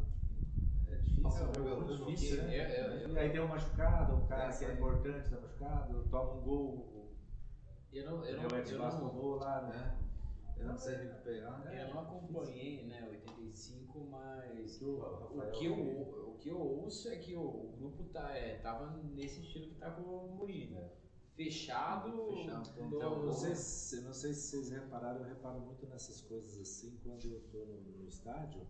É difícil, Nossa, é o muito difícil, quis, né? é, é, aí tem um machucado, um cara É, que é sim. importante, tá machucado, toma um gol, Eu não, eu o não, Red eu Vasco não, gol lá, né? né? Ele não consegue recuperar. eu não acompanhei, né, 85, mas Que o o que, eu, o que eu ouço é que o, o grupo tá, é, tava nesse estilo que tá com o Mourinho. É. Fechado, Fechado, do- Então, eu não, sei se, eu não sei se vocês repararam, eu reparo muito nessas coisas assim quando eu tô no, no estádio.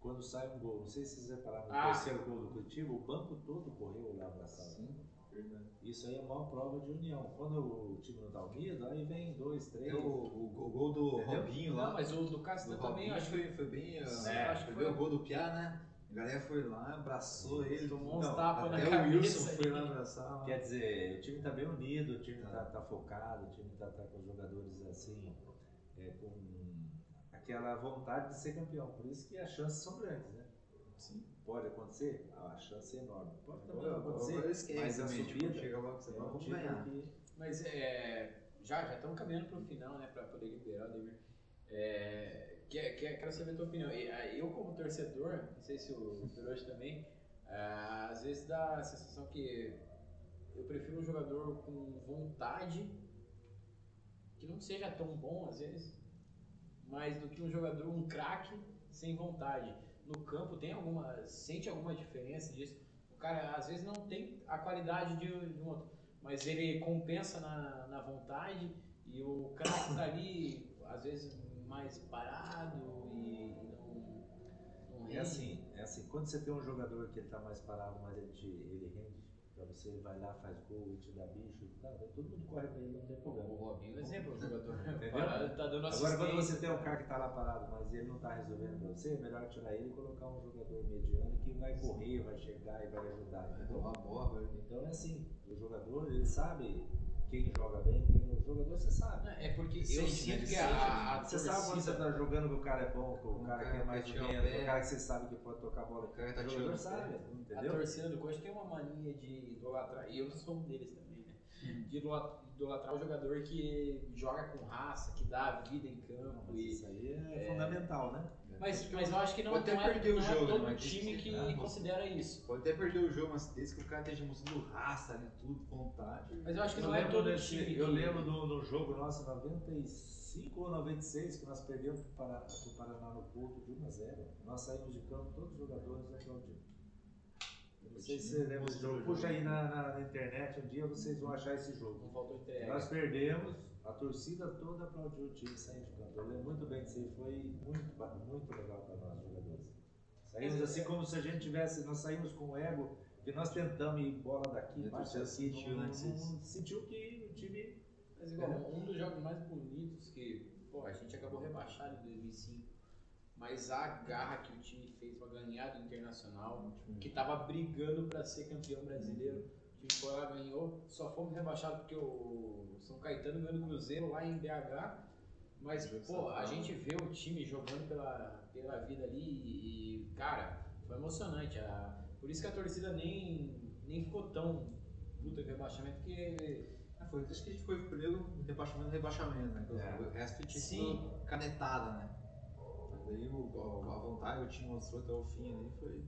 quando sai um gol, não sei se vocês repararam no Ah. terceiro gol do Curitiba, o banco todo correu lá. Sim, verdade. Isso aí é uma prova de união. Quando o time não tá unido, aí vem dois, três. Tem o, o, o gol do Entendeu? Robinho lá. Não, mas o do Castan do também, acho que foi, foi bem. É, acho que foi foi- o gol do Piá, né? A galera foi lá, abraçou ele. Tomou uns tapas na até o cabeça Wilson ali. foi lá abraçar. Quer dizer, o time tá bem unido, o time Tá. tá, tá focado, o time tá, tá com os jogadores assim, é, com aquela vontade de ser campeão. Por isso que as chances são grandes, né? Sim. Pode acontecer? A chance é enorme. Pode também não acontecer, agora esquece mas a tipo, subida chega lá que você é vai, que... Mas é, já já estamos caminhando para o final, né, para poder liberar o Demir. É, que, que, quero saber a tua opinião. Ah, Eu como torcedor, não sei se o Peroche também, ah, às vezes dá a sensação que eu prefiro um jogador com vontade, que não seja tão bom às vezes, mas do que um jogador, um craque sem vontade. No campo tem alguma, sente alguma diferença disso? O cara às vezes não tem a qualidade de, de um outro mas ele compensa na, na vontade e o craque tá ali, às vezes, mais parado e não, não É rende. assim, é assim, quando você tem um jogador que ele tá mais parado, mas ele, te, ele rende pra você, vai lá, faz gol, te dá bicho, cara, todo mundo corre pra ele, não tem O problema. Robinho é exemplo, o jogador Entendeu? parado, tá dando assistência. Agora, quando você tem um cara que tá lá parado, mas ele não tá resolvendo pra você, é melhor tirar ele e colocar um jogador mediano que vai correr, vai chegar e vai ajudar, bola, vai. Então é assim, o jogador, ele sabe quem joga bem, quem o jogador você sabe. É porque eu Sente, sinto né? que Sente, a, a Você sabe quando você torcida... tá jogando que o cara é bom, que o Um cara cara que é mais ou o menos, o cara que você sabe que pode tocar a bola. O cara tá o tirando sabe, pé. A entendeu? torcida do Coxa tem uma mania de idolatrar, e eu sou um deles também, né? De idolo- idolatrar o jogador que joga com raça, que dá a vida em campo. E... isso aí é, fundamental, né? Mas, mas eu acho que não, Pode até não é, perder o não é jogo, todo né? Time que- ah, considera isso. Pode até perder o jogo, mas desde que o cara esteja mostrando raça ali, tudo, vontade. Mas eu acho que Eu não é todo desse- time eu que- lembro do, do jogo nosso 95 ou 96 que nós perdemos para o Paraná no Porto de 1 a 0. Nós saímos de campo, todos os jogadores aplaudindo. Sei se você lembra desse jogo. Puxa aí na, na- na internet um dia vocês vão achar esse jogo. Não faltou entrega. Nós perdemos, a torcida toda aplaudiu o time saindo de campo. Eu lembro muito bem disso aí, foi muito, muito legal para nós jogadores. Saímos assim como se a gente tivesse, nós saímos com o ego, que nós tentamos ir bola daqui, E a bate torcida aqui, sentiu, não- né, vocês- sentiu que o time Mas igual, um dos jogos mais bonitos que, pô, a gente acabou rebaixado em 2005, mas a garra que o time fez pra ganhar do Internacional, que tava brigando pra ser campeão brasileiro, o time foi lá, ganhou, só fomos rebaixados porque o São Caetano ganhou do Cruzeiro lá em BH, mas, pô, a gente vê o time jogando pela, pela vida ali e, cara, foi emocionante. A- por isso que a torcida nem, nem ficou tão puta com o rebaixamento, porque Ah, foi, acho que a gente foi pego no rebaixamento rebaixamento, né? É. O resto tinha Sim. sido canetada, né? Daí o, a, a vontade que o time mostrou até o fim ali foi.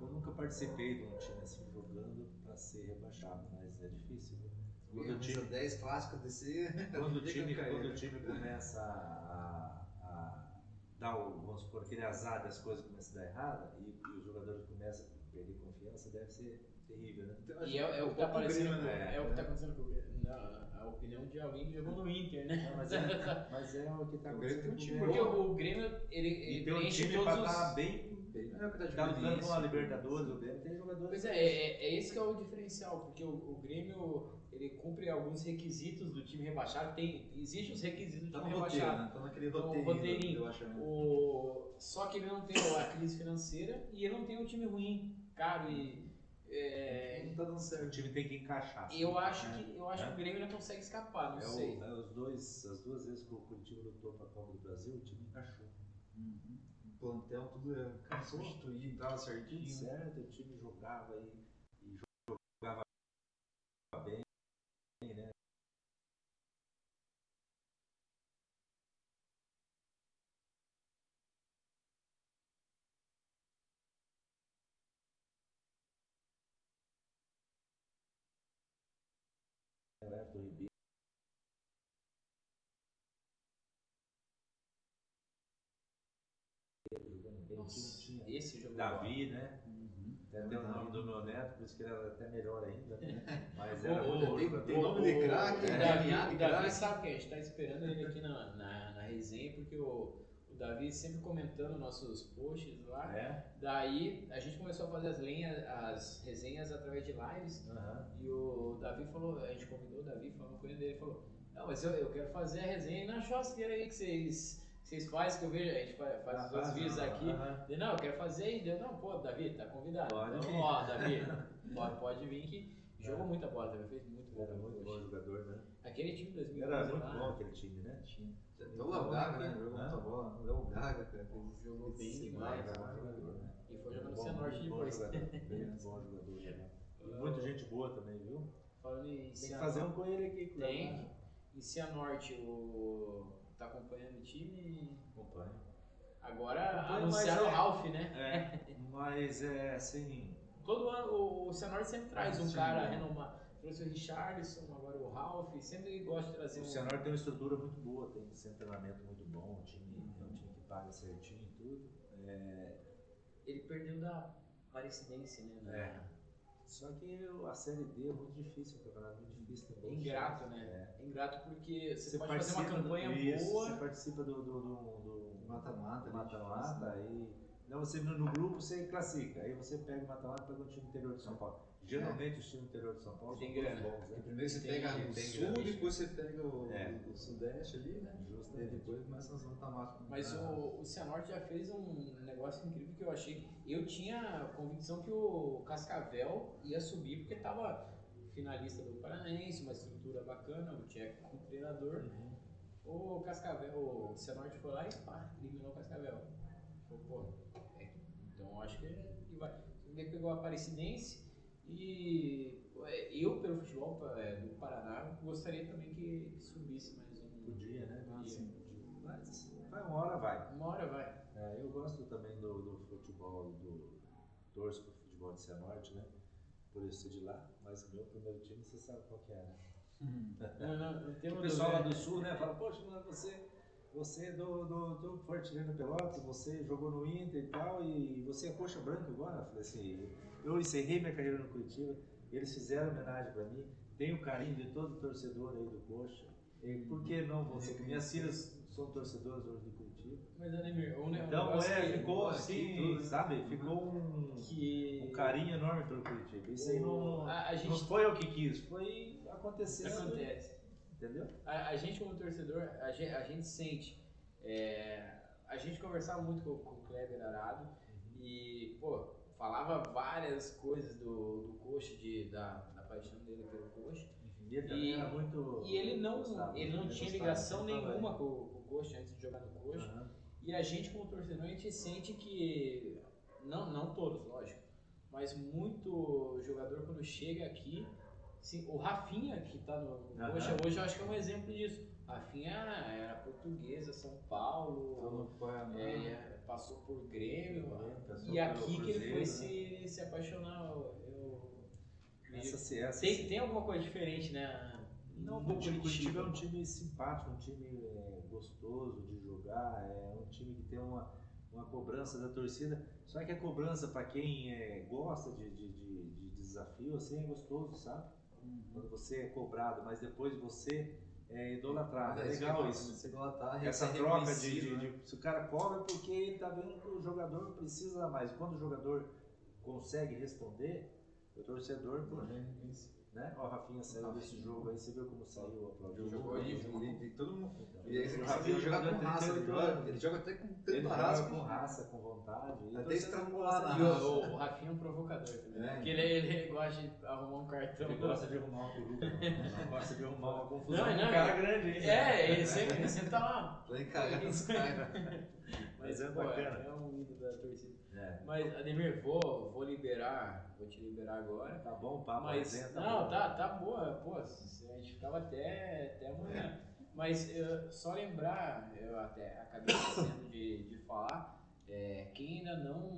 Eu nunca participei de um time assim jogando para ser rebaixado, mas é difícil. Quando o time, 10 clássicos desse. quando o time, quando o time começa a, a dar o, vamos supor, aquele azar das coisas começam a dar errada e, e os jogadores começam a perder confiança, deve ser terrível, né? Então, E é, é o que tá pouco aparecendo, Grêmio, né? é, o que tá acontecendo com o Grêmio. Na a opinião de alguém que jogou no Inter, né? Não, mas, é, mas é o que está O Grêmio tem um acontecendo. time o Porque Grêmio. o, Grêmio, ele, ele tem um time todos para os... estar bem. É o que tá Tá lutando difícil. com a Libertadores, o Grêmio tem jogadores. Pois é, é, é esse que é o diferencial, porque o, o Grêmio, ele cumpre alguns requisitos do time rebaixado, tem, existe os requisitos do Tá time roteiro, rebaixado. né? Tá naquele Então, o roteirinho. rebaixamento. O, só que ele não tem a crise financeira e ele não tem um time ruim, caro e... é, Não tá dando O certo. time tem que encaixar. eu acho né? que, eu acho É. que o Grêmio não consegue escapar, não É sei. o- é os dois, as duas vezes que o Curitiba lutou para a Copa do Brasil, o time encaixou. Uhum. O plantel tudo é cara, substituir, entrava Tudo certinho. certo, o time jogava e, e jogava bem, né? Everton Ribeiro. Esse jogo Davi, né? Uhum. Tem até o nome do meu neto, por isso que ele era até melhor ainda. né? Mas era ô, bom tem- tem nome de craque, o né? Davi, Davi sabe que a gente tá esperando ele aqui na, na, na resenha, porque o, o Davi sempre comentando nossos posts lá. É? Daí a gente começou a fazer as, lenhas, as resenhas através de lives. Aham. E o Davi falou, a gente convidou o Davi, falando com ele, ele falou, não, mas eu, eu quero fazer a resenha na churrasqueira aí que vocês, vocês fazem, que eu vejo, a gente faz, faz os outros Ah, vídeos aqui. aham. Ele, não, eu quero fazer e deu, não, pô, Davi, tá convidado. Pode então, vir. ó, Davi, pode, pode vir que jogou muita bola também, fez muito. Era muito bom jogador, né? Aquele time de 2011 Era muito lá, bom aquele time, né? Tinha. Até o Gaga, né? Jogou muita bola. O Léo Gaga, cara. Jogou bem demais, jogador, né? E foi jogando no Cianorte depois. Muito bom jogador. né? E muita gente boa também, viu? Falando em Tem que fazer um com ele aqui. com o Tem. Em Cianorte, o... tá acompanhando o time. Acompanha. Agora Acompanha, anunciaram mas o é- Ralph, né? É, mas é assim. Todo ano o, o Cianorte sempre traz um cara renomado. Trouxe o Richardson, agora o Ralph, sempre gosta de trazer O um. Tem uma estrutura muito boa, tem um treinamento muito bom, o time é um time que paga certinho e tudo. É, Ele perdeu da Aparecidense, né? É. Só que a Série D é muito difícil, o campeonato é muito difícil também. ingrato, né? É ingrato porque você, Você pode fazer uma campanha isso, boa. Você participa do, do, do, do Mata-mata. né? mata-mata, aí. Não, você no grupo você classifica, aí você pega o mata-mata e pega o time interior de São Paulo. Geralmente os times interior de São Paulo Tem são grana. bons, né? primeiro você Tem- pega o tem sul, grana. depois você pega o, É. o sudeste ali, né? E Justamente. depois começa os mata-matas. Mas o, o Cianorte já fez um negócio incrível que eu achei. Eu tinha convicção que o Cascavel ia subir porque tava finalista do Paranaense, uma estrutura bacana, o Tcheco como treinador. Uhum. O Cascavel, o Cianorte foi lá e pá, eliminou o Cascavel. Falei, pô, é, então eu acho que ele vai. Ele pegou a Aparecidense e é, eu, pelo futebol é, do Paraná, gostaria também que, que subisse mais um. Podia, né? Podia. Assim, Mas vai uma hora vai. Uma hora vai. É, eu gosto também do, do futebol, do torço pro futebol de Cianorte, né? Por eu ser de lá, mas o meu primeiro time você sabe qual que é, né? Não, não, não O pessoal lá do sul, né, fala, poxa, mas você, você é do, do, do artilheiro no Pelotas, você jogou no Inter e tal, e você é coxa branca agora? Eu falei assim, eu encerrei minha carreira no Curitiba, eles fizeram homenagem pra mim, tenho carinho de todo torcedor aí do coxa, e por que não você? Porque minhas filhas são torcedoras hoje do Curitiba. Mas, Ademir, um Então, é, ficou assim, tudo, né? sabe? Ficou um, que um carinho enorme pelo Curitiba. Isso aí não, a, a não gente foi o que quis, foi acontecendo. acontece. Entendeu? A, a gente como torcedor, a gente, a gente sente. é, a gente conversava muito com, com o Kleber Arado e, pô, falava várias coisas do, do coxa, de, da, da paixão dele pelo coxa. E ele era muito. E ele não, gostava, ele não tinha ligação nenhuma com, com o coxa antes de jogar no coxa. Aham. E a gente, como torcedor, a gente sente que, não, não todos, lógico, mas muito jogador quando chega aqui, assim, o Rafinha, que tá no Aham. Coxa hoje, eu acho que é um exemplo disso. Rafinha era portuguesa, São Então Paulo, a é, passou por Grêmio, Passou e aqui que ele foi né? se, se apaixonar. Eu, eu- Essa, se- essa, tem, tem alguma coisa diferente, né? Não, o Curitiba, Curitiba é um time simpático, um time é, gostoso de jogar, é um time que tem uma, uma cobrança da torcida. Só que a cobrança, para quem é, gosta de, de, de, de desafio, assim, é gostoso, sabe? Quando você é cobrado, mas depois você é idolatrado. É legal isso. Você idolatrar, Essa ser troca de, de, né? de- Se o cara cobra é porque ele tá vendo que o jogador precisa mais. Quando o jogador consegue responder, o torcedor, pô, né? Ó, o Rafinha saiu desse jogo aí, você viu como saiu o aplaudiu. Jogou ele- ele- todo mundo- Então, E aí você o Rafinha jogador com de raça, ele 38 joga, ele joga até com Ele tanta joga raça. com raça, com vontade. e Até gosta na E disso. o, o Rafinha é um provocador também. né? É. Porque ele, ele gosta de arrumar um cartão. Ele gosta de arrumar uma peruca, não gosta de arrumar uma confusão. Não, não, um cara é- grande, hein? É, ele sempre, ele sempre tá lá. Pra ele cagar caras. Mas é pô, bacana. É um ídolo da torcida. É. Mas, Ademir, vou, vou liberar, vou te liberar agora. Tá bom papo, Mas, tá não, bom. tá, tá boa. Pô, a gente ficava até, até amanhã. Mas eu, só lembrar, eu até acabei esquecendo de, de falar, é, quem ainda não,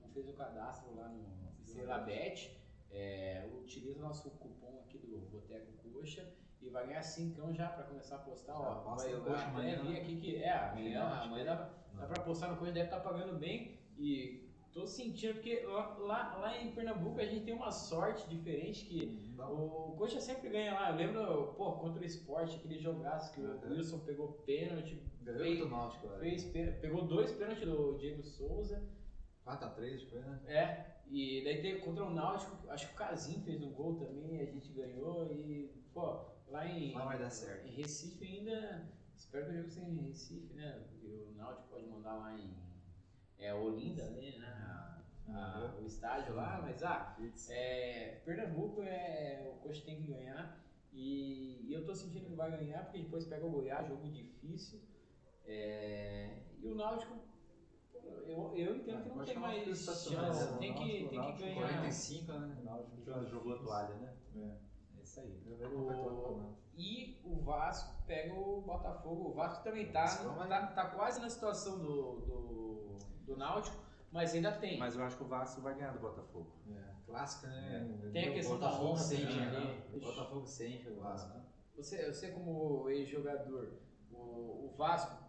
não fez o cadastro lá no Celabet, é, utiliza o nosso cupom aqui do Boteco Coxa e vai ganhar cincão já pra começar a postar. Ó, posta vai, eu amanhã. vi aqui que é, amanhã, amanhã dá, dá pra postar no Coxa, deve estar pagando bem e Tô sentindo, porque lá, lá, lá em Pernambuco a gente tem uma sorte diferente que Dá- o Coxa sempre ganha lá. Eu lembro, pô, contra o esporte, aquele jogaço que o Uhum. Wilson pegou pênalti, Ganhou fez, do Náutico, fez pegou dois pênaltis do Diego Souza. 4x3, tipo, né? É, e daí teve contra o Náutico, acho que o Casim fez um gol também, a gente ganhou e, pô, lá em, Lá vai dar certo. em Recife ainda, espero que o jogo seja em Recife, né? Porque o Náutico pode mandar lá em é, Olinda, né? a- a- o estádio lá, mas ah, é, Pernambuco é o Coxa tem que ganhar e, e eu tô sentindo que vai ganhar porque depois pega o Goiás, jogo difícil. É, e o Náutico, eu, eu entendo que não tem mais sensacional, chance, tem que, tem que ganhar. 45, né? O Náutico já jogou a toalha, né? É. É isso aí. O e o Vasco pega o Botafogo. O Vasco também tá, tá, tá quase na situação do, do, do Náutico, mas ainda tem. Mas eu acho que o Vasco vai ganhar do Botafogo. É, clássica, né? Tem a questão da Botafogo honra sente, também, né? né? Botafogo sente o Vasco. Você, você como ex-jogador, o, o Vasco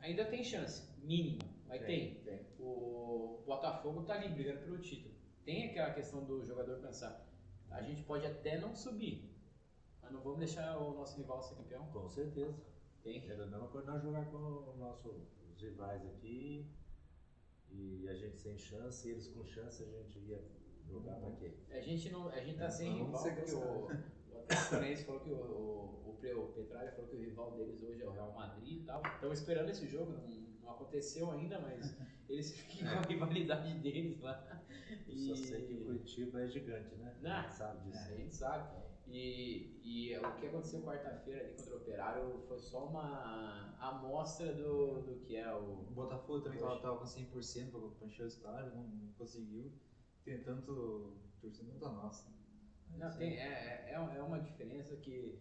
ainda tem chance, mínima, mas tem. Tem. O Botafogo tá ali brigando pelo título. Tem aquela questão do jogador pensar, a gente pode até não subir, mas não vamos deixar o nosso rival ser campeão. Com certeza. Tem. Era a mesma coisa nós jogar com o nosso, os rivais aqui e a gente sem chance, eles com chance, a gente ia jogar pra quê? A gente não, a gente tá É, sem rival porque o, o Atlético falou que o, o, o, o Petralha falou que o rival deles hoje é o Real Madrid e tal. Estão esperando esse jogo, não, não aconteceu ainda, mas eles ficam com a rivalidade deles lá. Eu só sei que o Curitiba é gigante, né? Não. A gente sabe disso. É, a gente sabe. E, e o que aconteceu quarta-feira ali contra o Operário foi só uma amostra do, do que é o. O Botafogo também tava, tava com 100% pra, pra encher o estádio, não, não conseguiu. Tem tanto torcida quanto a nossa. Não, tem, é, é, é uma diferença que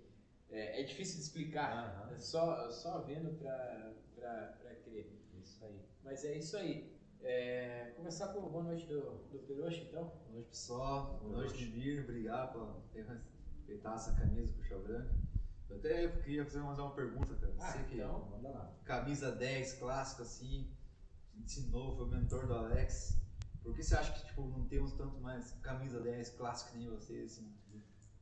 é, é difícil de explicar. Aham. É só, só vendo pra, pra, pra crer. Isso aí. Mas é isso aí. É, começar com boa noite do, do Peroche, então. Boa noite pessoal, boa noite. Nimir, obrigado por ter respeitar essa camisa puxa branca. Eu até queria fazer mais uma pergunta, cara. Ah, Você que então. Manda lá. camisa 10, clássico assim, ensinou, foi o mentor do Alex. Por que você acha que tipo, não temos tanto mais camisa 10 clássico que nem vocês, assim,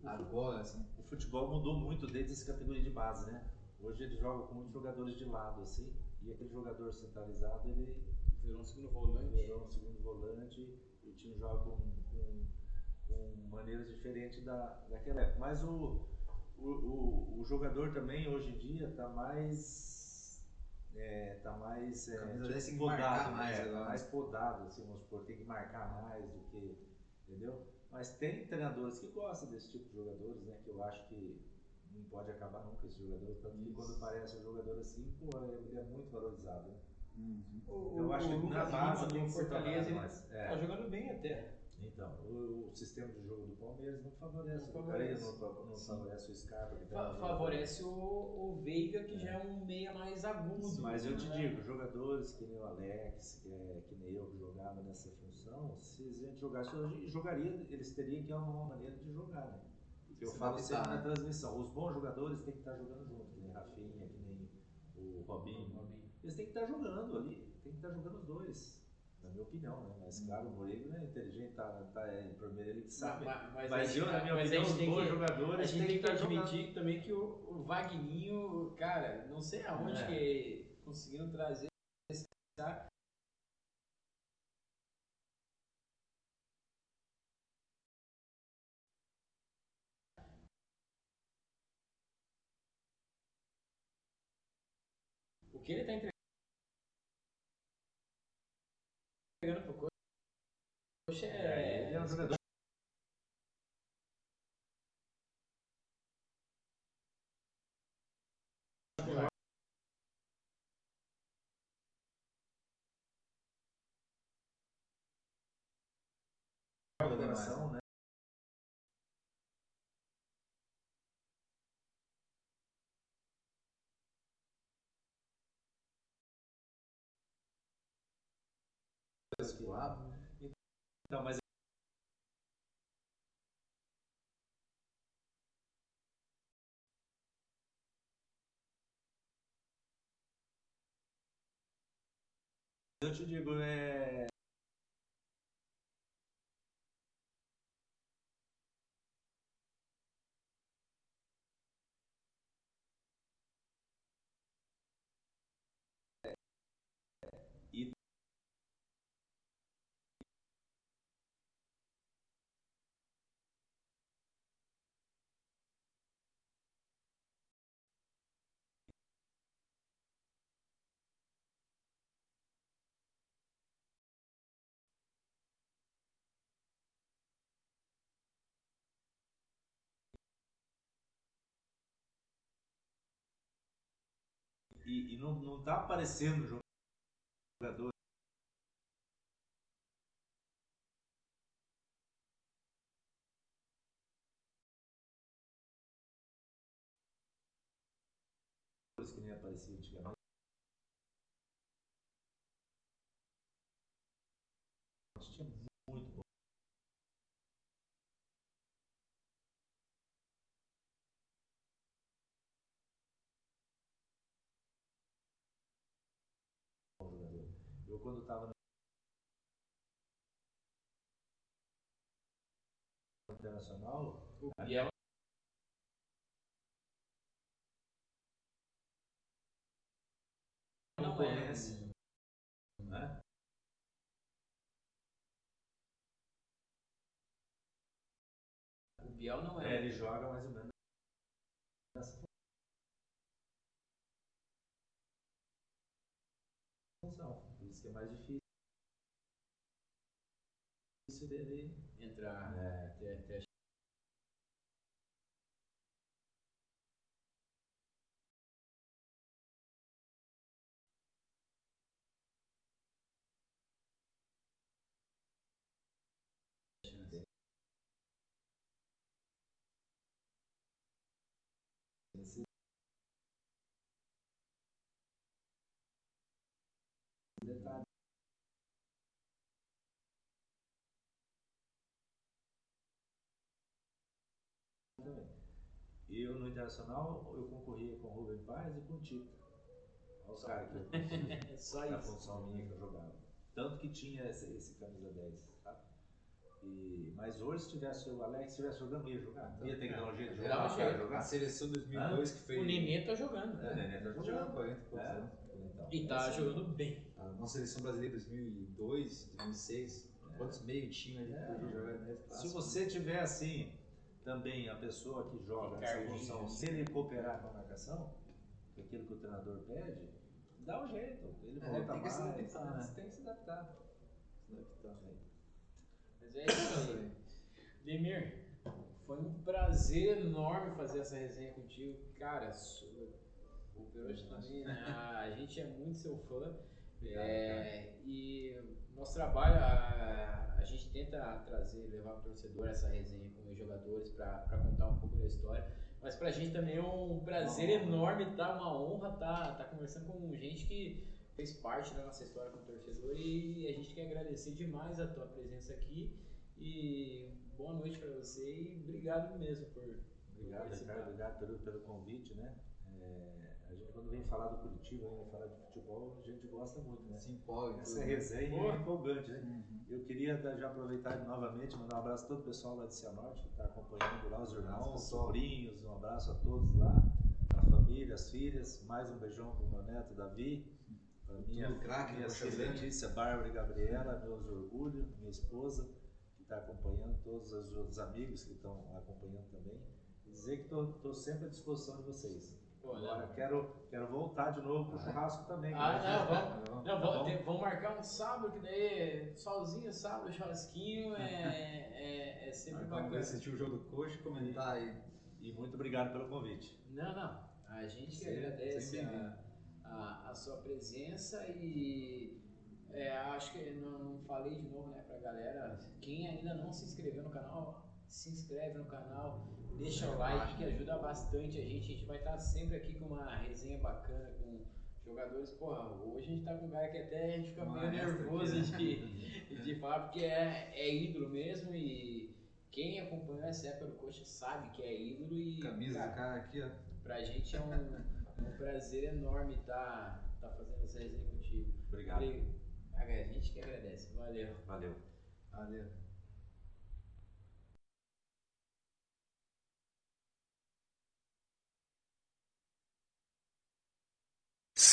agora, assim? O futebol mudou muito desde essa categoria de base, né? Hoje ele joga com muitos jogadores de lado, assim, e aquele jogador centralizado, ele Virou um segundo volante. virou um segundo volante e o time joga com, com, com maneiras diferentes da, daquela época. Mas o, o, o, o jogador também, hoje em dia, está mais... É, tá mais é, tipo, 10 tem que marcar né? mais É, mais podado, assim, vamos supor, tem que marcar mais do que, entendeu? Mas tem treinadores que gostam desse tipo de jogadores, né? Que eu acho que não pode acabar nunca esse jogador, tanto que Isso. quando aparece um jogador assim, pô, ele é muito valorizado, né? O, Eu acho que Lucas na base Lima tem do que Fortaleza ele mais. É. tá jogando bem até. Então, o, o sistema de jogo do Palmeiras não favorece Não o Careira, favorece. não, não favorece o Scarpa. Que tá favorece o, o Veiga, que já é um meia mais agudo. Mas eu te né? digo, jogadores que nem o Alex, que, é, que nem eu que jogava nessa função, se a gente jogasse hoje, jogaria, eles teriam que arrumar uma maneira de jogar, né? Eu falo sempre na né? transmissão, os bons jogadores têm que estar jogando junto, que nem Rafinha, que nem o Robinho. Eles têm que estar jogando ali, tem que estar jogando os dois. Na minha opinião, né? Mas claro, o Moreira não é inteligente, tá, tá, é, primeiro ele que sabe. Mas, mas, Mas, eu, na minha mas a opinião, tem bons que- jogadores A gente tem que estar jogando. admitir também que o, o Vagninho, cara, não sei aonde É. que conseguiram trazer esse cara. O que ele tá entregando pro Coxa é, Ele é um jogador coração, né? Então, mas eu te digo, é. E, e não, não tá aparecendo jogador que nem aparecia antigamente. Tinha muito bom. jogador. Eu quando estava no internacional, E é não concorrência, né? O Biel não É, é. ele joga mais ou menos nessa função. Por isso que é mais difícil dele Entrar. é, ter- ter a chance. esse detalhe. Também. E eu no Internacional eu concorria com o Rubem Paz e com o Tito. Olha os caras que eu É só na isso. função minha que eu jogava. Tanto que tinha esse, esse camisa 10, sabe? E, mas hoje, se tivesse o Alex estivesse jogando, ia jogar. Ia dar um jeito de jogar. jeito. jogar. A seleção 2002 que fez. O Nenê tá jogando. É, né? Tá jogando jogando. 40 e poucos É. anos. Então, E tá esse- jogando bem. A nossa seleção brasileira 2002, 2006. Quantos meio tinha ali É. que podia jogar nesse Se você tiver assim, também a pessoa que joga Ricardinho. função, se ele cooperar com a marcação, é aquilo que o treinador pede, dá um jeito. Ele É, volta tem que mais, adaptar, né? né? tem que se adaptar. Se adaptar. Mas é isso aí. Demir, foi um prazer enorme fazer essa resenha contigo. Cara, o Perotti também, né? A gente é muito seu fã. É, e nosso trabalho, a, a gente tenta trazer, levar para o torcedor essa resenha com os jogadores para contar um pouco da história. Mas pra gente também é um prazer Uma enorme, tá? Uma honra tá, tá conversando com gente que fez parte da nossa história como torcedor e a gente quer agradecer demais a tua presença aqui e boa noite para você e obrigado mesmo por Obrigado. Ricardo, obrigado pelo, pelo convite, né? É, a gente quando vem falar do Curitiba, vem falar de futebol, a gente gosta muito, né? Se empolga. Essa tudo. resenha é empolgante, né? Uhum. Eu queria já aproveitar novamente, mandar um abraço a todo o pessoal lá de Cianorte que está acompanhando lá, os irmãos, os sobrinhos, um abraço a todos lá, a família, as filhas, mais um beijão pro meu neto Davi, para minha, craque, minha filha. Letícia, Bárbara e Gabriela, meus orgulhos, minha esposa, que está acompanhando, todos os outros amigos que estão acompanhando também. E dizer que estou sempre à disposição de vocês. Agora quero, quero voltar de novo pro churrasco também. Ah, né? não, vamos. Não, Não, Tá vamos, bom. ter- vamos marcar um sábado, que daí solzinho, sábado, churrasquinho, é, é, é sempre Então, bacana. assistir o jogo do Coxa e comentar aí. E muito obrigado pelo convite. Não, não. A gente que agradece a, a, a sua presença e é, acho que não, não falei de novo né, pra galera. Quem ainda não se inscreveu no canal, se inscreve no canal, deixa o like que ajuda bastante a gente. A gente vai estar sempre aqui com uma resenha bacana com jogadores. Porra, hoje a gente tá com um cara que até a gente fica meio nervoso aqui, de, de falar, porque é, é ídolo mesmo e. Quem acompanhou essa época do Coxa sabe que é ídolo e. Camisa cara, do cara aqui, ó. Pra gente é um, é um prazer enorme estar tá, tá fazendo essa resenha contigo. Obrigado. Obri- A gente que agradece. Valeu. Valeu. Valeu.